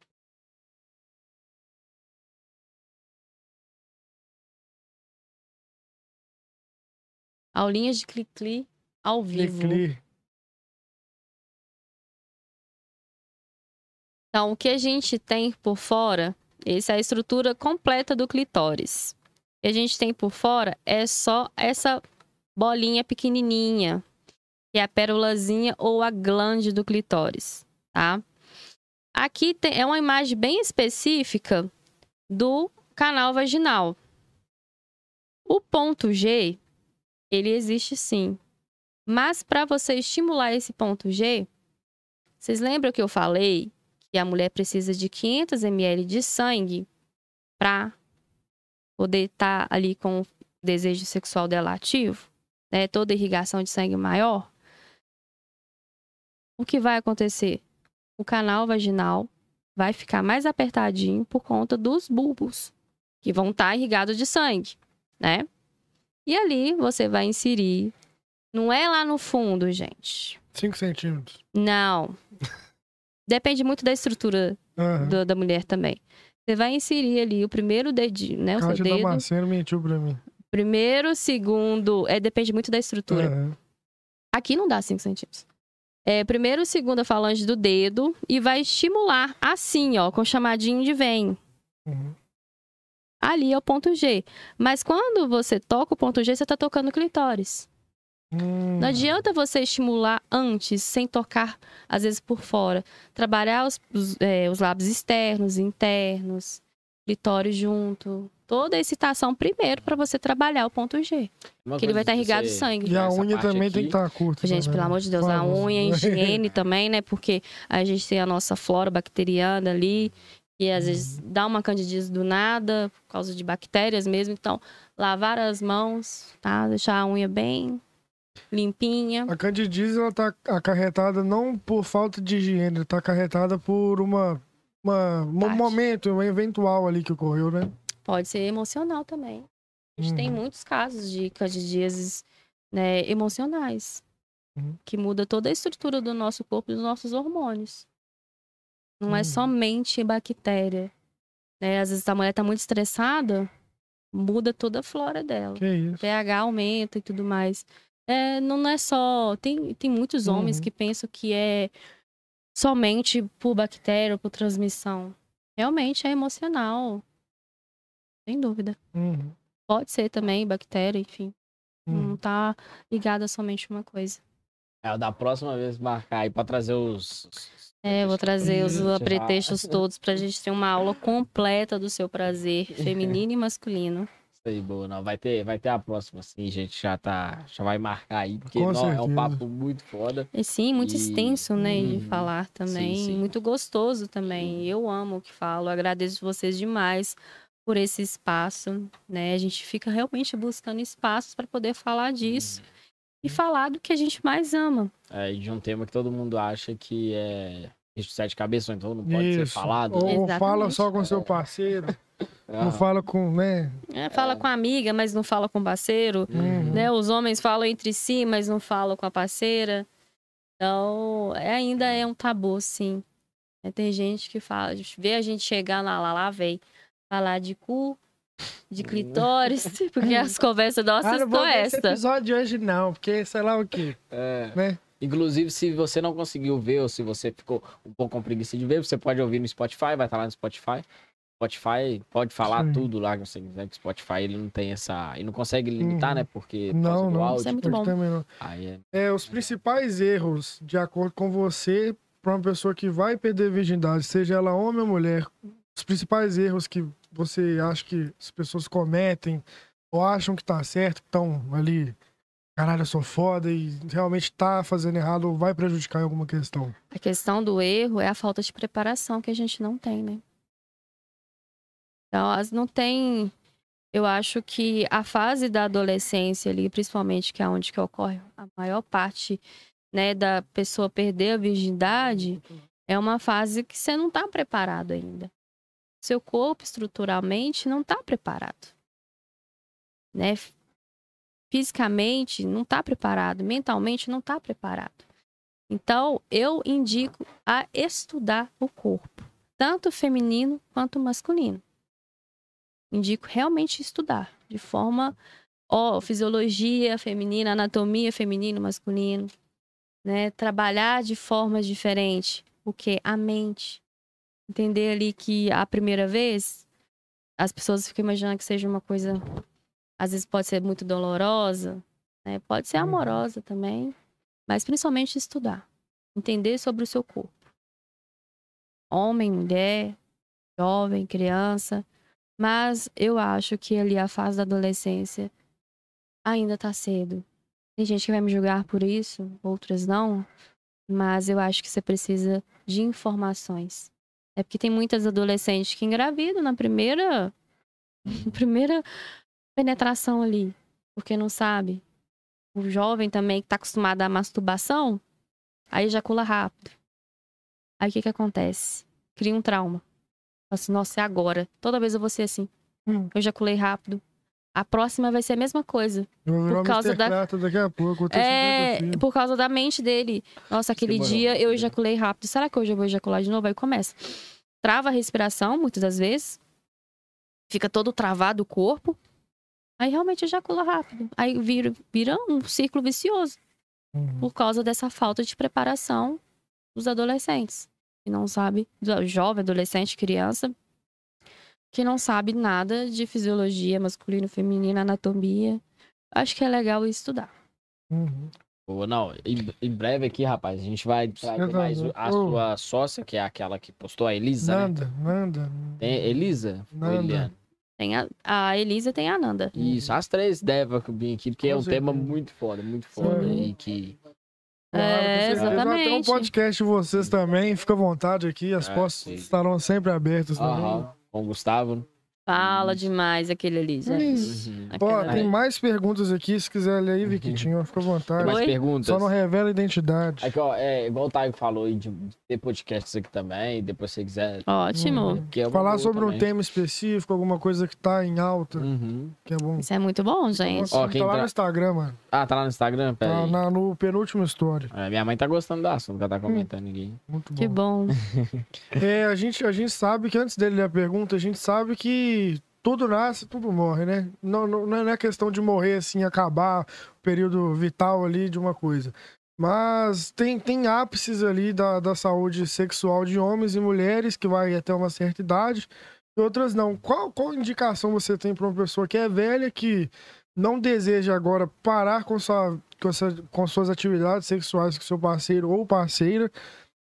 Aulinhas de cli-cli ao vivo. Cli-cli. Então, o que a gente tem por fora, essa é a estrutura completa do clitóris. O que a gente tem por fora é só essa bolinha pequenininha, que é a pérolazinha ou a glande do clitóris, tá? Aqui tem, é uma imagem bem específica do canal vaginal. O ponto G, ele existe sim. Mas para você estimular esse ponto G, vocês lembram que eu falei que a mulher precisa de 500 ml de sangue para poder estar ali com o desejo sexual dela ativo, né? Toda irrigação de sangue maior. O que vai acontecer? O canal vaginal vai ficar mais apertadinho por conta dos bulbos que vão estar irrigados de sangue, né? E ali você vai inserir. Não é lá no fundo, gente. 5 centímetros. Não. Depende muito da estrutura Aham. do- da mulher também. Você vai inserir ali o primeiro dedinho, né? O seu Kátia dedo. Damasceno mentiu pra mim. Primeiro, segundo. É, depende muito da estrutura. Aham. Aqui não dá 5 centímetros. É, primeiro, segundo a falange do dedo e vai estimular assim, ó, com chamadinho de vem. Uhum. Ali é o ponto G. Mas quando você toca o ponto G, você tá tocando o clitóris. Hum. Não adianta você estimular antes, sem tocar, às vezes por fora. Trabalhar os, os, é, os lábios externos, internos, clitóris junto. Toda a excitação primeiro para você trabalhar o ponto G. Uma Que ele vai estar irrigado de você- sangue. E a unha também tem aqui- que estar curta. Gente, também. pelo amor de Deus, a Vamos. unha, a higiene também, né? Porque a gente tem a nossa flora bacteriana ali, e às vezes dá uma candidíase do nada, por causa de bactérias mesmo. Então, lavar as mãos, tá? Deixar a unha bem limpinha. A candidíase, ela tá acarretada não por falta de higiene, ela tá acarretada por uma, uma, um momento, um eventual ali que ocorreu, né? Pode ser emocional também. A gente tem Uhum. muitos casos de candidíases né, emocionais, Uhum. que muda toda a estrutura do nosso corpo e dos nossos hormônios. Não é Uhum. somente bactéria. Né? Às vezes a mulher tá muito estressada, muda toda a flora dela. Isso. pH aumenta e tudo mais. É, não é só. Tem, tem muitos homens Uhum. que pensam que é somente por bactéria ou por transmissão. Realmente é emocional. Sem dúvida. Uhum. Pode ser também bactéria, enfim. Não Uhum. tá ligado a somente uma coisa. É, da próxima vez marcar aí pra trazer os. É, eu vou trazer os Já- pretextos todos pra gente ter uma aula completa do seu prazer feminino e masculino. Isso aí, boa, não. Vai ter, vai ter a próxima, sim, gente. Já tá. Já vai marcar aí, porque não, é um papo muito foda. E sim, muito E- extenso, né, de Uhum. falar também. Sim, sim. Muito gostoso também. Eu amo o que falo. Agradeço vocês demais por esse espaço, né? A gente fica realmente buscando espaços para poder falar disso. e falar do que a gente mais ama. É, e de um tema que todo mundo acha que é bicho de sete cabeças, então não pode ser Isso. falado. Ou? Exatamente. fala só com seu parceiro, Ah, não fala com, né? É, fala com a amiga, mas não fala com o parceiro. Uhum. né? Os homens falam entre si, mas não falam com a parceira. Então, é, ainda é um tabu, sim. É, tem gente que fala, vê a gente chegar lá, lá, lá, vem falar de cu, de clitóris, porque as conversas nossas Ah, não são vou ver esse esta. episódio de hoje não, porque sei lá o quê, é. né? Inclusive, se você não conseguiu ver ou se você ficou um pouco com preguiça de ver, você pode ouvir no Spotify, vai estar lá no Spotify. Spotify pode falar Sim. tudo lá que você quiser, que o Spotify ele não tem essa. Ele não consegue limitar, Uhum. né? Porque Não, não. áudio. Isso é muito bom. também não. Aí é. É, os principais erros, de acordo com você, para uma pessoa que vai perder a virgindade, seja ela homem ou mulher, os principais erros que você acha que as pessoas cometem ou acham que tá certo, que estão ali, caralho, eu sou foda e realmente tá fazendo errado ou vai prejudicar em alguma questão. A questão do erro é a falta de preparação que a gente não tem, né? Então, as não tem. Eu acho que a fase da adolescência ali, principalmente que é onde que ocorre a maior parte, né, da pessoa perder a virgindade, é uma fase que você não está preparado ainda. Seu corpo estruturalmente não está preparado, né? Fisicamente não está preparado, mentalmente não está preparado. Então, eu indico a estudar o corpo, tanto feminino quanto masculino. Indico realmente estudar, de forma, ó, fisiologia feminina, anatomia feminino, masculino, né? Trabalhar de formas diferentes, o que a mente, entender ali que a primeira vez as pessoas ficam imaginando que seja uma coisa, às vezes pode ser muito dolorosa, né? Pode ser Uhum. amorosa também, mas principalmente estudar, entender sobre o seu corpo. Homem, mulher, jovem, criança, mas eu acho que ali a fase da adolescência ainda tá cedo. Tem gente que vai me julgar por isso, outras não, mas eu acho que você precisa de informações. É porque tem muitas adolescentes que engravidam na primeira primeira penetração ali, porque não sabe. O jovem também que tá acostumado à masturbação, aí ejacula rápido. Aí o que que acontece? Cria um trauma. Fala assim, nossa, é agora. Toda vez eu vou ser assim. Hum. Eu ejaculei rápido. A próxima vai ser a mesma coisa. Vou Por causa Mr. da- daqui a pouco, É, 50 filhos. por causa da mente dele. Nossa, aquele dia eu ejaculei rápido. Será que hoje eu vou ejacular de novo? Aí começa. Trava a respiração, muitas das vezes. Fica todo travado o corpo. Aí realmente ejacula rápido. Aí vira, vira um círculo vicioso. Uhum. Por causa dessa falta de preparação dos adolescentes. Que não sabe, jovem, adolescente, criança. Que não sabe nada de fisiologia masculino, feminino, anatomia. Acho que é legal estudar. Uhum. Pô, não, em, em breve aqui, rapaz, a gente vai trazer mais a Ô. sua sócia, que é aquela que postou, a Elisa, né? Nanda, Nanda. Tem Elisa? Nanda. Tem a, a Elisa tem a Ananda. Isso, as três devem vir aqui, porque Com é um tema certeza. muito foda, muito foda. Sim. E que. Claro, É. Vai ter um exatamente. podcast vocês também, fica à vontade aqui, as É, portas sim. estarão sempre abertas também. Com o Gustavo. Fala demais aquele Elisa. Isso. Uhum. Ó, tem mais perguntas aqui, se quiser ler aí, Viquitinho, fica à Tem vontade. mais Oi? perguntas? Só não revela a identidade. Aqui, ó, é, igual o Taigo falou aí de ter podcasts aqui também, depois se você quiser. Ótimo. Uhum. é Falar sobre um também. tema específico, alguma coisa que tá em alta, Uhum. que é bom. Isso é muito bom, gente. Ó, Tá quem lá tra- no Instagram, mano. Ah, tá lá no Instagram? Pera Tá aí. na- no penúltimo story. É, minha mãe tá gostando do assunto, ela tá comentando aqui. Muito bom. Que bom. É, a gente, a gente sabe que antes dele ler a pergunta, a gente sabe que tudo nasce, tudo morre, né? Não, não, não é questão de morrer assim, acabar o período vital ali de uma coisa. Mas tem, tem ápices ali da, da saúde sexual de homens e mulheres que vai até uma certa idade e outras não. Qual, qual indicação você tem para uma pessoa que é velha, que não deseja agora parar com, sua, com, essa, com suas atividades sexuais com seu parceiro ou parceira,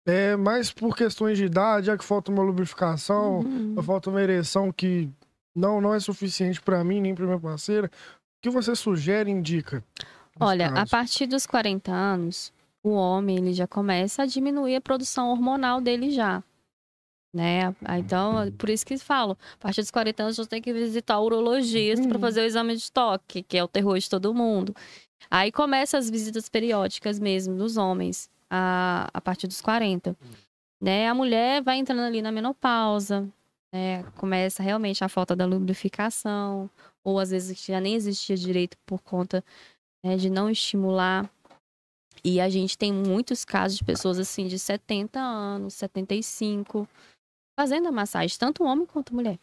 é, mas por questões de idade, já que falta uma lubrificação, Uhum. falta uma ereção que não, não é suficiente para mim nem para minha parceira, o que você sugere e indica? Olha, a caso? partir dos 40 anos, o homem ele já começa a diminuir a produção hormonal dele já. Né? Ah, Então, por isso que falo, a partir dos 40 anos você tem que visitar o urologista para Uhum. fazer o exame de toque, que é o terror de todo mundo. Aí começa as visitas periódicas mesmo dos homens, a, a partir dos 40. Né? A mulher vai entrando ali na menopausa, né? começa realmente a falta da lubrificação, ou às vezes já nem existia direito por conta né, de não estimular. E a gente tem muitos casos de pessoas assim de 70 anos, 75, fazendo a massagem, tanto homem quanto mulher.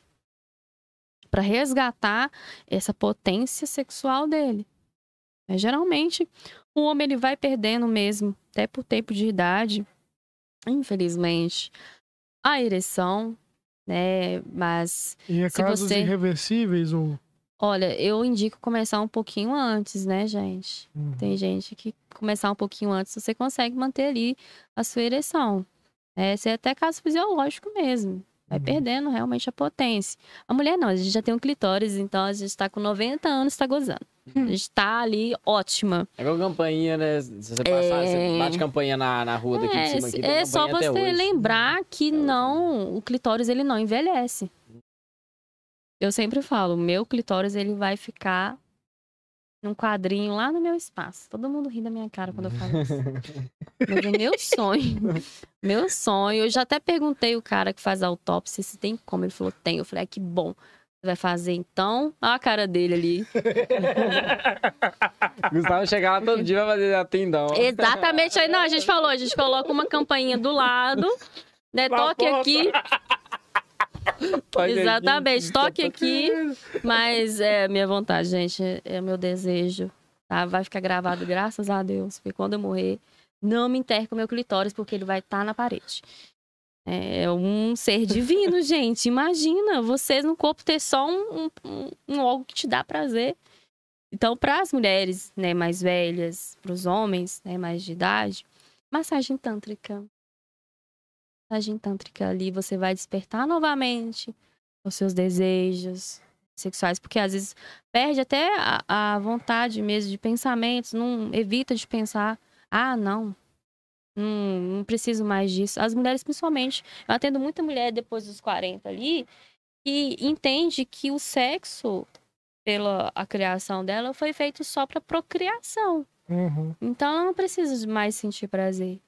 Para resgatar essa potência sexual dele. Mas, geralmente, o homem ele vai perdendo mesmo, até por tempo de idade, infelizmente, a ereção, né? Mas E é Se casos você- irreversíveis ou. Olha, eu indico começar um pouquinho antes, né, gente? Uhum. Tem gente que começar um pouquinho antes, você consegue manter ali a sua ereção. É, Esse é até caso fisiológico mesmo. Vai Uhum. perdendo realmente a potência. A mulher não, a gente já tem um clitóris, então a gente tá com 90 anos, tá gozando. A gente tá ali ótima. É igual campainha, né? Se você passar, você bate campainha na, na rua daqui de É, cima. Aqui, tem é só você hoje. lembrar que não, o clitóris ele não envelhece. Eu sempre falo, meu clitóris ele vai ficar num quadrinho lá no meu espaço. Todo mundo ri da minha cara quando eu falo isso. Mas é meu sonho. Meu sonho. Eu já até perguntei o cara que faz a autópsia se tem como. Ele falou, tem. Eu falei, ah, que bom. Você vai fazer então? Olha a cara dele ali. Gustavo chegar lá todo dia vai fazer atendão. Exatamente. Aí, não, a gente falou, a gente coloca uma campainha do lado, né? Toque porta. aqui. Exatamente, toque aqui. Mas é minha vontade, gente. É meu desejo. Tá? Vai ficar gravado, graças a Deus. Porque quando eu morrer, não me enterre com meu clitóris, porque ele vai estar na parede. É um ser divino, gente. Imagina vocês no corpo ter só um, um, um- um algo que te dá prazer. Então, para as mulheres né, mais velhas, para os homens né, mais de idade, massagem tântrica. Massagem tântrica ali, você vai despertar novamente os seus desejos sexuais, porque às vezes perde até a, a vontade mesmo de pensamentos, não evita de pensar, ah, não, não, não preciso mais disso. As mulheres, principalmente, eu atendo muita mulher depois dos 40 ali, que entende que o sexo, pela a criação dela, foi feito só para procriação. Uhum. Então ela não precisa mais sentir prazer.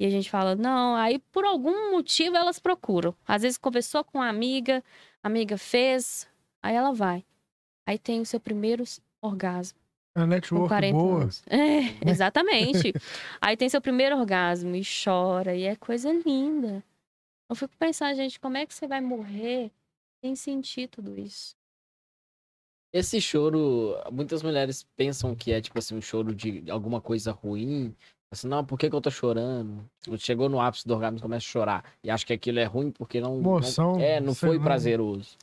E a gente fala, não, aí por algum motivo elas procuram. Às vezes conversou com uma amiga, a amiga fez, aí ela vai. Aí tem o seu primeiro orgasmo. A Com network 40 boa. anos. É, exatamente. aí tem seu primeiro orgasmo e chora, e é coisa linda. Eu fico pensando, gente, como é que você vai morrer sem sentir tudo isso? Esse choro, muitas mulheres pensam que é tipo assim, um choro de alguma coisa ruim. Assim, não, por que, que eu tô chorando? Chegou no ápice do orgasmo e começa a chorar. E acha que aquilo é ruim porque não. Emoção, não é, não foi prazeroso.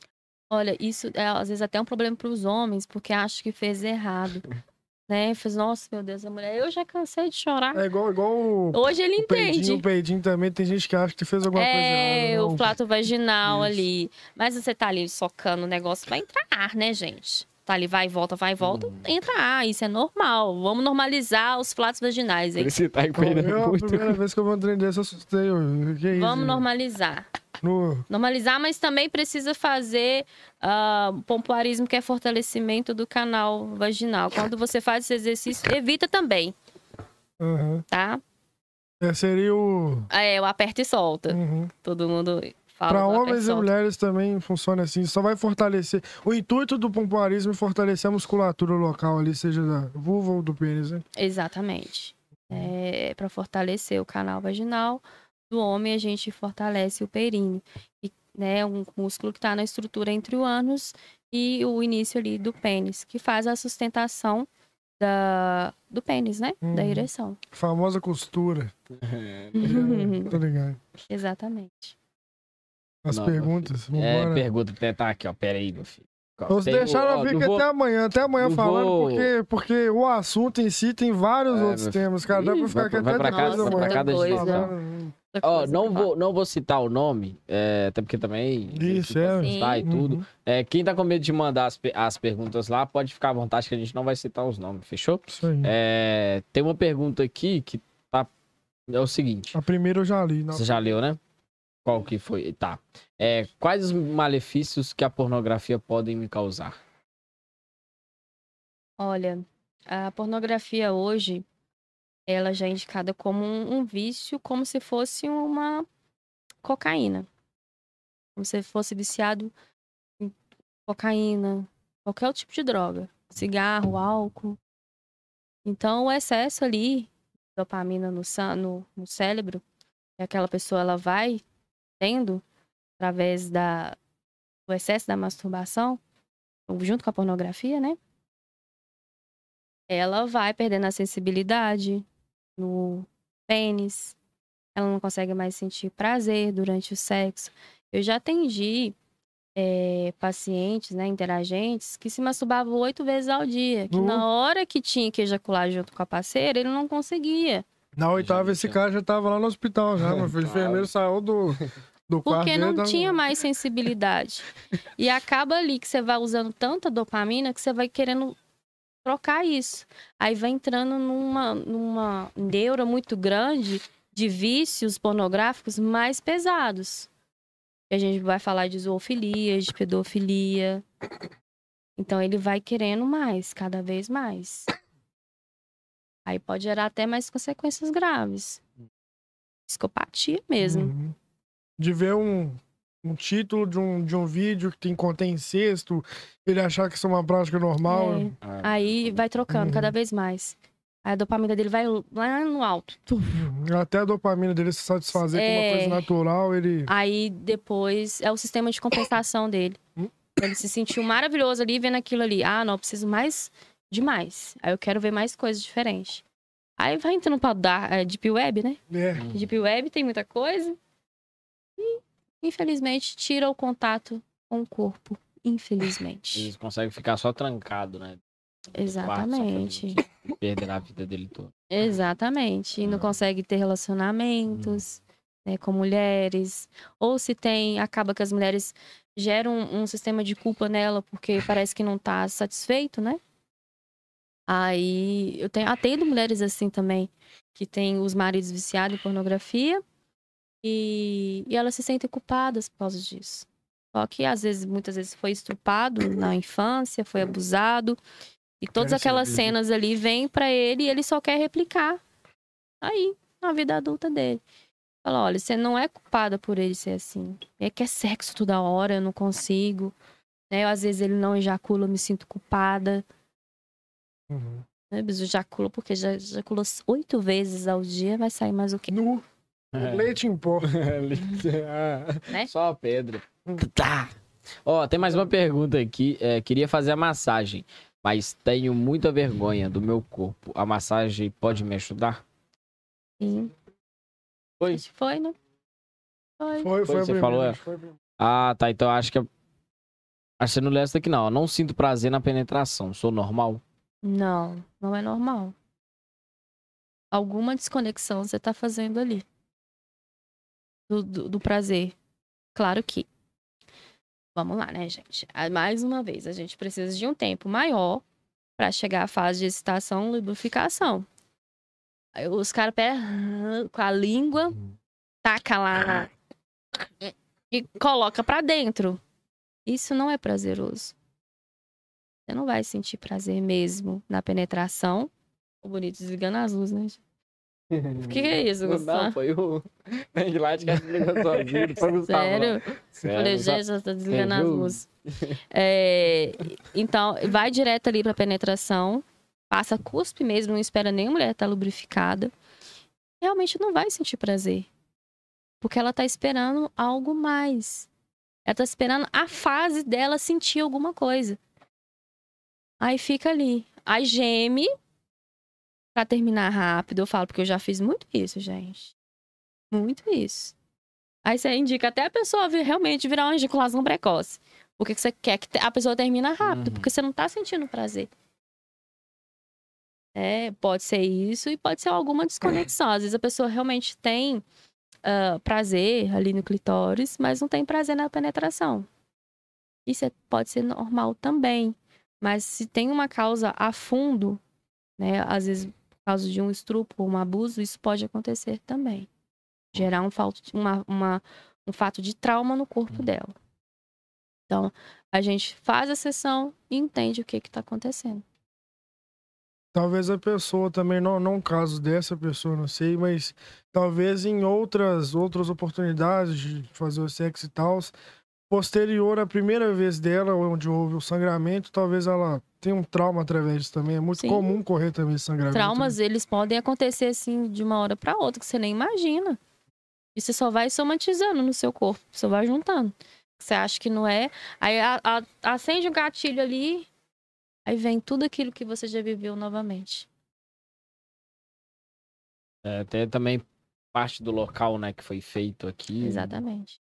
Olha, isso é às vezes até um problema para os homens, porque acham que fez errado. Né? Fez, nossa, meu Deus, a mulher, eu já cansei de chorar. É igual, igual o, Hoje ele o peidinho, entende. o peidinho também. Tem gente que acha que fez alguma coisa É, errada. o não. plato vaginal Isso. ali. Mas você tá ali socando o negócio, vai entrar ar, né, gente? Tá ali, vai e volta, vai e volta, Uhum. entra ar. Isso é normal. Vamos normalizar os platos vaginais aí. Que tá empenhando a muito. primeira vez que eu vou desse, eu assustei. Eu, que isso? Vamos normalizar. No- Normalizar, mas também precisa fazer ah, pompoarismo, que é fortalecimento do canal vaginal. Quando você faz esse exercício, evita também, Aham. tá? É, seria o. É, o aperta e solta. Uhum. Todo mundo Para homens e mulheres também funciona assim. Só vai fortalecer. O intuito do pompoarismo é fortalecer a musculatura local ali, seja da vulva ou do pênis, né? Exatamente. É, para fortalecer o canal vaginal do homem, a gente fortalece o períneo, e, né, um músculo que está na estrutura entre o ânus e o início ali do pênis, que faz a sustentação da, do pênis, né? Da Uhum. ereção. Famosa costura. Tô ligado. Exatamente. As Não, perguntas. É, pergunta, tá- tá aqui, ó. Pera aí, meu filho. Vamos Tem- deixar ó, ela não fica vou- até amanhã, até amanhã não falando, vou- porque, porque o assunto em si tem vários É, outros meu temas, cara. Dá pra ficar aqui até pra casa, vai pra cada coisa. falando. Ó, não vou, não vou citar o nome, é, até porque também. Isso, é. Tá e tudo. Uhum. É, quem tá com medo de mandar as, as perguntas lá, pode ficar à vontade que a gente não vai citar os nomes, fechou? Isso aí. É, tem uma pergunta aqui que tá. É o seguinte. A primeira eu já li. Não. Você já leu, né? Qual que foi? Tá. É, quais os malefícios que a pornografia podem me causar? Olha, a pornografia hoje, ela já é indicada como um, um vício, como se fosse uma cocaína. Como se fosse viciado em cocaína, qualquer tipo de droga. Cigarro, álcool. Então, o excesso ali, dopamina no, no, no cérebro, que aquela pessoa ela vai tendo através da, do excesso da masturbação, junto com a pornografia, né? Ela vai perdendo a sensibilidade no pênis. Ela não consegue mais sentir prazer durante o sexo. Eu já atendi eh, pacientes, né, interagentes, que se masturbavam oito vezes ao dia. Que Uh. na hora que tinha que ejacular junto com a parceira, ele não conseguia. Na oitava, esse cara já tava lá no hospital já, meu filho. O Claro. enfermeiro saiu do, do quarto Porque dele, não tava- tinha mais sensibilidade. e acaba ali que você vai usando tanta dopamina que você vai querendo trocar isso. Aí vai entrando numa, numa neura muito grande de vícios pornográficos mais pesados. E a gente vai falar de zoofilia, de pedofilia. Então ele vai querendo mais, cada vez mais. Aí pode gerar até mais consequências graves. Psicopatia mesmo. Uhum. De ver um, um título de um, de um vídeo que tem, contém incesto, ele achar que isso é uma prática normal. É. Aí vai trocando Uhum. cada vez mais. Aí a dopamina dele vai lá no alto. Tum. Até a dopamina dele se satisfazer com uma É. coisa natural, ele. Aí depois é o sistema de compensação dele. Hum? Ele se sentiu maravilhoso ali vendo aquilo ali. Ah, não, preciso mais de mais. Aí eu quero ver mais coisas diferentes. Aí vai entrando pra dar é, Deep Web, né? É. Deep Web tem muita coisa. E, infelizmente, tira o contato com o corpo. Infelizmente. Eles conseguem ficar só trancado, né? quarto, Exatamente. isso, Perder a vida dele toda. Exatamente. E não Ah. consegue ter relacionamentos né, com mulheres. Ou se tem, acaba que as mulheres geram um, um sistema de culpa nela porque parece que não tá satisfeito, né? Aí eu tenho, atendo mulheres assim também, que tem os maridos viciados em pornografia e, e elas se sentem culpadas por causa disso. Só que às vezes, muitas vezes foi estrupado na infância, foi abusado. E todas Quer aquelas cenas ali vêm pra ele e ele só quer replicar. Aí, na vida adulta dele. Fala, olha, você não é culpada por ele ser assim. É que é sexo toda hora, eu não consigo. Né? Às vezes ele não ejacula, eu me sinto culpada. Uhum. Né? Mas ejacula porque já ejacula oito vezes ao dia, vai sair mais o quê? Nu. É. Leite em pó. Né? Só a pedra. Tá. Ó, tem mais uma pergunta aqui. É, queria fazer a massagem, mas tenho muita vergonha do meu corpo. A massagem pode me ajudar? Sim. Foi? Foi, né? Foi. Foi, foi, você primeira, falou, é. foi. Ah, tá. Então acho que. Acho que você não lê essa daqui, não. ó. Não sinto prazer na penetração. Sou normal? Não, não é normal. Alguma desconexão você tá fazendo ali. Do, do, do prazer. Claro que. Vamos lá, né, gente? Ah, Mais uma vez, a gente precisa de um tempo maior para chegar à fase de excitação lubrificação. Aí os caras com a língua, taca lá e coloca pra dentro. Isso não é prazeroso. Você não vai sentir prazer mesmo na penetração. O bonito desligando as luzes, né? O que, que é isso, Não, Gustavo? foi o ventilador que desligou sozinho. Foi o Gustavo. não. Sério? Sério, Falei, gente, já tá desligando as luzes. É, então, vai direto ali pra penetração. Passa cuspe mesmo, não espera nem a mulher estar lubrificada. Realmente não vai sentir prazer. Porque ela tá esperando algo mais. Ela tá esperando a fase dela sentir alguma coisa. Aí fica ali. Aí geme. Pra terminar rápido, eu falo, porque eu já fiz muito isso, gente. Muito isso. Aí você indica até a pessoa vir- realmente virar uma ejaculação precoce. Porque que você quer que a pessoa termine rápido, Uhum. porque você não tá sentindo prazer. É, pode ser isso e pode ser alguma desconexão. Às vezes a pessoa realmente tem ah, prazer ali no clitóris, mas não tem prazer na penetração. Isso é- pode ser normal também. Mas se tem uma causa a fundo, né? Às vezes por causa de um estupro um abuso, isso pode acontecer também. Gerar um, falta, uma, uma, um fato de trauma no corpo dela. Então, a gente faz a sessão e entende o que está acontecendo. Talvez a pessoa também, não, não caso dessa pessoa, não sei, mas talvez em outras, outras oportunidades de fazer o sexo e tal, posterior à primeira vez dela, onde houve o sangramento, talvez ela tenha um trauma através disso também. É muito Sim. comum correr também esse sangramento. Traumas, né? eles podem acontecer assim de uma hora para outra, que você nem imagina. E você só vai somatizando no seu corpo, você vai juntando. Você acha que não é. Aí a- a- acende um gatilho ali, aí vem tudo aquilo que você já viveu novamente. É, tem também parte do local, né, que foi feito aqui. Exatamente.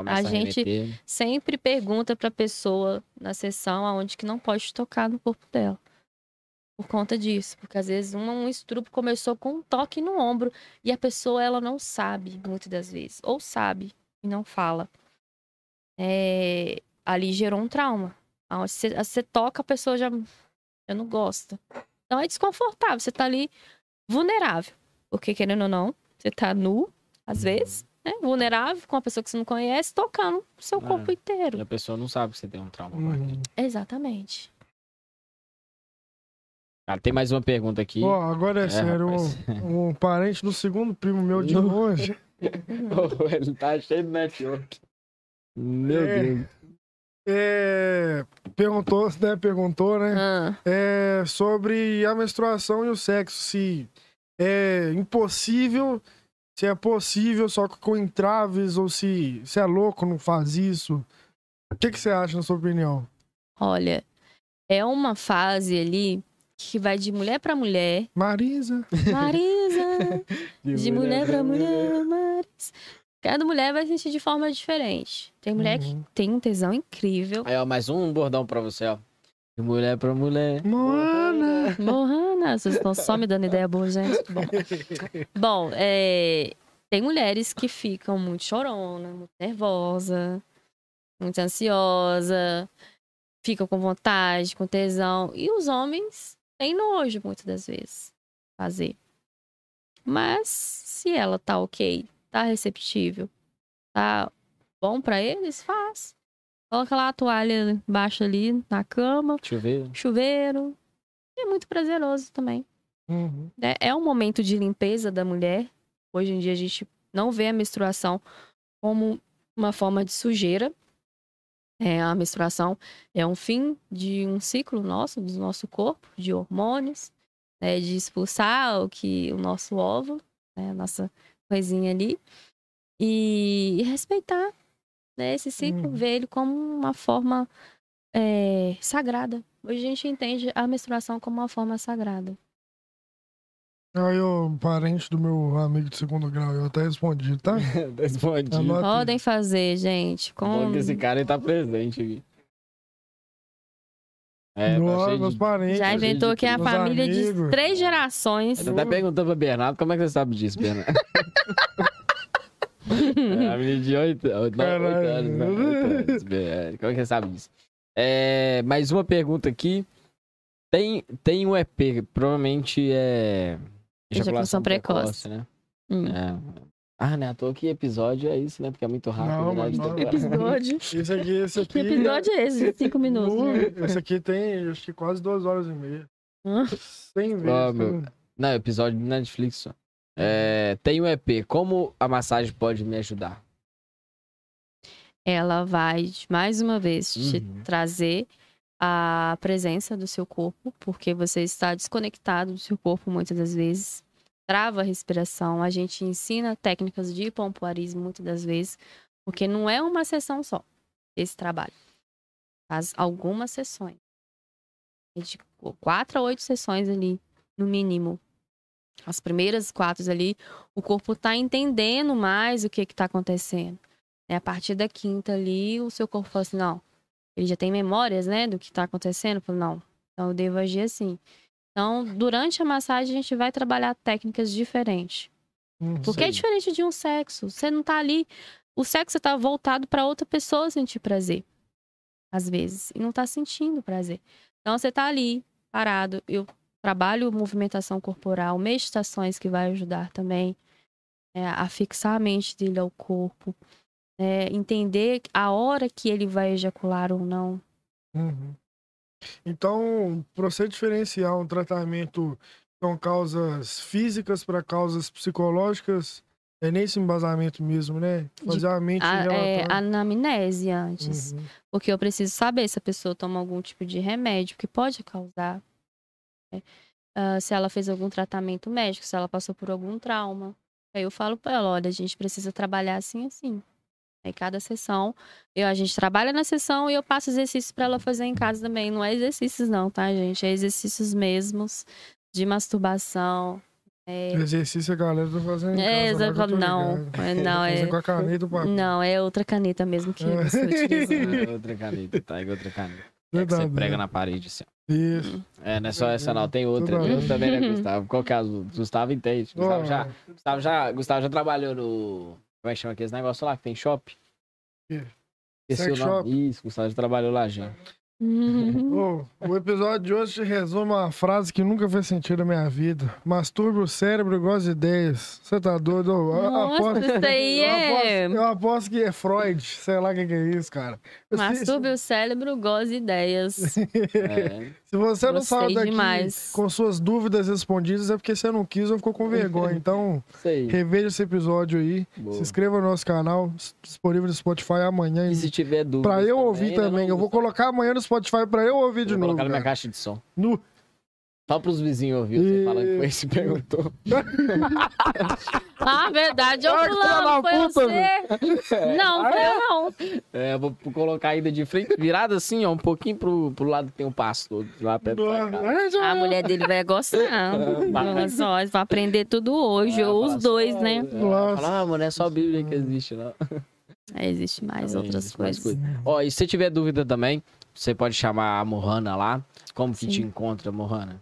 Começa A a, gente- remeter. Sempre pergunta pra pessoa na sessão aonde que não pode tocar no corpo dela. Por conta disso, porque às vezes um, um estupro começou com um toque no ombro e a pessoa ela não sabe muitas das vezes, ou sabe e não fala. É, ali gerou um trauma. Aonde Você, você toca, a pessoa já, já não gosta. Então é desconfortável, você tá ali vulnerável. Porque querendo ou não, você tá nu, às vezes, né? Vulnerável com uma pessoa que você não conhece, tocando o seu É. corpo inteiro. E a pessoa não sabe que você tem um trauma. Uhum. Exatamente. Ah, tem mais uma pergunta aqui. Ó, agora é, É, sério, um, um parente do segundo primo meu de longe. Ele tá cheio de network. Meu É. Deus. é, perguntou, né? Perguntou, né? Ah, É, sobre a menstruação e o sexo. Se é impossível, se é possível, só que com entraves, ou se, se é louco, não faz isso. O que, que você acha, na sua opinião? olha, é uma fase ali que vai de mulher pra mulher. Marisa. Marisa! de mulher pra mulher, Marisa. Cada mulher vai sentir de forma diferente. Tem mulher que Uhum. tem um tesão incrível. Aí, ó, mais um bordão pra você, ó. De mulher pra mulher. Moana. Mohana, vocês estão só me dando ideia boa, gente. Bom, Bom, é, tem mulheres que ficam muito chorona, muito nervosa, muito ansiosa, ficam com vontade, com tesão. E os homens têm nojo, muitas das vezes, fazer. Mas se ela tá ok, tá receptível, tá bom pra eles, faz. Coloca lá a toalha embaixo ali na cama, ver. chuveiro. É muito prazeroso também Uhum. né? É um momento de limpeza da mulher. Hoje em dia a gente não vê a menstruação como uma forma de sujeira. É, a menstruação é um fim de um ciclo nosso, do nosso corpo, de hormônios, né, de expulsar o que o nosso óvulo, né, a nossa coisinha ali, e, e respeitar né, esse ciclo, Uhum. ver ele como uma forma é, sagrada. Hoje a gente entende a menstruação como uma forma sagrada. Aí, o parente do meu amigo de segundo grau, eu até respondi, tá? Respondi. Anota. Podem fazer, gente. Bom Com... que esse cara tá presente aqui. É, tá Nossa, cheio meus de... parentes. Já Gente, inventou que é a família amigos. de três gerações. Eu tô até perguntando pra Bernardo, como é que você sabe disso, Bernardo? é, a menina de 8 anos, né? Oito anos, é, Como é que você sabe disso? É, mais uma pergunta aqui. Tem, tem um EP, provavelmente é... Ejaculação precoce. né? Hum. É. Ah, né? À toa que episódio é isso, né? Porque é muito rápido. Não, né? mas De não. Episódio. Esse aqui, esse aqui. Que episódio é esse? de Cinco minutos. né? Esse aqui tem, acho que quase duas horas e meia. Hã? Sem vezes. Ó, meu. Não, episódio do Netflix só. É, tem um EP. Como a massagem pode me ajudar? Ela vai, mais uma vez, te Uhum. trazer a presença do seu corpo, porque você está desconectado do seu corpo muitas das vezes. Trava a respiração. A gente ensina técnicas de pompoarismo muitas das vezes, porque não é uma sessão só esse trabalho. Faz algumas sessões. De quatro a oito sessões ali, no mínimo. As primeiras quatro ali, o corpo está entendendo mais o que está acontecendo. É, a partir da quinta ali, o seu corpo fala assim, não, ele já tem memórias, né, do que está acontecendo. Fala, não, então eu devo agir assim. Então, durante a massagem, a gente vai trabalhar técnicas diferentes. Uhum. Porque é Sim. diferente de um sexo. Você não tá ali. O sexo tá voltado para outra pessoa sentir prazer. Às vezes. E não tá sentindo prazer. Então você tá ali, parado. Eu trabalho movimentação corporal, meditações que vai ajudar também é, a fixar a mente dele ao corpo. é, entender a hora que ele vai ejacular ou não. Uhum. Então, para você diferenciar um tratamento com causas físicas para causas psicológicas, é nesse embasamento mesmo, né? Fazer a mente A, é, anamnese antes. Uhum. Porque eu preciso saber se a pessoa toma algum tipo de remédio que pode causar. Né? Ah, se ela fez algum tratamento médico, se ela passou por algum trauma. Aí eu falo pra ela, olha, a gente precisa trabalhar assim, assim. Aí cada sessão, eu, a gente trabalha na sessão e eu passo exercícios pra ela fazer em casa também. Não é exercícios não, tá, gente? É exercícios mesmos de masturbação. É, Exercício a galera tá fazendo em é, casa, lá que eu tô não, é, não, Fazer é, com a caneta não, é outra caneta mesmo que É. você utiliza. É outra caneta, tá? É outra caneta. É que você prega na parede, assim. Isso. É, não é só essa não, tem outra. Vez. também, né, Gustavo? Qual que é a Gustavo entende. Gustavo já, Gustavo já, Gustavo já trabalhou no... Como é que chama aqueles negócios lá que tem shopping? Que? Esqueci o nome. Isso, Gustavo já trabalhou lá já. Uhum. Ô, o episódio de hoje resume uma frase que nunca fez sentido na minha vida. Masturbe o cérebro igual as ideias. Você tá doido? Eu Nossa, aposto- isso aí eu é. aposto- Eu aposto que é Freud. Sei lá o que, que é isso, cara. Eu sei- Masturbe o cérebro, goze ideias. É. Se você não Gostei saiu daqui demais. com suas dúvidas respondidas, é porque você não quis ou ficou com vergonha. Então, reveja esse episódio aí. Boa. Se inscreva no nosso canal, disponível no Spotify amanhã. E se tiver dúvida. Pra eu ouvir né, também. Eu vou colocar amanhã no Spotify pra eu ouvir de Vou novo. colocar na minha caixa de som. No... Só pros vizinhos ouvir você E- falando que foi que perguntou. Ah, verdade, ô Ah, fulano, foi puta, você. Não, foi eu não. É, eu vou colocar ainda de frente, virado assim, ó, um pouquinho pro, pro lado que tem um pastor, lá perto já- A mulher dele vai gostar. Fala só, vai aprender tudo hoje, É, ou fala os dois, só- né? É, Nossa. fala, ah, mano, é só a Bíblia que existe, não. É, existe mais Também outras existe mais coisas. Ó, e se você tiver dúvida também, você pode chamar a Mohana lá. Como que Sim. te encontra, Mohana?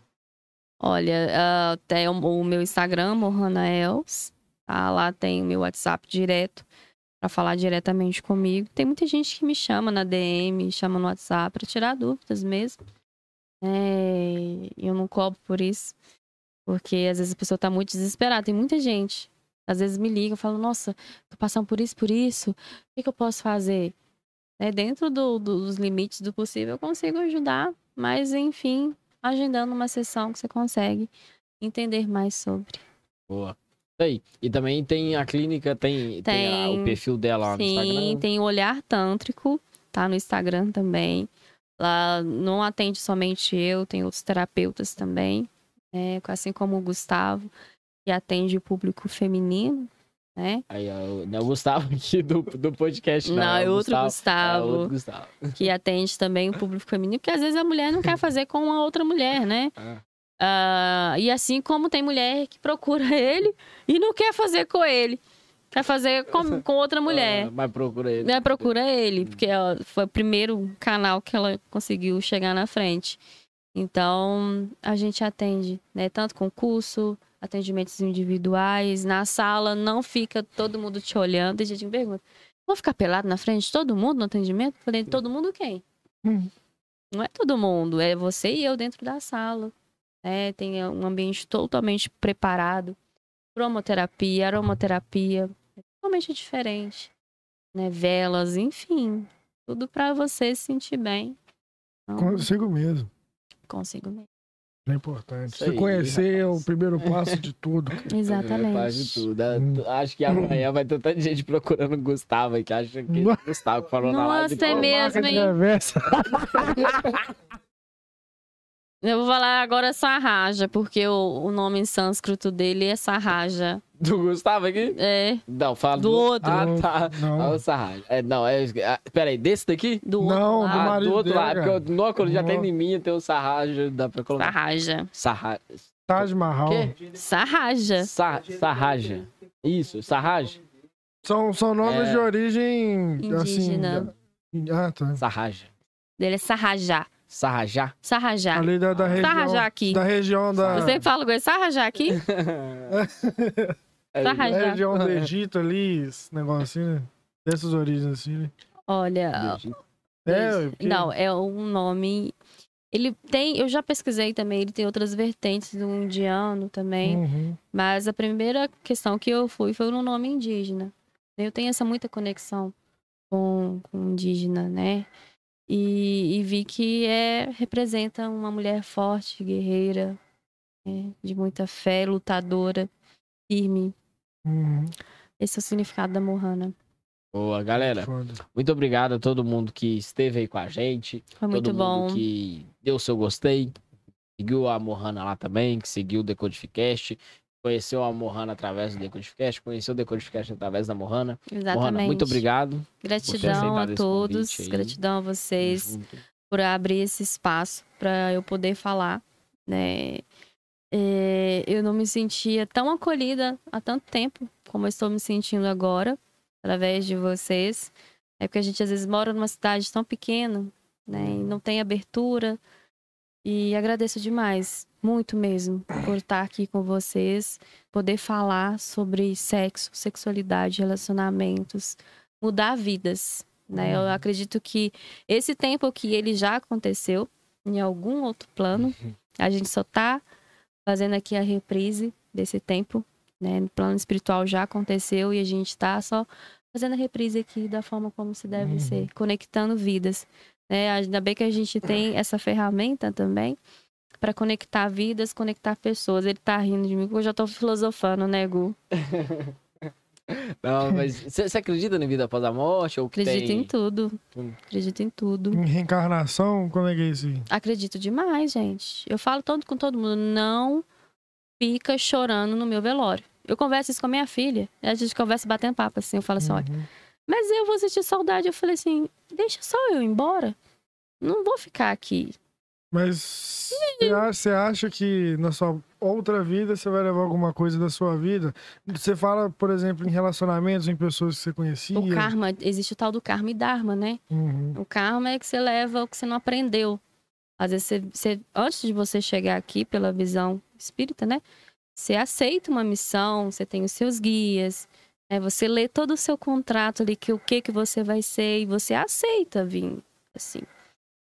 Olha, ah, tem o, meu Instagram, Mohana Els. Tá? Lá tem o meu WhatsApp direto para falar diretamente comigo. Tem muita gente que me chama na DM, chama no WhatsApp para tirar dúvidas mesmo. É, eu não cobro por isso, porque às vezes a pessoa tá muito desesperada. Tem muita gente. Às vezes me liga e fala, nossa, tô passando por isso, por isso. O que, que eu posso fazer? É, dentro do- dos limites do possível, eu consigo ajudar. Mas, enfim, agendando uma sessão que você consegue entender mais sobre. Boa. Aí. E também tem a clínica, tem, tem. a- Tem. o perfil dela lá no Sim, Instagram. tem o Olhar Tântrico, tá no Instagram também. Lá não atende somente eu, tem outros terapeutas também, né? assim como o Gustavo, que atende o público feminino, né? Aí, ó, não é o Gustavo aqui do, do podcast, não. Não, é é outro É Gustavo, outro Gustavo. que atende também o público feminino, porque às vezes a mulher não quer fazer com a outra mulher, né? Ah. Ah, e assim como tem mulher que procura ele e não quer fazer com ele. Quer fazer com, com outra mulher. Ah, mas procura ele. Né, procura ele, porque ó, foi o primeiro canal que ela conseguiu chegar na frente. Então, a gente atende, né? Tanto com curso, atendimentos individuais. Na sala, não fica todo mundo te olhando. Tem gente que me pergunta, vou ficar pelado na frente de todo mundo no atendimento? Eu Falei, todo mundo quem? Hum. Não é todo mundo, é você e eu dentro da sala. Né? Tem um ambiente totalmente preparado. Cromoterapia, aromaterapia, é totalmente diferente. Né? Velas, enfim. Tudo pra você se sentir bem. Então, Consigo mesmo. consigo mesmo. É importante. Isso Você aí, conhecer é o rapaz. primeiro passo de tudo. É, faz de Exatamente. tudo. É, Hum. Acho que amanhã vai ter tanta gente procurando o Gustavo aí, que acha que é o Gustavo falou na live. Nossa, é mesmo, de hein? Eu vou falar agora Sarraja, porque o, o nome em sânscrito dele é Sarraja. Do Gustavo aqui? É, Não, fala Do outro. Ah, tá. Não. Ah, o Sarraja. É, não, é. ah, Peraí, desse daqui? do Não, outro do Ah, lado. marido do outro dele, lado. cara. Porque o Nóculo já tem em mim, tem o Sarraja, dá pra colocar. Sarraja. Sarraja. Taj Mahal. Quê? Sarraja. Sa Sarraja. Isso, Sarraja. São, são nomes É. de origem Indígena. assim. Ah, tá. Sarraja. Dele é Sarrajá. Sarrajá. Sarrajá. Ali da, da região. Sarrajá aqui. Da região da. Eu sempre falo com ele, Sarrajá aqui. É, Da Sarrajá. região do Egito ali, esse negócio assim, né? Dessas origens assim, né? Olha, É, porque- não, é um nome. Ele tem, eu já pesquisei também, ele tem outras vertentes do indiano também. Uhum. Mas a primeira questão que eu fui foi no nome indígena. Eu tenho essa muita conexão com, com indígena, né? E, e vi que é, representa uma mulher forte, guerreira, né? de muita fé, lutadora, firme. Uhum. Esse é o significado da Mohana. Boa, galera. Foda. Muito obrigado a todo mundo que esteve aí com a gente. Foi muito todo bom. mundo que deu o seu gostei. Seguiu a Mohana lá também, que seguiu o Decodificast. Conheceu a Mohana através do Decodificast, conheceu o Decodificast através da Mohana. Mohana, Exatamente. muito obrigado. Gratidão a todos, gratidão a vocês junto. por abrir esse espaço para eu poder falar, né? É, eu não me sentia tão acolhida há tanto tempo como eu estou me sentindo agora, através de vocês. É porque a gente às vezes mora numa cidade tão pequena, né? E não tem abertura. E agradeço demais, muito mesmo, por estar aqui com vocês, poder falar sobre sexo, sexualidade, relacionamentos, mudar vidas, né? Eu Uhum. acredito que esse tempo que ele já aconteceu em algum outro plano, a gente só tá fazendo aqui a reprise desse tempo, né? No plano espiritual já aconteceu e a gente tá só fazendo a reprise aqui da forma como se deve Uhum. ser, conectando vidas, né? Ainda bem que a gente tem essa ferramenta também para conectar vidas, conectar pessoas. Ele tá rindo de mim porque eu já tô filosofando, né, Gu? Não, mas você acredita na vida após a morte? Ou que Acredito tem... em tudo. Hum. Acredito em tudo. Em reencarnação, como é que é isso aí? Acredito demais, gente. Eu falo todo com todo mundo, não fica chorando no meu velório. Eu converso isso com a minha filha. A gente conversa batendo papo assim. Eu falo assim, olha, Uhum. mas eu vou sentir saudade. Eu falei assim, deixa só eu ir embora. Não vou ficar aqui. Mas você acha, que na sua outra vida você vai levar alguma coisa da sua vida? Você fala, por exemplo, em relacionamentos, em pessoas que você conhecia. O karma, existe o tal do karma e dharma, né? Uhum. O karma é que você leva o que você não aprendeu. Às vezes, você, você- antes de você chegar aqui pela visão espírita, né? Você aceita uma missão, você tem os seus guias, né? Você lê todo o seu contrato ali, que o que que você vai ser, e você aceita vir, assim.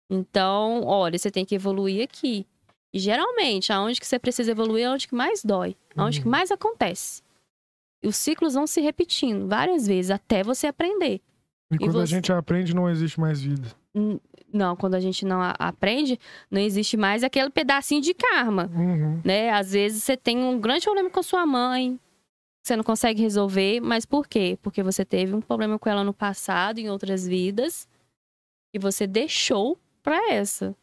Então, olha, você tem que evoluir aqui. E geralmente, aonde que você precisa evoluir é onde que mais dói, aonde que Uhum. mais acontece. E os ciclos vão se repetindo várias vezes, até você aprender. E quando a você? gente aprende, não existe mais vida. Não, quando a gente não a- aprende, não existe mais aquele pedacinho de karma, Uhum. né? Às vezes você tem um grande problema com a sua mãe, você não consegue resolver, mas por quê? Porque você teve um problema com ela no passado, em outras vidas, e você deixou pra essa.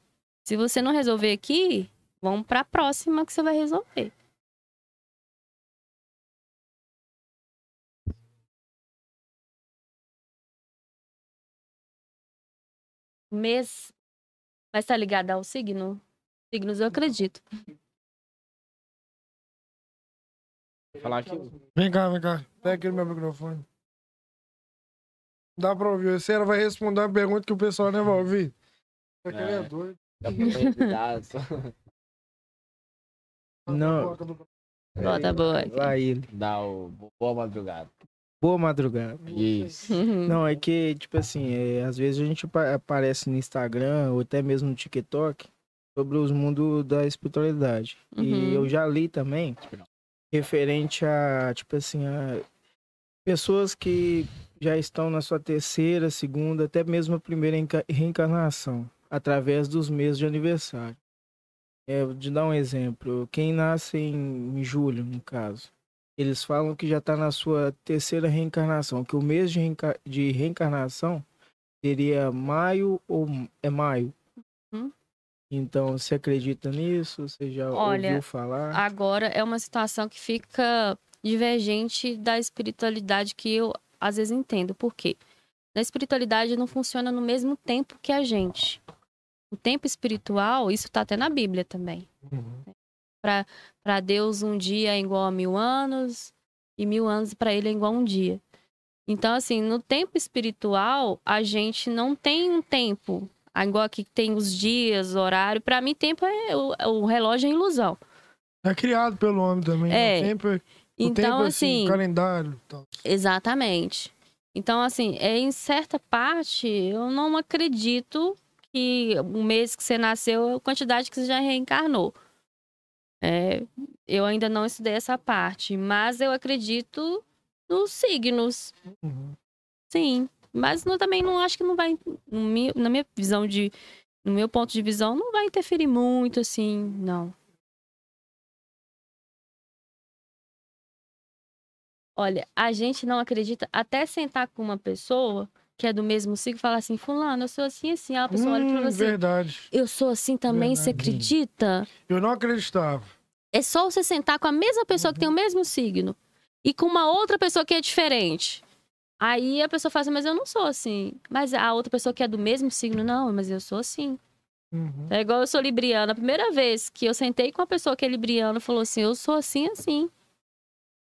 Se você não resolver aqui, vamos pra próxima que você vai resolver. Mês. Mas tá ligado ao signo? Signos eu acredito. Falar aqui. Vem cá, vem cá. Pega aqui no meu microfone. Dá pra ouvir. Você ela vai responder uma pergunta que o pessoal não vai ouvir. É, É. doido. Não. Bota boa. Lá ele. Dá o boa madrugada. Boa madrugada. Isso. Não, é que, tipo assim, é, às vezes a gente apa- aparece no Instagram ou até mesmo no TikTok sobre os mundos da espiritualidade. Uhum. E eu já li também referente a, tipo assim, a pessoas que já estão na sua terceira, segunda, até mesmo a primeira enca- reencarnação, através dos meses de aniversário. É, te dar um exemplo. Quem nasce em, julho, no caso, eles falam que já está na sua terceira reencarnação, que o mês de, reenca- de reencarnação seria maio ou é maio. Uhum. Então, você acredita nisso? Você já Olha, ouviu falar? Agora é uma situação que fica divergente da espiritualidade que eu às vezes entendo. Por quê? A espiritualidade não funciona no mesmo tempo que a gente. O tempo espiritual, isso tá até na Bíblia também. Uhum. Para Deus, um dia é igual a mil anos, e mil anos para ele é igual a um dia. Então, assim, no tempo espiritual, a gente não tem um tempo. Igual aqui que tem os dias, horário. Para mim, tempo é. O, o relógio é ilusão. É criado pelo homem também. É. O tempo, o Então, tempo é assim. calendário tal. Exatamente. Então, assim, é, em certa parte, eu não acredito que o mês que você nasceu é a quantidade que você já reencarnou. É, eu ainda não estudei essa parte, mas eu acredito nos signos. Uhum. Sim, Mas não, também não acho que não vai. mi- Na minha visão de. No meu ponto de visão, não vai interferir muito, assim, não. Olha, a gente não acredita até sentar com uma pessoa que é do mesmo signo falar assim, fulano, eu sou assim, assim. Aí a pessoa olha e Hum, fala assim, verdade. eu sou assim também, você Verdade. acredita? Eu não acreditava. É só você sentar com a mesma pessoa que tem o mesmo signo e com uma outra pessoa que é diferente. Aí a pessoa fala assim, mas eu não sou assim. Mas a outra pessoa que é do mesmo signo, não, mas eu sou assim. Uhum. É igual eu sou libriana. A primeira vez que eu sentei com uma pessoa que é libriana, falou assim, eu sou assim, assim.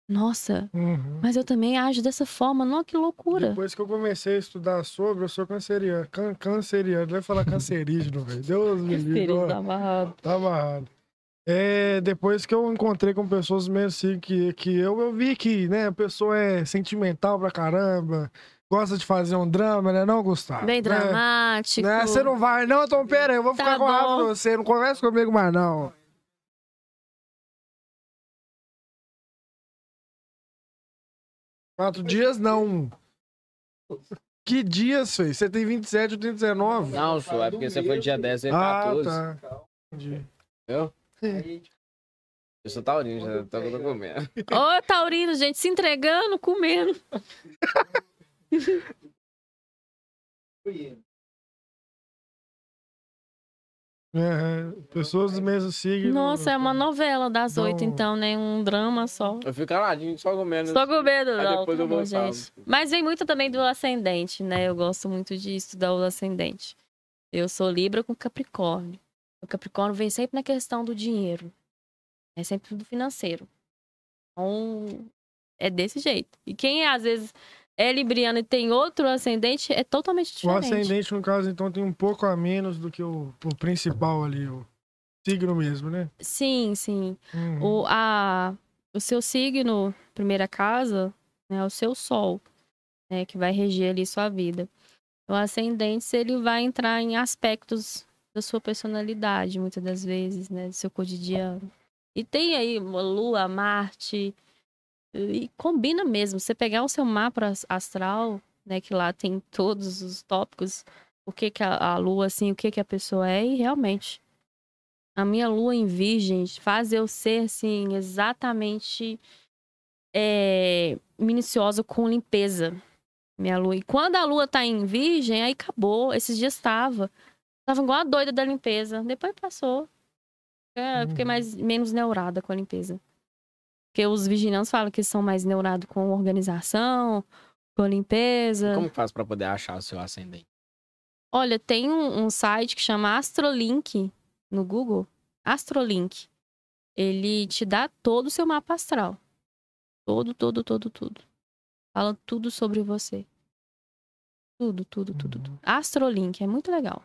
Nossa, Uhum. mas eu também ajo dessa forma. Não, que loucura. Depois que eu comecei a estudar sobre, eu sou canceriano. Can, canceriano, vai falar cancerígeno, velho. Deus me livre. Ó. amarrado. Tá amarrado. É, depois que eu encontrei com pessoas mesmo assim que, que eu, eu vi que, né, a pessoa é sentimental pra caramba, gosta de fazer um drama, né, não, Gustavo? Bem Né? dramático. Né? Você não vai, não, então pera eu vou Tá ficar com raiva de você, não conversa comigo mais, não. Quatro dias, não. Que dias, fez? Você tem 27, eu tenho 19. Não, só é porque você foi dia 10 e ah, 14. tá. Entendi. Entendeu? Eu sou taurino, já tô tô comendo. Ô, Taurino, gente, se entregando, comendo. É, pessoas do mesmo signo. Nossa, é uma novela das oito, então, né? Um drama só. Eu fico caladinho, só comendo. Só com medo, Aí não. depois tá eu vou gente. Mas vem muito também do ascendente, né? Eu gosto muito de estudar o ascendente. Eu sou Libra com Capricórnio. O Capricórnio vem sempre na questão do dinheiro. É sempre do financeiro. Então, é desse jeito. E quem às vezes é libriano e tem outro ascendente, é totalmente O diferente. ascendente, no caso, então, tem um pouco a menos do que o, o principal ali, o signo mesmo, né? Sim, sim. Uhum. O, a, o seu signo, primeira casa, né, é o seu sol, né, que vai reger ali sua vida. O ascendente, ele vai entrar em aspectos da sua personalidade, muitas das vezes, né, do seu cotidiano. E tem aí Lua, Marte, e combina mesmo. Você pegar o seu mapa as- astral, né, que lá tem todos os tópicos, o que que a, a Lua, assim, o que que a pessoa é, e realmente a minha lua em virgem faz eu ser, assim, exatamente é, minuciosa com limpeza. Minha lua. E quando a lua tá em virgem, aí acabou. Esses dias tava. Tava igual a doida da limpeza. Depois passou. É, fiquei Uhum. mais, menos neurada com a limpeza. Porque os virginianos falam que são mais neurados com organização, com limpeza. Como faz pra poder achar o seu ascendente? Olha, tem um, um site que chama Astrolink no Google. Astrolink. Ele te dá todo o seu mapa astral. Todo, todo, todo, tudo. Fala tudo sobre você. Tudo, tudo, tudo, tudo. Astrolink é muito legal.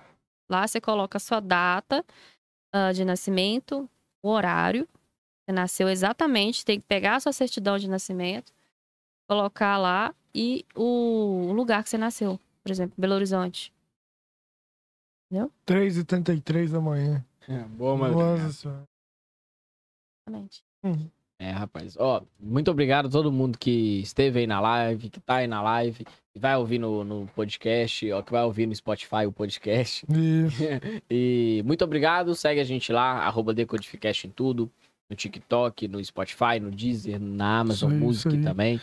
Lá você coloca a sua data ah, de nascimento, o horário. Você nasceu exatamente, tem que pegar a sua certidão de nascimento, colocar lá e o lugar que você nasceu. Por exemplo, Belo Horizonte. 3h33 da manhã. Boa, Nossa senhora. Exatamente. É, rapaz. Ó, muito obrigado a todo mundo que esteve aí na live, que tá aí na live, que vai ouvir no, no podcast, ó, que vai ouvir no Spotify o podcast. Isso. E muito obrigado. Segue a gente lá, arroba Decodificast em tudo. No TikTok, no Spotify, no Deezer, na Amazon aí, Music também.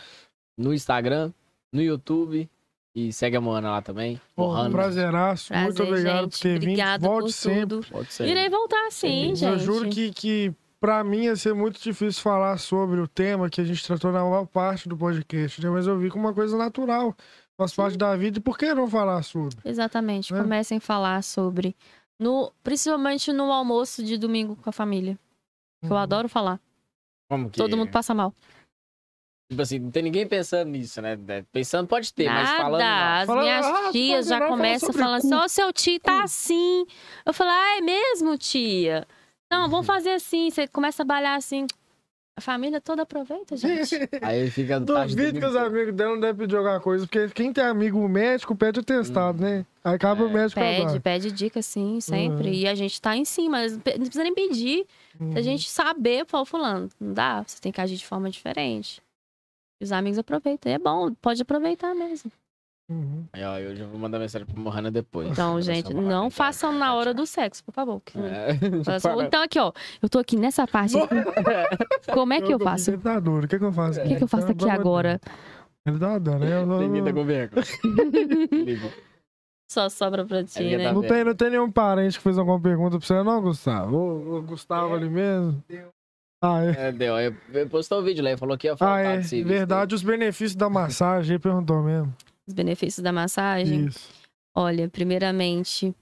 No Instagram, no YouTube. E segue a Moana lá também. Pô, um Moana. prazeraço. Muito Prazer, obrigado gente. por ter vindo. Obrigada Volte por sempre. tudo. Pode ser. Irei voltar sim, Eu gente. Eu juro que, que pra mim ia ser muito difícil falar sobre o tema que a gente tratou na maior parte do podcast, né? Mas eu vi como uma coisa natural. Faz parte da vida. E por que não falar sobre? Exatamente. Né? Comecem a falar sobre. No, principalmente no almoço de domingo com a família. Que eu Uhum. adoro falar. Como que... Todo mundo passa mal. Tipo assim, não tem ninguém pensando nisso, né? Pensando pode ter, mas Nada. falando não. As Falando, minhas ah, tias pode já fala começam falando assim: Ó, seu tio tá assim. Eu falo, ah, é mesmo, tia? Não, vamos fazer assim. Você começa a balhar assim. A família toda aproveita, gente. Aí fica... Duvido que os amigos dela não devem pedir alguma coisa, porque quem tem amigo médico pede o testado, né? Aí acaba o É. médico Pede, agora. pede dica, sim, sempre. Uhum. E a gente tá em cima. Não precisa nem pedir. Uhum. A gente saber, pô, fulano, não dá, você tem que agir de forma diferente. E os amigos aproveitam. E é bom, pode aproveitar mesmo. Uhum. Aí, ó, eu já vou mandar mensagem pro Mohana depois. Então, Pra gente, não façam na hora do sexo, por favor. que- É. Façam- Então, aqui, ó. Eu tô aqui nessa parte. aqui. Como é que eu faço? Ele tá duro. O que, que eu faço? O que, que eu faço aqui agora? Ele tá dando, né? Eu não- Bem-vinda, governo. Só sobra pra ti, né? da- Não tem, não tem nenhum parente que fez alguma pergunta pra você, não, Gustavo? O, o Gustavo ali mesmo? Ah, é. É, deu. Eu- postou o vídeo lá e falou que ia Ah, faltar é. de serviço. Verdade, os benefícios da massagem, ele perguntou mesmo. Os benefícios da massagem. Isso. Olha, primeiramente,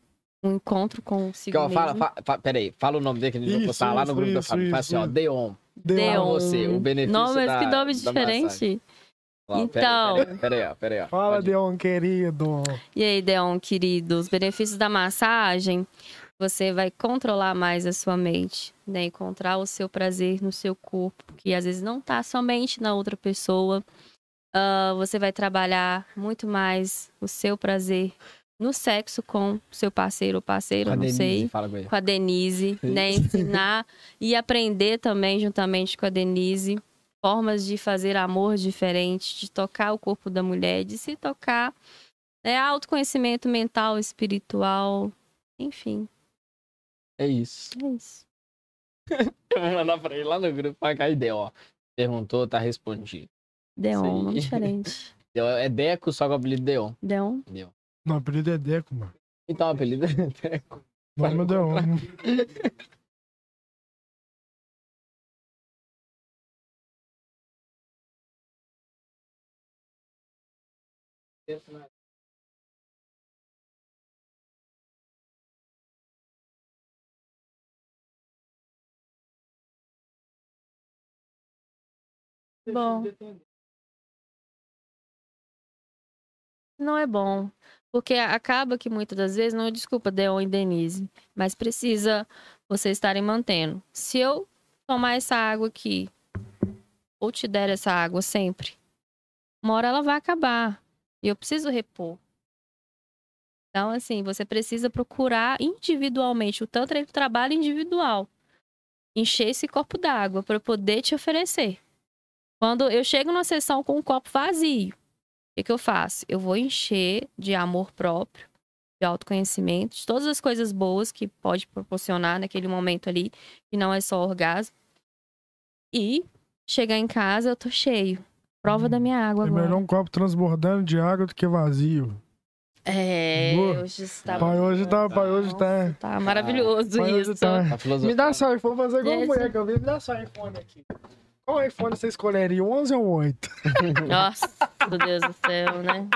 um encontro consigo ó, fala, mesmo. fa, fa, peraí, fala o nome dele que a gente vai postar lá no isso, grupo da isso, família. Fala assim, ó. Deon. Deon. você, o benefício Nome, mas da- que nome da diferente. Ó, Então. Peraí, peraí, ó, peraí, ó. Fala. Deon, querido. E aí, Deon, querido, os benefícios da massagem, você vai controlar mais a sua mente, né? Encontrar o seu prazer no seu corpo, que às vezes não tá somente na outra pessoa. Ah, você vai trabalhar muito mais o seu prazer no sexo com seu parceiro ou parceira, a não Denise, sei. Com. Com a Denise, né? Ensinar e aprender também juntamente com a Denise formas de fazer amor diferente, de tocar o corpo da mulher, de se tocar, né? Autoconhecimento mental, espiritual, enfim, É isso. é isso. Eu vou mandar pra ele lá no grupo pra cá e deu, ó. Perguntou, tá respondido. Deon, nome diferente. Deu, é Deco, só com o apelido Deon. Deon, Deu. Não, o apelido é Deco, mano. Então, o apelido é Deco. O nome é Deon. bom. Não é bom. Porque acaba que muitas das vezes, não é desculpa, Deon e Denise, mas precisa vocês estarem mantendo. Se eu tomar essa água aqui, ou te der essa água sempre, uma hora ela vai acabar. E eu preciso repor. Então, assim, você precisa procurar individualmente. O Tantra ele trabalha individual. Encher esse copo d'água para poder te oferecer. Quando eu chego numa sessão com um copo vazio, que, que eu faço? Eu vou encher de amor próprio, de autoconhecimento, de todas as coisas boas que pode proporcionar naquele momento ali, que não é só orgasmo. E chegar em casa, eu tô cheio. Prova da minha água É agora. melhor um copo transbordando de água do que vazio. É, Boa. hoje está. Pai hoje tá, pai hoje tá. Tá maravilhoso isso. tá. Filosofia. Me dá seu iPhone, fazer igual a Esse- mulher que eu vi. Me dá seu iPhone aqui. Qual iPhone você escolheria? O 11 ou o 8? Nossa, meu Deus do céu, né?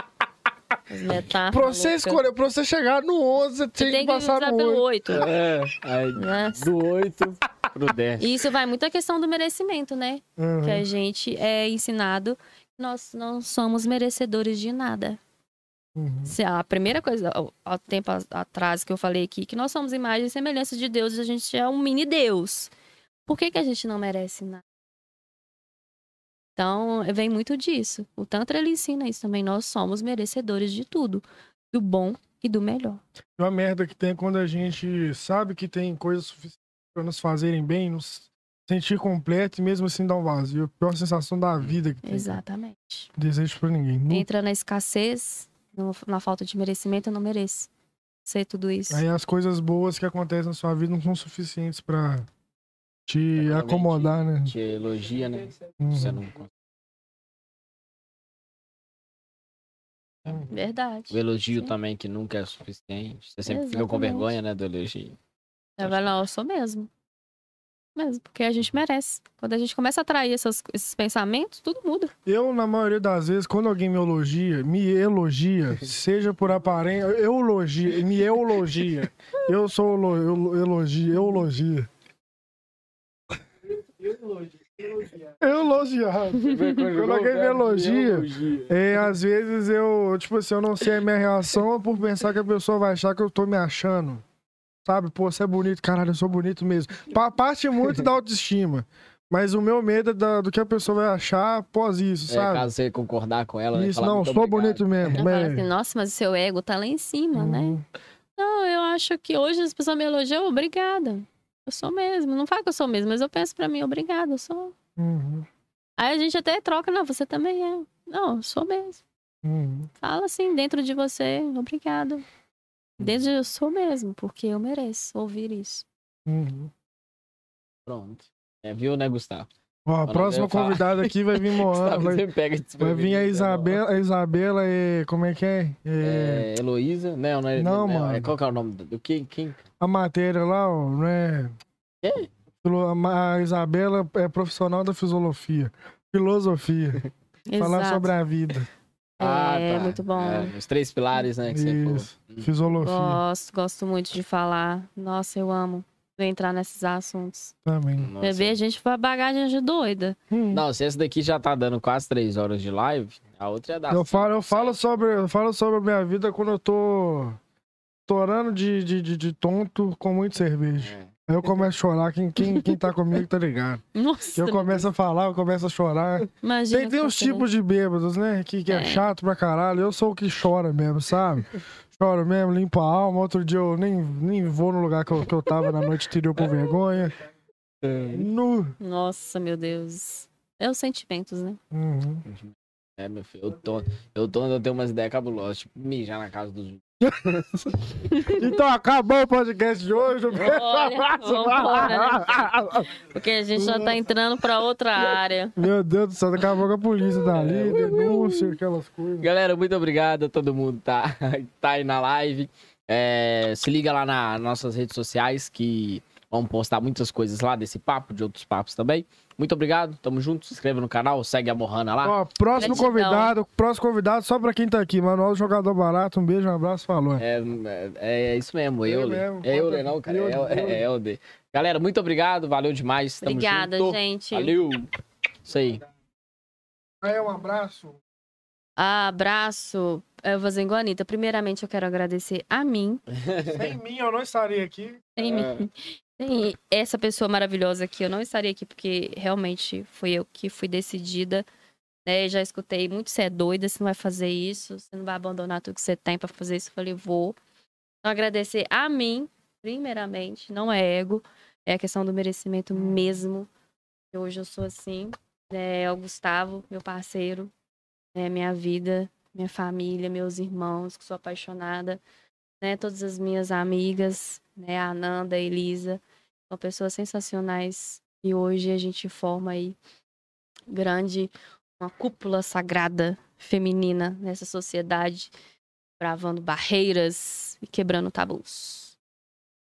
Pra você escolher, pra você chegar no 11, você tinha tem que que passar usar no pelo 8. 8. É, aí, Nossa. do 8 pro 10. E isso vai muito a questão do merecimento, né? Uhum. Que a gente é ensinado que nós não somos merecedores de nada. Uhum. A primeira coisa, há- tempo atrás que eu falei aqui, que nós somos imagem e semelhança de Deus e a gente é um mini Deus. Por que, que a gente não merece nada? Então, vem muito disso. O Tantra, ele ensina isso também. Nós somos merecedores de tudo. Do bom e do melhor. E uma merda que tem é quando a gente sabe que tem coisas suficientes pra nos fazerem bem, nos sentir completo e mesmo assim dar um vazio. A pior sensação da vida que tem. Exatamente. Desejo pra ninguém. Entra na escassez, no- na falta de merecimento, eu não mereço ser tudo isso. Aí as coisas boas que acontecem na sua vida não são suficientes pra te Exatamente. acomodar, né? Te elogia, né? Uhum. Você não consegue. Verdade. O elogio Sim. também, que nunca é suficiente. Você sempre fica com Exatamente. vergonha, né, do elogio. Eu falo, não, eu sou mesmo. Mesmo, porque a gente merece. Quando a gente começa a atrair essas- esses pensamentos, tudo muda. Eu, na maioria das vezes, quando alguém me elogia, me elogia, seja por aparência, eu elogia, me elogia. Eu sou elo, eu, elogio, eu elogia. Eu elogiar. Quando alguém me elogia, é, às vezes eu, tipo assim, eu não sei a minha reação é por pensar que a pessoa vai achar que eu tô me achando. Sabe? Pô, você é bonito, caralho, eu sou bonito mesmo. Pa- Parte muito da autoestima. Mas o meu medo é da- do que a pessoa vai achar após isso, É, sabe? caso você concordar com ela, né? Isso, falar não, sou obrigado. bonito mesmo. É. assim, nossa, mas o seu ego tá lá em cima, né? Uhum. Não, eu acho que hoje as pessoas me elogiam, obrigada. Eu sou mesmo. Não falo que eu sou mesmo, mas eu penso pra mim, obrigada, eu sou. Uhum. Aí a gente até troca, não, você também é. Não, eu sou mesmo. Uhum. Fala assim dentro de você, obrigado. Dentro de eu sou mesmo, porque eu mereço ouvir isso. Uhum. Pronto. É, viu, né, Gustavo? Ó, a não próxima convidada aqui vai vir Moana. Vai, vai vir a né, Isabela, a Isabela e. Como é que é? É, É, Heloísa? Não, não é. Não, É, mano. qual que é o nome do. Quem? quem? A matéria lá, ó, não é. A Isabela é profissional da filosofia. Filosofia. Falar sobre a vida. É, muito bom. É, os três pilares, né, que você falou. Isso. Filosofia Gosto, gosto muito de falar. Nossa, eu amo entrar nesses assuntos. também. Nossa. Beber, a gente foi bagagem de doida. Hum. Não, se essa daqui já tá dando quase três horas de live, a outra ia dar. Eu falo, eu falo sobre, eu falo sobre a minha vida quando eu tô torando de, de, de, de tonto com muito cerveja. É. Aí eu começo a chorar, quem, quem, quem tá comigo tá ligado. Nossa, Eu começo a falar, eu começo a chorar. imagina. Tem, tem uns tipos de bêbados, né? Que, que é, É. chato pra caralho. Eu sou o que chora mesmo, sabe? Choro mesmo, limpo a alma. Outro dia eu nem, nem vou no lugar que eu, que eu tava na noite anterior por vergonha. Nu. Nossa, meu Deus. É os sentimentos, né? Uhum. É, meu filho, eu tô, eu tô, eu tenho umas ideias cabulosas, tipo, mijar na casa dos. Então acabou o podcast de hoje. Um beijo, Olha, abraço. vambora, Porque a gente já tá entrando pra outra área. Meu Deus do céu, daqui a pouco a polícia tá ali, denúncia, aquelas coisas. Galera, muito obrigado a todo mundo que tá, tá aí na live. É, se liga lá nas nossas redes sociais que vamos postar muitas coisas lá desse papo, de outros papos também. Muito obrigado, tamo junto, se inscreva no canal, segue a Morrana lá. Ó, próximo Gratidão. convidado, próximo convidado, só pra quem tá aqui. Manual do Jogador Barato, um beijo, um abraço, falou. É, é, é isso mesmo, É Euler. mesmo, É Euler não, cara, é, Euler. é, é Euler. Galera, muito obrigado, valeu demais. Tamo Obrigada, junto. gente. Valeu. Isso aí. Aí, um abraço. Abraço. Eu vou a Anitta. Primeiramente, eu quero agradecer a mim. Sem mim, eu não estaria aqui. Sem mim. Sem essa pessoa maravilhosa aqui. Eu não estaria aqui porque realmente fui eu que fui decidida. Né? Já escutei muito, você é doida, você não vai fazer isso, você não vai abandonar tudo que você tem pra fazer isso. Eu falei, vou. Então, agradecer a mim, primeiramente. Não é ego, é a questão do merecimento mesmo. Hoje eu sou assim. É, é o Gustavo, meu parceiro, é minha vida, minha família, meus irmãos, que sou apaixonada, né? Todas as minhas amigas, né? A Ananda, a Elisa, são pessoas sensacionais. E hoje a gente forma aí grande, uma cúpula sagrada feminina nessa sociedade, bravando barreiras e quebrando tabus.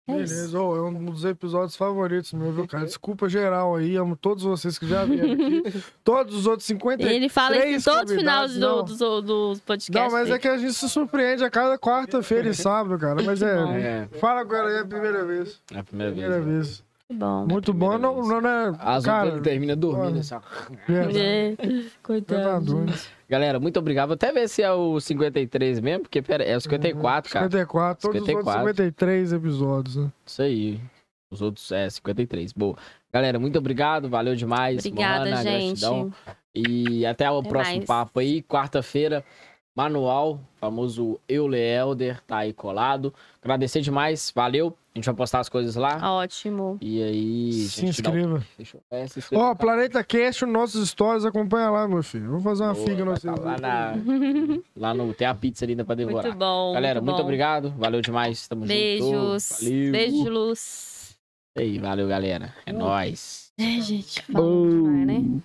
É. Beleza, ô, é um dos episódios favoritos meu, viu, cara? Desculpa geral aí, amo todos vocês que já vieram aqui. todos os outros 50 Ele fala isso em todos os finais convidados, do, dos, dos podcasts. Não, mas é que a gente se surpreende a cada quarta-feira e sábado, cara. Mas é. É, Fala agora aí, é a primeira vez. é a primeira vez. Primeira né? vez. Bom. Muito bom, não, vez. não é. As cara, termina dormindo, olha. verdade. É, Tá Coitado. Galera, muito obrigado. Vou até ver se é o 53 mesmo, porque pera, é o 54, cara. 54, todos os 54. outros 53 episódios, né? Isso aí. Os outros é 53. Boa. Galera, muito obrigado. Valeu demais. Obrigada, Mohana, gente. gratidão. E até o Até próximo mais. papo aí. Quarta-feira, manual, famoso Eule Elder, tá aí colado. Agradecer demais. Valeu. A gente vai postar as coisas lá. Ótimo. E aí. Se gente, dá um- inscreva. Deixa eu... é, se inscreva Ó, no Planeta Cast, nossos stories, acompanha lá, meu filho. Vou fazer uma Boa, figa no tá seu. lá, na, lá no. Tem a pizza ali ainda pra devorar. Muito bom. Galera, muito, bom. obrigado. Valeu demais. Tamo Beijos. junto. Valeu. Beijo de luz. E aí, valeu, galera. É nóis. É, gente. Falou, demais, né?